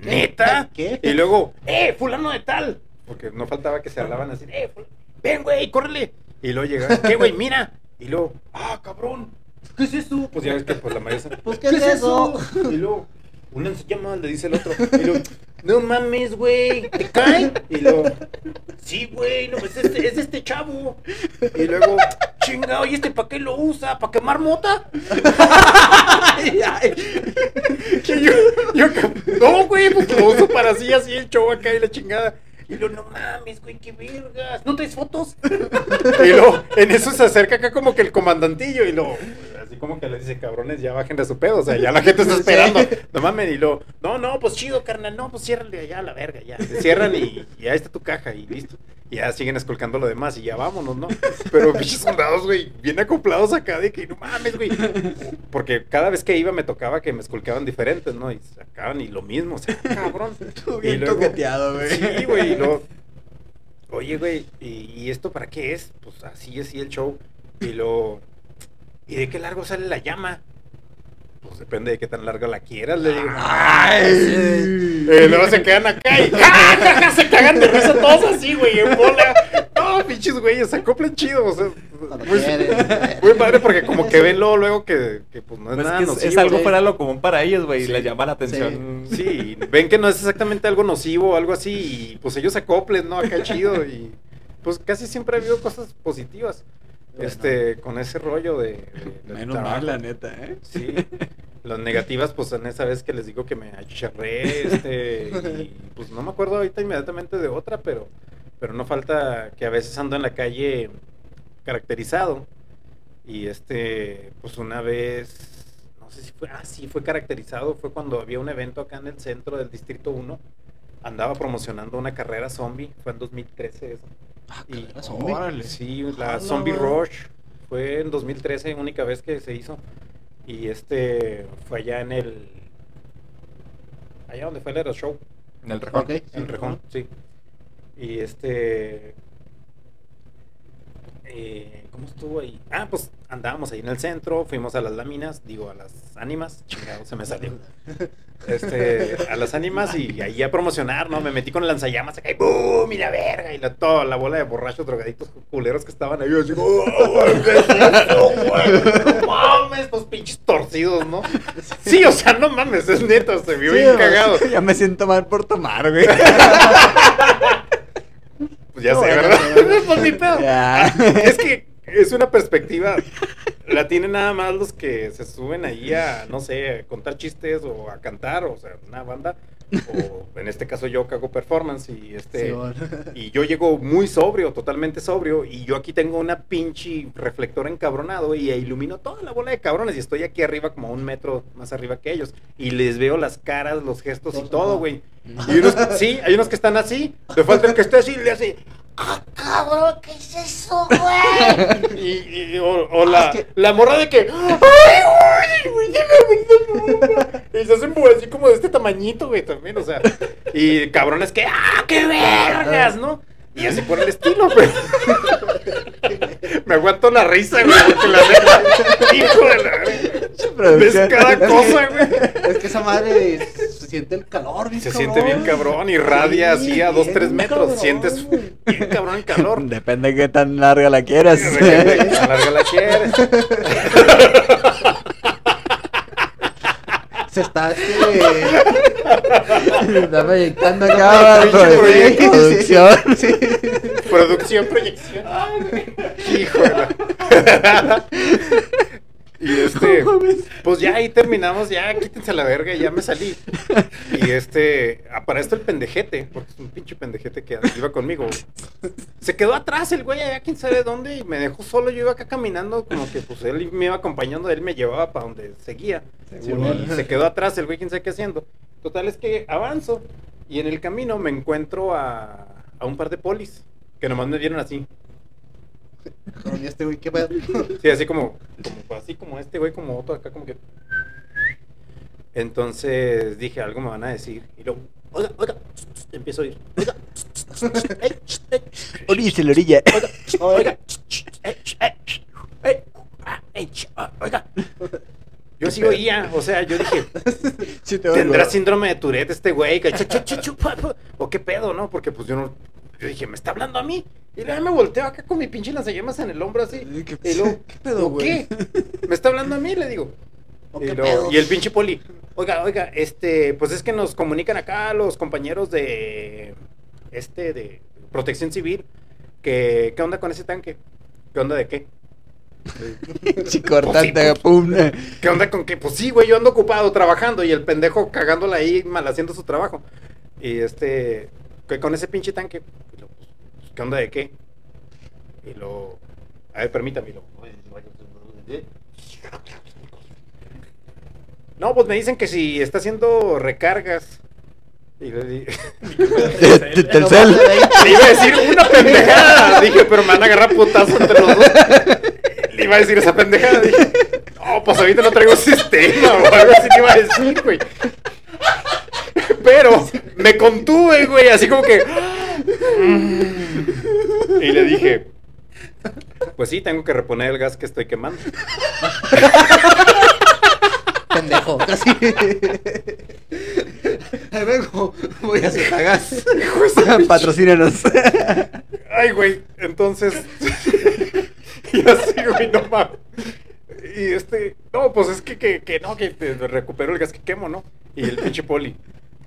¿Qué? ¿Neta? ¿Qué? Y luego, ¡eh, fulano de tal! Porque no faltaba que se hablaban así, ¡eh, ful- ven, güey, córrele! Y luego llega, ¿qué, güey, mira? Y luego, ¡ah, cabrón! ¿Qué es eso? Pues ya ves que pues la mayoría Pues, ¿qué es eso? Y luego, una llama, le dice el otro. Y luego, no mames, güey, ¿te cae? Y luego, sí, güey, no, es este, es este chavo. Y luego, chingado, ¿y este para qué lo usa? ¿Para quemar mota? Yo, yo, no, güey, pues lo uso para así, así el show acá y la chingada. Y luego, no mames, güey, qué vergas. ¿No traes fotos? Y luego, en eso se acerca acá como que el comandantillo y luego, así como que le dice, cabrones, ya bajen de su pedo. O sea, ya la gente está esperando. No mames, y luego, no, no, pues chido, carnal, no, pues ciérrale allá a la verga, ya. Le cierran y, y ahí está tu caja y listo. Y ya siguen escolcando lo demás y ya vámonos, ¿no? Pero pinches soldados, güey, bien acoplados acá de que no mames, güey. Porque cada vez que iba me tocaba que me esculcaban diferentes, ¿no? Y sacaban y lo mismo, o sea, cabrón. Tú Y bien luego- toqueteado, güey. Sí, güey, y luego, oye, güey, ¿y, y esto para qué es? Pues así, así el show. Y luego, ¿y de qué largo sale la llama? Pues depende de qué tan larga la quieras, le digo. Ay. Y luego se quedan acá y ¡ja, ja! se cagan de risa todos así, güey, en bola. No, pinches güeyes, se acoplan chido. O sea, muy, muy padre porque como que ven luego, luego que, que, pues no es Pues nada que es, nocivo. es algo sí. fuera lo común para ellos, güey, y Sí. les llama la atención. Sí, ven que no es exactamente algo nocivo o algo así y pues ellos se acoplen, ¿no? Acá chido y pues casi siempre ha habido cosas positivas. Este, con ese rollo de... de- Menos mal, la neta, ¿eh? Sí. Las negativas, pues en esa vez que les digo que me achicharré, este, y pues no me acuerdo ahorita inmediatamente de otra, pero, pero no falta que a veces ando en la calle caracterizado. Y este, pues una vez, no sé si fue, ah, sí, fue caracterizado, fue cuando había un evento acá en el centro del Distrito 1. Andaba promocionando una carrera zombie, fue en 2013 eso. Ah, Y- carrera zombie. Órale. Sí, la Zombie. Rush fue en 2013, única vez que se hizo. Y este fue allá en el. Allá donde fue el Aero Show, En el rejón. Ok. en Sí. Rejón, sí. Y este. Eh, ¿Cómo estuvo ahí? Ah, pues andábamos ahí en el centro, fuimos a las láminas, digo, a las ánimas, chingado, se me salió. Este, a las ánimas y ahí a promocionar, ¿no? Me metí con lanzallamas acá y ¡boom! Y la verga, y la, toda la bola de borrachos drogadictos culeros que estaban ahí. Así, ¡oh, qué es esto, güey! ¡No mames! Estos pinches torcidos, ¿no? Sí, o sea, no mames, es neta, se vio Sí, bien cagado. Ya me siento mal por tomar, güey. Pues ya No, sé, ¿verdad? Pues ni pedo. Es que es una perspectiva. La tienen nada más los que se suben ahí a, no sé, a contar chistes o a cantar, o sea, una banda. O en este caso yo que hago performance y este. Sí, bueno. Y yo llego muy sobrio, totalmente sobrio, y yo aquí tengo una pinche reflector encabronado y ilumino toda la bola de cabrones y estoy aquí arriba como un metro más arriba que ellos. Y les veo las caras, los gestos y todo, güey. Y unos, sí, hay unos que están así, le falta el que esté así y le hace, ¡ah, cabrón, qué es eso, güey! Y, y- o, o la, es que- la morra de que, ¡ay, güey, Y se hacen así como de este tamañito, güey, también, o sea. Y cabrones que, ¡ah, qué vergas, ¿no? Y así por el estilo, güey. Me aguanto la risa, güey, porque la neta, hijo de la... Ves cada cosa, güey. Es que esa madre se siente el calor, bien Se cabrón. siente bien cabrón, irradia Sí, así a 2, bien 3 metros. cabrón, Sientes bien cabrón el calor. Depende de qué tan larga la quieras. A larga la quieres. Se está este. Se está proyectando acá, proyecto. Producción. Sí. Producción, proyección. Hijo de la- Y este, pues ya ahí terminamos, ya quítense la verga, y ya me salí. Y este, ah, para esto el pendejete, porque es un pinche pendejete que iba conmigo. Se quedó atrás el güey allá, quién sabe dónde, y me dejó solo. Yo iba acá caminando, como que pues él me iba acompañando, él me llevaba para donde seguía. Y se quedó atrás el güey, quién sabe qué haciendo. Total es que avanzo y en el camino me encuentro a, a un par de polis que nomás me vieron así. ¿Y este güey qué pedo? Sí, así como, como así como este güey, como otro acá, como que. Entonces dije, algo me van a decir. Y luego, oiga, oiga, empiezo a oír. Oiga, Orilla, la orilla. oiga, oiga, oiga. Yo sí oía, o sea, yo dije, Sí te ¿Tendrá oigo. síndrome de Tourette este güey? ¿O qué pedo, no? Porque pues yo no... Yo dije, ¿me está hablando a mí? Y luego me volteo acá con mi pinche lanzallamas en el hombro así. ¿qué- y luego, qué pedo, ¿o güey? ¿Qué? ¿Me está hablando a mí? Le digo. ¿O Y, qué luego- pedo? y el pinche poli, oiga, oiga, este, pues es que nos comunican acá los compañeros de, este, de protección civil, que, ¿qué onda con ese tanque? ¿Qué onda de qué? Chicortante, Pues sí, pum. ¿Qué onda con que? Pues sí, güey, yo ando ocupado trabajando y el pendejo cagándola ahí mal haciendo su trabajo. Y este, que con ese pinche tanque, pues, ¿qué onda de qué? Y lo, a ver, permítame. lo, no, pues me dicen que si está haciendo recargas. Y le di- Telcel. Le iba a decir una pendejada. Dije, pero me van a agarrar putazo entre los dos. Le iba a decir esa pendejada. Dije, no, pues ahorita no traigo sistema o algo así le iba a decir, güey. Pero me contuve, güey, así como que. Y le dije, pues sí, tengo que reponer el gas que estoy quemando. Pendejo, casi. Ahí vengo, voy a hacer gas. Patrocínenos. Ay, güey, entonces. y así, güey, no mames. Y este, no, pues es que, que, que no, que te recupero el gas que quemo, ¿no? Y el pinche poli.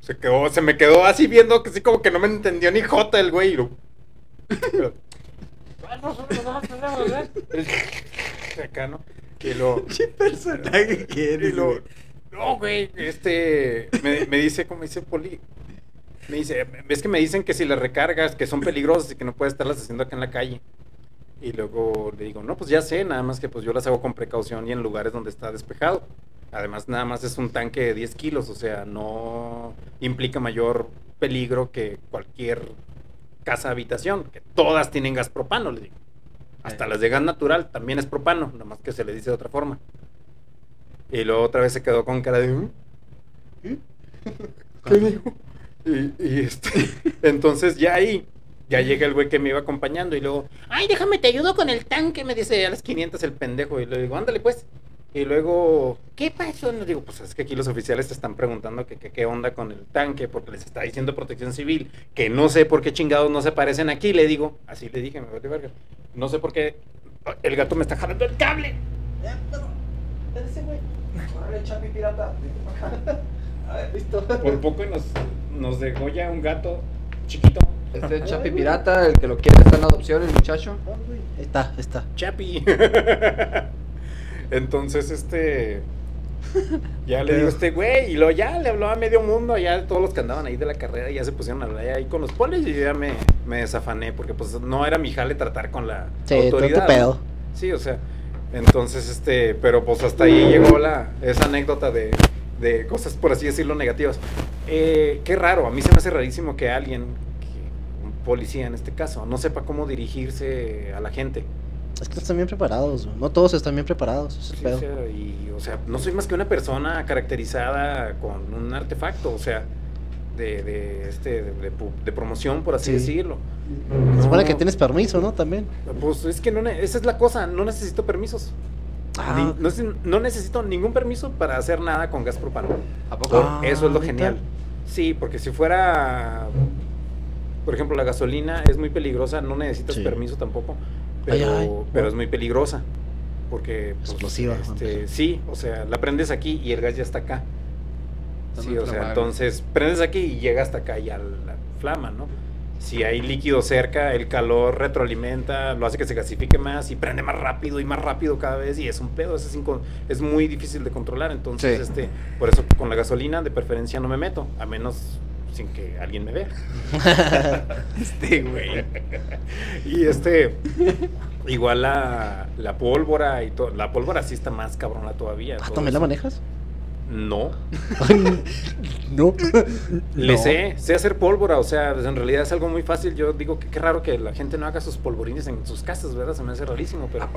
Se quedó, se me quedó así viendo que sí como que no me entendió ni jota el güey. y lo- Acá, ¿no? Y lo. ¿Qué personaje Y lo, no, güey, este, me, me dice, como dice Poli, me dice, ves que me dicen que si las recargas, que son peligrosas y que no puedes estarlas haciendo acá en la calle. Y luego le digo, no, pues ya sé, nada más que pues yo las hago con precaución y en lugares donde está despejado. Además, nada más es un tanque de 10 kilos, o sea, no implica mayor peligro que cualquier casa habitación, que todas tienen gas propano, le digo. Hasta Eh. las de gas natural también es propano, nada más que se le dice de otra forma. Y luego otra vez se quedó con cara de... "¿Mm? ¿Eh? ¿Qué dijo? Y, y este, entonces ya ahí, ya llega el güey que me iba acompañando y luego, ay, déjame, te ayudo con el tanque, me dice a las 500 el pendejo. Y le digo, ándale pues. Y luego, ¿qué pasó? Le digo, pues es que aquí los oficiales te están preguntando que, que qué onda con el tanque, porque les está diciendo protección civil, que no sé por qué chingados no se aparecen aquí, le digo. Así le dije, me vale verga. No sé por qué el gato me está jalando el cable. Por poco nos, nos degolla un gato chiquito. Este Chapi Pirata, el que lo quiere está en adopción, el muchacho. Está, está. Chapi. Entonces, este. Ya le digo este güey, y luego ya le habló a medio mundo, ya todos los que andaban ahí de la carrera ya se pusieron a hablar ahí con los polis y yo ya me, me desafané, porque pues no era mi jale tratar con la Sí, todo tu autoridad. pedo. Sí, o sea, entonces, este, pero pues hasta ahí llegó la, esa anécdota de, de cosas, por así decirlo, negativas. Eh, qué raro, a mí se me hace rarísimo que alguien, que- un policía en este caso, no sepa cómo dirigirse a la gente. Es que no están bien preparados, no todos están bien preparados. es Sí, pedo. o sea, y, o sea, no soy más que una persona caracterizada con un artefacto, o sea, de, de, este, de, de pu- de promoción, por así Sí. decirlo. Se supone No, que tienes permiso, ¿no? También. Pues es que no, esa es la cosa, no necesito permisos. Ah, Ni- no, no necesito ningún permiso para hacer nada con gas propano. ¿A poco? Ah, Eso es lo genial. Sí, porque si fuera, por ejemplo, la gasolina es muy peligrosa, no necesitas Sí. permiso tampoco, pero, ay. pero es muy peligrosa. Porque, pues, Explosiva, este, sí, o sea, la prendes aquí y el gas ya está acá. Sí, o sea, entonces prendes aquí y llega hasta acá ya la flama, ¿no? Si hay líquido cerca, el calor retroalimenta, lo hace que se gasifique más y prende más rápido y más rápido cada vez y es un pedo, es, inco- es muy difícil de controlar, entonces Sí. este, por eso con la gasolina de preferencia no me meto, a menos sin que alguien me vea. Este, güey. Y este, igual la, la pólvora y todo, la pólvora sí está más cabrona todavía. Ah, todo ¿también la manejas? No, no. Le No. sé, sé hacer pólvora, o sea, en realidad es algo muy fácil. Yo digo que qué raro que la gente no haga sus polvorines en sus casas, ¿verdad? Se me hace rarísimo, pero,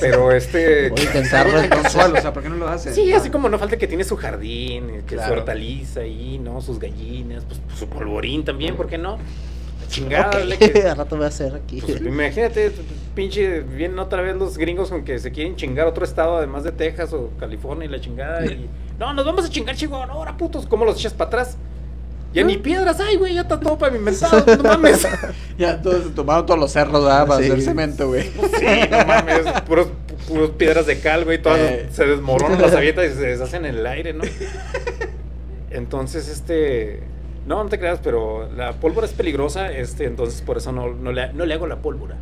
pero este... Voy a intentarlo consuelo, o sea, ¿por qué no lo hacen? Sí, así como no falta que tiene su jardín, eh, que su Claro. hortaliza ahí, ¿no? Sus gallinas, pues su polvorín también, ¿por qué no? Chingada, Ok, dale que- al rato voy a hacer aquí. pues, imagínate, pinche, vienen otra vez los gringos con que se quieren chingar otro estado además de Texas o California y la chingada. Y, no, nos vamos a chingar, Chihuahua, no, ahora putos, ¿cómo los echas para atrás? Ya ni piedras hay, güey, ya está todo pavimentado, no mames. Ya todos tomaron todos los cerros, ¿verdad? Para Sí. hacer cemento, güey. Sí, no mames, puros, pu- puros piedras de cal, güey, todas Eh. se desmoronan las avientas y se deshacen en el aire, ¿no? Entonces, este, no, no te creas, pero la pólvora es peligrosa, este, entonces por eso no, no, le, no le hago la pólvora.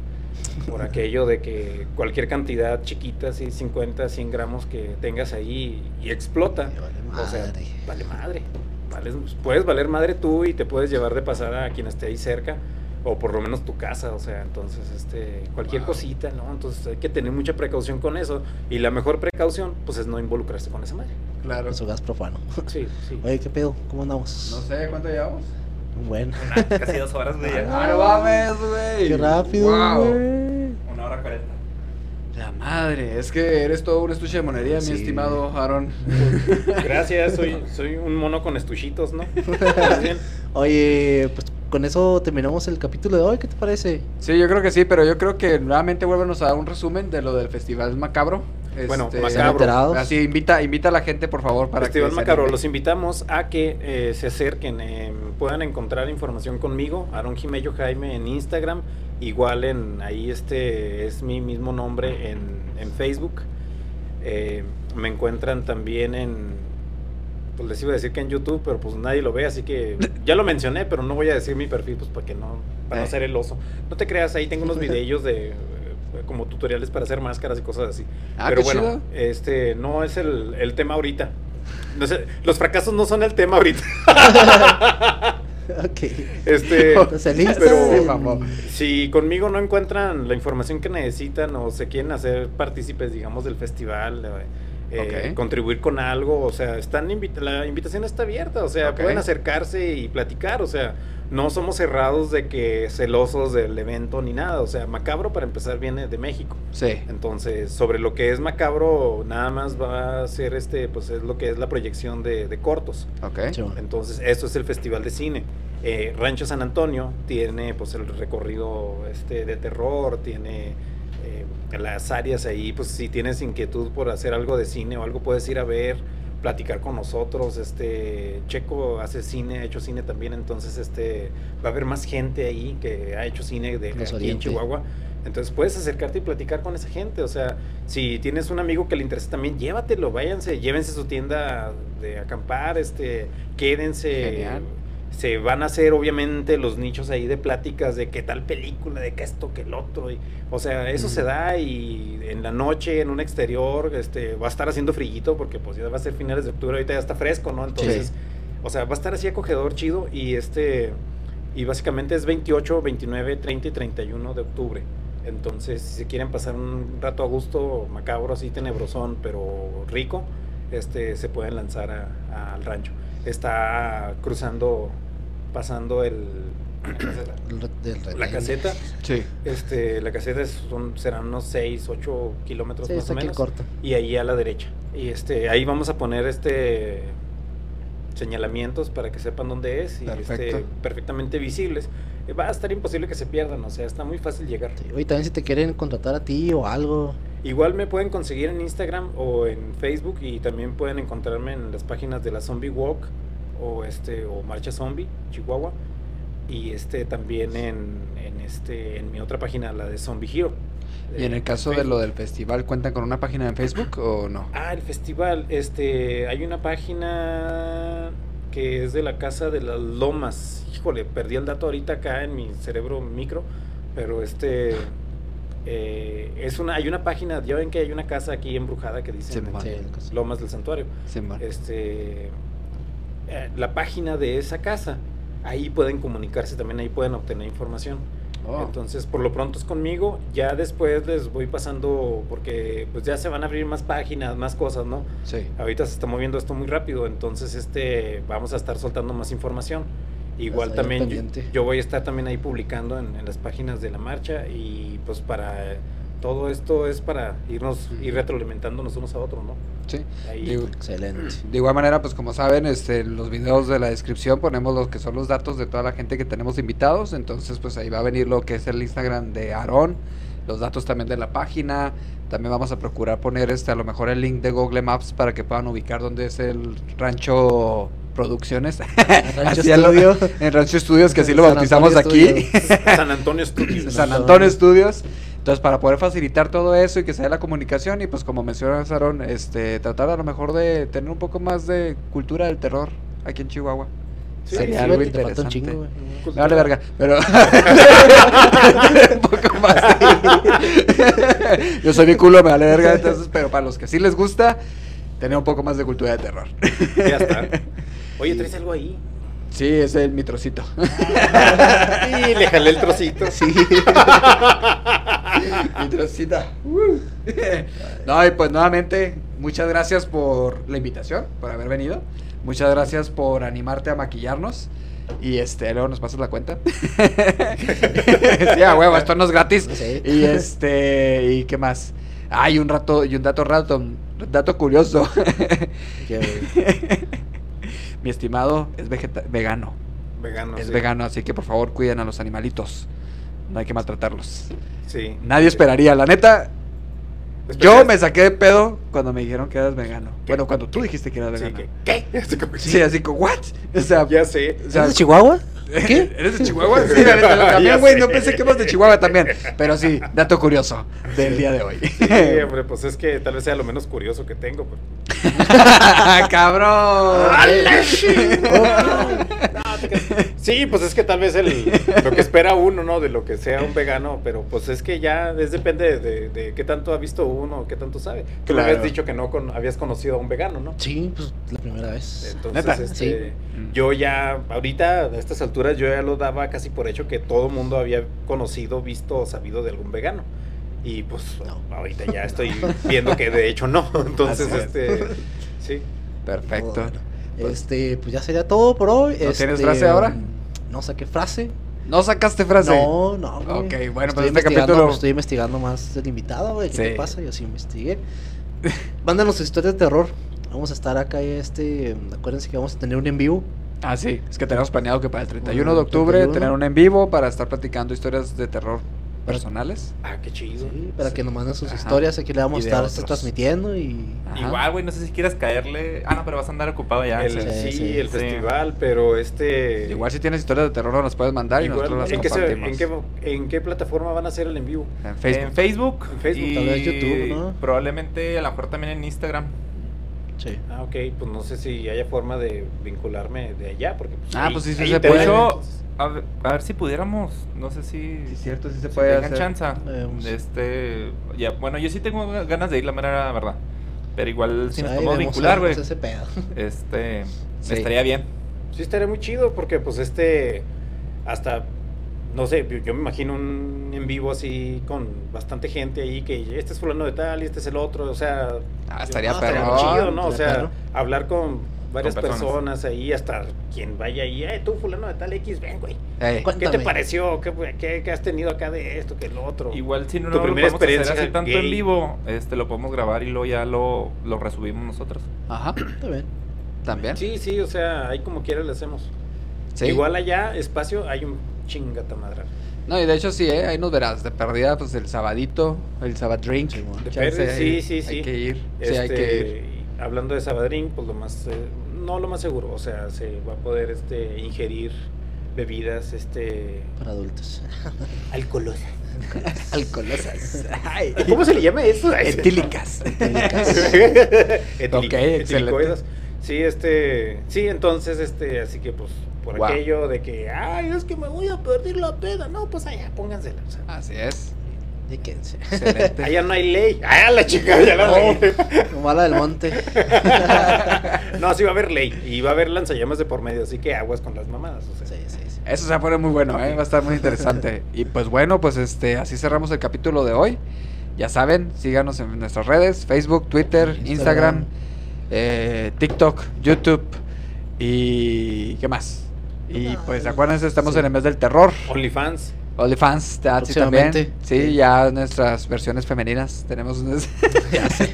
Por aquello de que cualquier cantidad chiquita, así 50, 100 gramos que tengas ahí y explota, vale o sea, madre. vale madre. Vales- puedes valer madre tú y te puedes llevar de pasada a quien esté ahí cerca o por lo menos tu casa, o sea, entonces este cualquier Wow. cosita, ¿no? Entonces hay que tener mucha precaución con eso y la mejor precaución pues es no involucrarse con esa madre. Claro. Con su gas profano. Sí, sí. Oye, ¿qué pedo? ¿Cómo andamos? No sé, ¿cuánto llevamos? Bueno. Una, casi dos horas, güey. ya. Ah, no mames, güey. Qué rápido, Wow. güey. Una hora cuarenta. La madre, es que eres todo un estuche de monería, Sí. mi estimado Aaron. Gracias, soy soy un mono con estuchitos, ¿no? Oye, pues con eso terminamos el capítulo de hoy. ¿Qué te parece? Sí, yo creo que sí, pero yo creo que nuevamente vuélvenos a dar un resumen de lo del Festival Macabro. Bueno, Este, Macabro. Así, invita, invita a la gente, por favor, para Festival que se Macabro, los invitamos a que eh, se acerquen, eh, puedan encontrar información conmigo, Aaron Jimello Jaime en Instagram, igual en ahí este es mi mismo nombre en, en Facebook. Eh, me encuentran también en, pues les iba a decir que en YouTube, pero pues nadie lo ve, así que ya lo mencioné, pero no voy a decir mi perfil, pues para que no, para no Eh. ser el oso. No te creas, ahí tengo unos videillos de eh, como tutoriales para hacer máscaras y cosas así. Ah, Pero bueno, chido. este no es el, el tema ahorita. No sé, los fracasos no son el tema ahorita. ok. Este, pero- si conmigo no encuentran la información que necesitan o se quieren hacer partícipes, digamos, del festival, eh, contribuir con algo, o sea, están invita- la invitación está abierta, o sea, pueden acercarse y platicar, o sea, no somos cerrados de que celosos del evento ni nada, o sea, Macabro para empezar viene de México. Sí. Entonces, sobre lo que es macabro, nada más va a ser este, pues es lo que es la proyección de, de cortos. Ok. Entonces, esto es el Festival de Cine. Eh, Rancho San Antonio tiene pues el recorrido este de terror, tiene eh, las áreas ahí, pues si tienes inquietud por hacer algo de cine o algo puedes ir a ver, platicar con nosotros, este Checo hace cine, ha hecho cine también, entonces este va a haber más gente ahí que ha hecho cine de aquí en. Chihuahua. Entonces puedes acercarte y platicar con esa gente. O sea, si tienes un amigo que le interesa también, llévatelo, váyanse, llévense su tienda de acampar, este, quédense. Genial. Se van a hacer obviamente los nichos ahí de pláticas de qué tal película, de qué esto, qué el otro. Y, o sea, eso se da y en la noche, en un exterior, este, va a estar haciendo frillito porque pues ya va a ser finales de octubre, ahorita ya está fresco, ¿no? Entonces, o sea, va a estar así acogedor, chido y este, y básicamente es 28, 29, 30 y 31 de octubre. Entonces, si se quieren pasar un rato a gusto, macabro, así tenebrosón, pero rico, este, se pueden lanzar al rancho. Está cruzando, pasando el, re- del la caseta. Sí. Este, la caseta es- son, serán unos 6, 8 kilómetros Sí, más o menos. corto. Y ahí a la derecha. Y este, ahí vamos a poner este señalamientos para que sepan dónde es y Perfecto. este, perfectamente visibles. Eh, Va a estar imposible que se pierdan, o sea, está muy fácil llegar. Sí, Oye, también si te quieren contratar a ti o algo. Igual me pueden conseguir en Instagram o en Facebook y también pueden encontrarme en las páginas de la Zombie Walk o este o Marcha Zombie Chihuahua y este también en, en este en mi otra página la de Zombie Hero. Y en el caso de lo del festival, ¿cuentan con una página en Facebook o no? Ah, el festival, este, hay una página que es de la Casa de las Lomas. Híjole, perdí el dato ahorita acá en mi cerebro micro, pero este eh, es una, hay una página, ya ven que hay una casa aquí embrujada que dice Sí. Lomas del Santuario. Sí. Este, eh, la página de esa casa, ahí pueden comunicarse, también ahí pueden obtener información. Oh, Entonces, por lo pronto es conmigo. Ya después les voy pasando, porque pues ya se van a abrir más páginas, más cosas, ¿no? sí. Ahorita se está moviendo esto muy rápido, entonces este vamos a estar soltando más información. Igual también yo, voy a estar también ahí publicando en, en las páginas de la marcha y pues para todo esto es para irnos ir retroalimentándonos unos a otros, ¿no? Sí. Ahí, Digo, Excelente. De igual manera, pues como saben, este, en los videos de la descripción ponemos lo que son los datos de toda la gente que tenemos invitados. Entonces, pues ahí va a venir lo que es el Instagram de Aarón, los datos también de la página. También vamos a procurar poner este, a lo mejor el link de Google Maps para que puedan ubicar dónde es el rancho producciones. Rancho Estudio. en Rancho Estudios, que así lo bautizamos Antonio aquí. San Antonio Studios. San Antonio Estudios. Entonces, para poder facilitar todo eso y que sea la comunicación, y pues como mencionas, Aaron, este, tratar a lo mejor de tener un poco más de cultura del terror aquí en Chihuahua. Sí, Sería sí, algo Fíjate, te un interesante. chingo, güey. Me vale verga, pero un poco más. Yo soy mi culo, me vale verga, entonces, pero para los que sí les gusta, tener un poco más de cultura de terror. Ya está. Oye, ¿traes algo ahí? Sí, es el mi trocito. Y le jalé el trocito. Sí. Mi trocita. No, y pues nuevamente, muchas gracias por la invitación, por haber venido. Muchas gracias por animarte a maquillarnos. Y este, luego nos pasas la cuenta. sí, a huevo, esto no es gratis. Sí. Y este, ¿y qué más? Hay un rato, y un dato rato, dato curioso. Mi estimado es vegeta- vegano. Vegano. es sí. vegano, así que por favor cuiden a los animalitos. No hay que maltratarlos. Sí. Nadie esperaría, la neta. Yo me saqué de pedo cuando me dijeron que eras vegano. Bueno, cuando tú dijiste que eras Sí, vegano. que, ¿qué? Así como que- Sí, así como, ¿what? O sea, Ya sé. o sea, ¿Es de Chihuahua? ¿Qué? ¿Eres de Chihuahua? Sí, también, güey, no sé. pensé que eras de Chihuahua también. Pero sí, dato curioso del día de hoy. Sí, hombre, pues es que tal vez sea lo menos curioso que tengo. pero- ¡Cabrón! No, te creas. Sí, pues es que tal vez el, lo que espera uno, ¿no? De lo que sea un vegano, pero pues es que ya es depende de, de qué tanto ha visto uno, qué tanto sabe. Tú Claro. habías dicho que no con- habías conocido a un vegano, ¿no? Sí, pues la primera vez. Entonces, ¿Neta? este, Sí. yo ya, ahorita, a estas alturas, yo ya lo daba casi por hecho que todo el mundo había conocido, visto o sabido de algún vegano. Y pues No. ahorita ya estoy viendo que de hecho no. Entonces, Así es. este, sí. Perfecto. Bueno, este, pues ya sería todo por hoy. ¿No Este, tienes frase ahora? No saqué frase. ¿No sacaste frase? No, no. güey. Ok, bueno, estoy pues este capítulo- pues, estoy investigando más del invitado, güey. ¿Qué Sí. te pasa? Yo sí investigué. Mándanos historias de terror. Vamos a estar acá, este. Acuérdense que vamos a tener un en vivo. Ah, sí, es que tenemos planeado que para el 31 Mm, de octubre 31. tener un en vivo para estar platicando historias de terror personales. Ah, qué chido. Sí, para Sí. que nos manden sus Ajá. historias. Aquí le vamos a estar transmitiendo y. Ajá. Igual, güey, no sé si quieras caerle. Ah, no, pero vas a andar ocupado ya. El- sí. sí, sí, el sí. festival, pero este. Igual si tienes historias de terror nos las puedes mandar y nosotros las ¿en, qué se- compartimos. en qué, en qué plataforma van a hacer el en vivo? En Facebook. En Facebook. En Facebook, y tal vez YouTube, ¿no? Probablemente a lo mejor también en Instagram. Sí. Ah, ok, pues no sé si haya forma de vincularme de allá, porque pues, Ah, ahí- pues sí, sí se puede. A ver, a ver si pudiéramos, no sé si... Sí, cierto, sí se si puede tengan hacer. chance. Eh, pues- Este, ya, bueno, yo sí tengo ganas de ir, la mera verdad. Pero igual si nos podemos vincular, güey. vemos ese pedo. Este, Sí. estaría bien. Sí, estaría muy chido porque pues este, hasta, no sé, yo, me imagino un en vivo así con bastante gente ahí que este es fulano de tal y este es el otro, o sea... Ah, estaría yo- perro. muy chido, ¿no? O Estaría sea, perro. hablar con varias personas. personas. ahí, hasta quien vaya ahí, eh, tú fulano de tal X, ven, güey. Ey, ¿Cuál- ¿Qué te pareció? ¿Qué, qué, qué has tenido acá de esto, que el otro? Igual si no Tu lo primera podemos hacer experiencia así tanto gay. en vivo, este, lo podemos grabar y luego ya lo, lo resubimos nosotros. Ajá, Está bien. también. Sí, sí, o sea, ahí como quiera le hacemos. Sí. Igual allá, espacio, hay un chingata madral. No, y de hecho sí, ¿eh? ahí nos verás. De perdida, pues el sabadito, el sabadrink. Sí, bueno. De Chance, perder, sí, sí, sí. Hay que ir. Sí, hay Este, que ir. y Hablando de Sabadrín, pues lo más, eh, no lo más seguro, o sea, se va a poder este, ingerir bebidas este, Para adultos. alcoholosas. Alcoholosas. Ay. ¿Cómo se le llama eso? Etílicas. Etilic- Ok, excelente. Sí, este, sí, entonces, este, así que pues, por Wow. aquello de que, ay, es que me voy a perder la peda, no, pues allá, póngansela. o sea, Así es. Quédense. Excelente. allá no hay ley. Ah, la chica, ya la No. regué. Como a la del monte. No, sí va a haber ley y va a haber lanzallamas de por medio, así que aguas con las mamadas. O sea. Sí, sí, sí. Eso se va a poner muy bueno, ¿eh? va a estar muy interesante. Y pues bueno, pues este, así cerramos el capítulo de hoy. Ya saben, síganos en nuestras redes, Facebook, Twitter, Instagram, Instagram. eh, TikTok, YouTube y ¿qué más? Y pues acuérdense, estamos sí. en el mes del terror. OnlyFans. OnlyFans, Tatsi también. Sí, Sí. ya nuestras versiones femeninas tenemos unos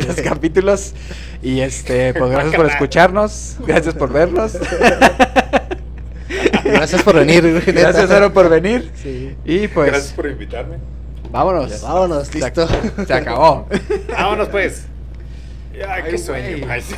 los capítulos. Y este, pues gracias por escucharnos, gracias por vernos. Gracias por venir. Gracias, Aaron, por venir. Sí. Y pues, Gracias por invitarme. vámonos. Vámonos, Se- listo. Se acabó. Vámonos pues. Ay, Ay, qué sueño. güey. Ay, sí.